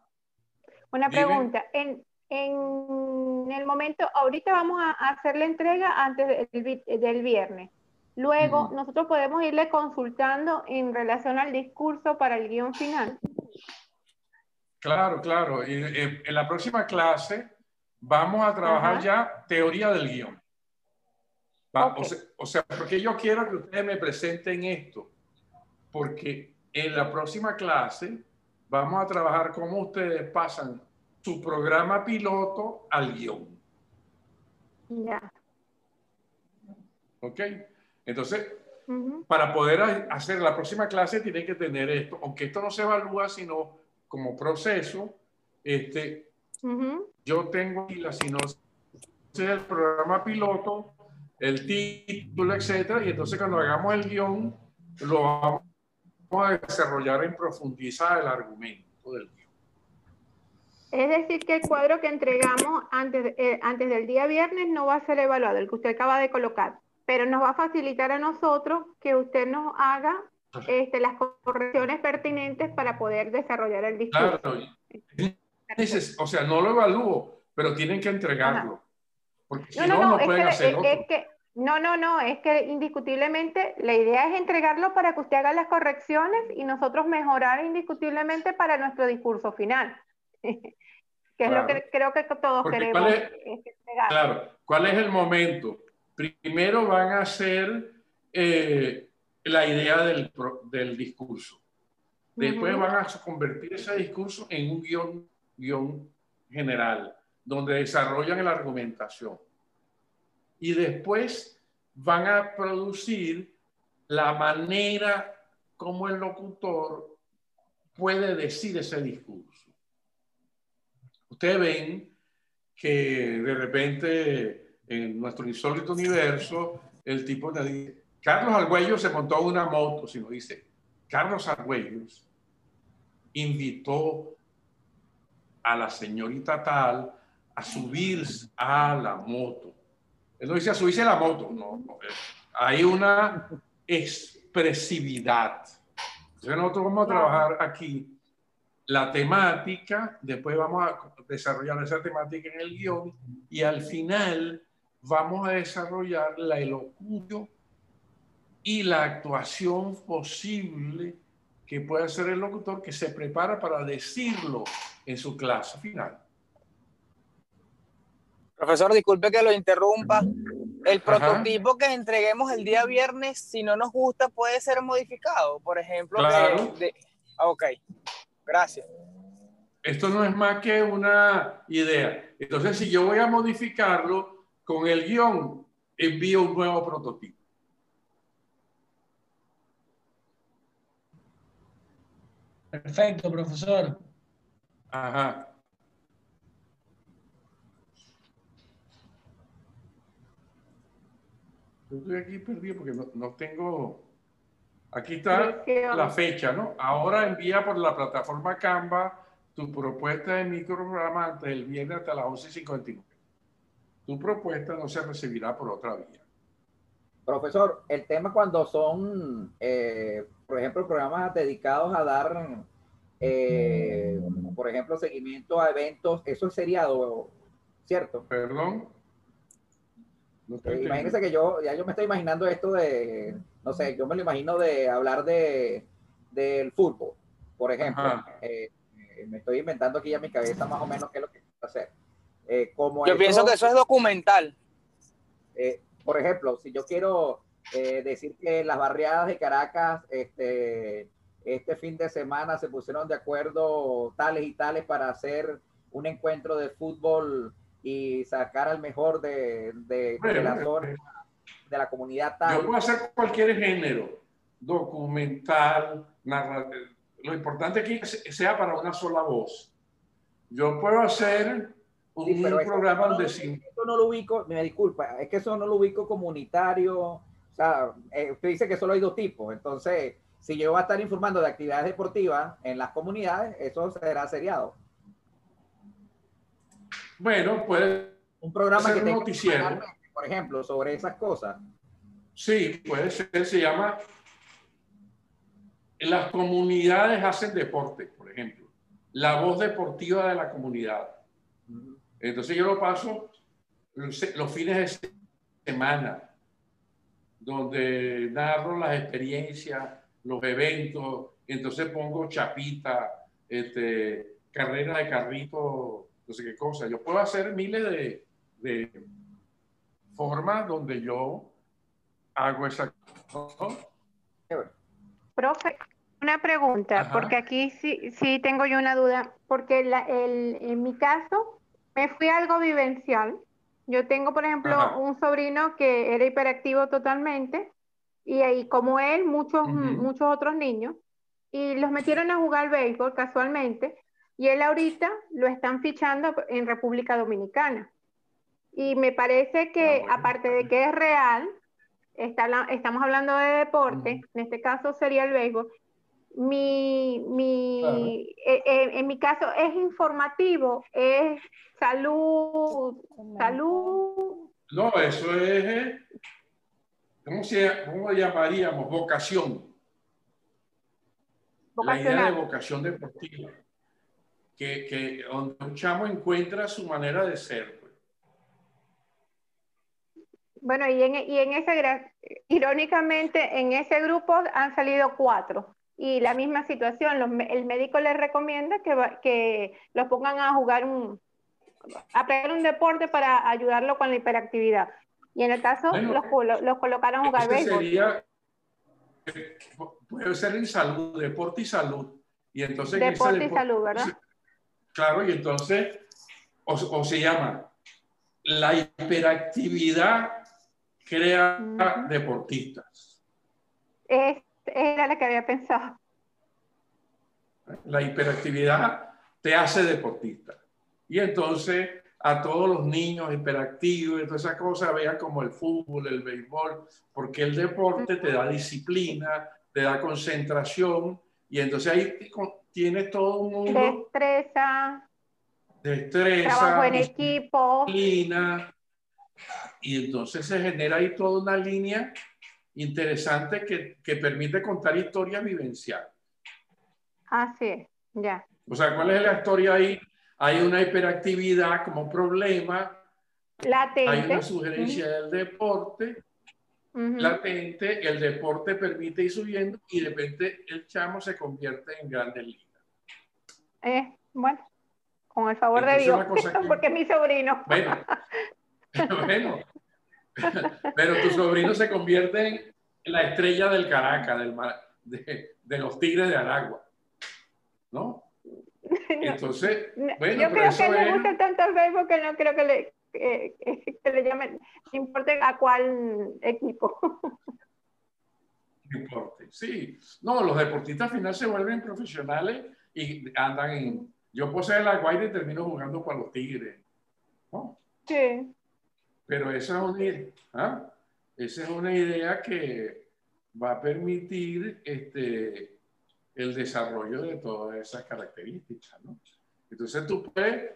Una pregunta. En, en el momento, ahorita vamos a hacer la entrega antes del, viernes. Luego, nosotros podemos irle consultando en relación al discurso para el guion final. Claro, claro. Y, eh, en la próxima clase vamos a trabajar ya teoría del guion. o, sea, o sea, porque yo quiero que ustedes me presenten esto, porque en la próxima clase vamos a trabajar cómo ustedes pasan su programa piloto al guion. Ya. ¿Ok? Entonces, para poder hacer la próxima clase tienen que tener esto, aunque esto no se evalúa sino como proceso, este, yo tengo aquí la sinopsis del programa piloto, el título, etcétera, y entonces cuando hagamos el guion, lo vamos a desarrollar en profundizar el argumento del guion. Es decir, que el cuadro que entregamos antes, eh, antes del día viernes no va a ser evaluado, el que usted acaba de colocar, pero nos va a facilitar a nosotros que usted nos haga este, las correcciones pertinentes para poder desarrollar el discurso. Claro. Dices, o sea, no lo evalúo, pero tienen que entregarlo. Porque si no, no, pueden hacer no, no, no, es que indiscutiblemente la idea es entregarlo para que usted haga las correcciones y nosotros mejorar indiscutiblemente para nuestro discurso final. que es lo que creo que todos queremos. ¿cuál es, claro, ¿cuál es el momento? Primero van a hacer eh, la idea del, del discurso. Después van a convertir ese discurso en un guion, guion general, donde desarrollan la argumentación y después van a producir la manera como el locutor puede decir ese discurso. Ustedes ven que de repente en nuestro insólito universo el tipo dice, Carlos Argüello se montó una moto, sino dice, Carlos Argüellos invitó a la señorita tal a subir a la moto él no dice a subirse la moto, no, Hay una expresividad. Entonces nosotros vamos a trabajar aquí la temática, después vamos a desarrollar esa temática en el guion y al final vamos a desarrollar la elocución y la actuación posible que puede hacer el locutor que se prepara para decirlo en su clase final. Profesor, disculpe que lo interrumpa. El prototipo que entreguemos el día viernes, si no nos gusta, puede ser modificado. Por ejemplo, claro. Ah, ok, gracias. Esto no es más que una idea. Entonces, si yo voy a modificarlo con el guion, envío un nuevo prototipo. Perfecto, profesor. Ajá. Yo estoy aquí perdido porque no, tengo... Aquí está la fecha, ¿no? Ahora envía por la plataforma Canva tu propuesta de microprograma antes del viernes hasta las 11.59. Tu propuesta no se recibirá por otra vía. Profesor, el tema cuando son, eh, por ejemplo, programas dedicados a dar, eh, por ejemplo, seguimiento a eventos, eso es seriado, ¿cierto? Perdón. Eh, imagínense que yo, ya yo me estoy imaginando esto de, no sé, yo me lo imagino de hablar de del fútbol, por ejemplo. Eh, me estoy inventando aquí ya en mi cabeza más o menos qué es lo que quiero hacer. como yo pienso que eso es documental. por ejemplo, si yo quiero decir que las barriadas de Caracas, este, este fin de semana se pusieron de acuerdo tales y tales para hacer un encuentro de fútbol y sacar al mejor de, de, la zona, de la comunidad tal. Yo puedo hacer cualquier género, documental, narrativo. Lo importante aquí es que sea para una sola voz. Yo puedo hacer un, programa donde sí. Eso no lo ubico, me disculpa, es que eso no lo ubico comunitario. O sea, eh, usted dice que solo hay dos tipos. Entonces, si yo voy a estar informando de actividades deportivas en las comunidades, eso será seriado. Bueno, puede un programa que tenga noticiero, por ejemplo, sobre esas cosas. Sí, puede ser, se llama Las comunidades hacen deporte, por ejemplo. La voz deportiva de la comunidad. Entonces yo lo paso los fines de semana, donde narro las experiencias, los eventos, entonces pongo chapita, este, carrera de carrito, no sé qué cosa. Yo puedo hacer miles de, de formas donde yo hago esa cosa. Profe, una pregunta, porque aquí sí, sí tengo yo una duda, porque el, en mi caso me fui a algo vivencial. Yo tengo, por ejemplo, un sobrino que era hiperactivo totalmente y, ahí como él, muchos, muchos otros niños, y los metieron a jugar béisbol casualmente, y él ahorita lo están fichando en República Dominicana. Y me parece que, ah, aparte de que es real, está, estamos hablando de deporte, en este caso sería el béisbol, mi, mi eh, eh, en mi caso es informativo, es salud, salud. No, eso es, ¿cómo, se, cómo llamaríamos? Vocación. La idea de vocación deportiva. Que, que donde un chamo encuentra su manera de ser. Pues. Bueno, y en, y en ese, irónicamente, en ese grupo han salido cuatro y la misma situación, el médico les recomienda que, que los pongan a jugar un, a pegar un deporte para ayudarlo con la hiperactividad. Y en el caso los, los, colocaron a jugar béisbol. Sería, puede ser en salud, deporte y salud. Y entonces deporte y salud, ¿verdad? Claro, y entonces, o, o se llama, la hiperactividad crea deportistas. Es era la que había pensado. La hiperactividad te hace deportista. Y entonces a todos los niños hiperactivos y todas esas cosas vean como el fútbol, el béisbol, porque el deporte te da disciplina, te da concentración y entonces ahí tienes todo un mundo. Destreza. Destreza. Trabajo en equipo. Y entonces se genera ahí toda una línea interesante que, que permite contar historias vivenciales. Así es, ya. O sea, ¿cuál es la historia ahí? Hay una hiperactividad como problema. Latente. Hay una sugerencia del deporte. Latente, el deporte permite ir subiendo y de repente el chamo se convierte en grandes ligas. Eh, bueno, con el favor de Dios, porque es mi sobrino. Bueno, bueno, pero tu sobrino se convierte en la estrella del Caracas, del, de, de los Tigres de Aragua. ¿No? Entonces, bueno, yo creo que le gusta tanto el béisbol que no creo que le, que le llamen, importe a cuál equipo. Importe, sí. No, los deportistas al final se vuelven profesionales y andan en. Yo poseo la Guaira y termino jugando para los Tigres. ¿no? Sí. Pero esa es una, ¿ah? esa es una idea que va a permitir este, el desarrollo de todas esas características. ¿no? Entonces tú puedes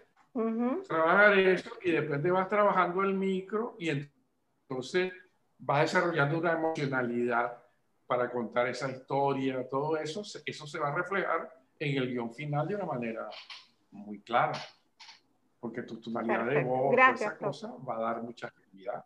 trabajar eso y después te vas trabajando el micro y entonces vas desarrollando una emocionalidad para contar esa historia, todo eso, eso se va a reflejar en el guion final de una manera muy clara porque tu tonalidad de voz, esa cosa, va a dar mucha actividad.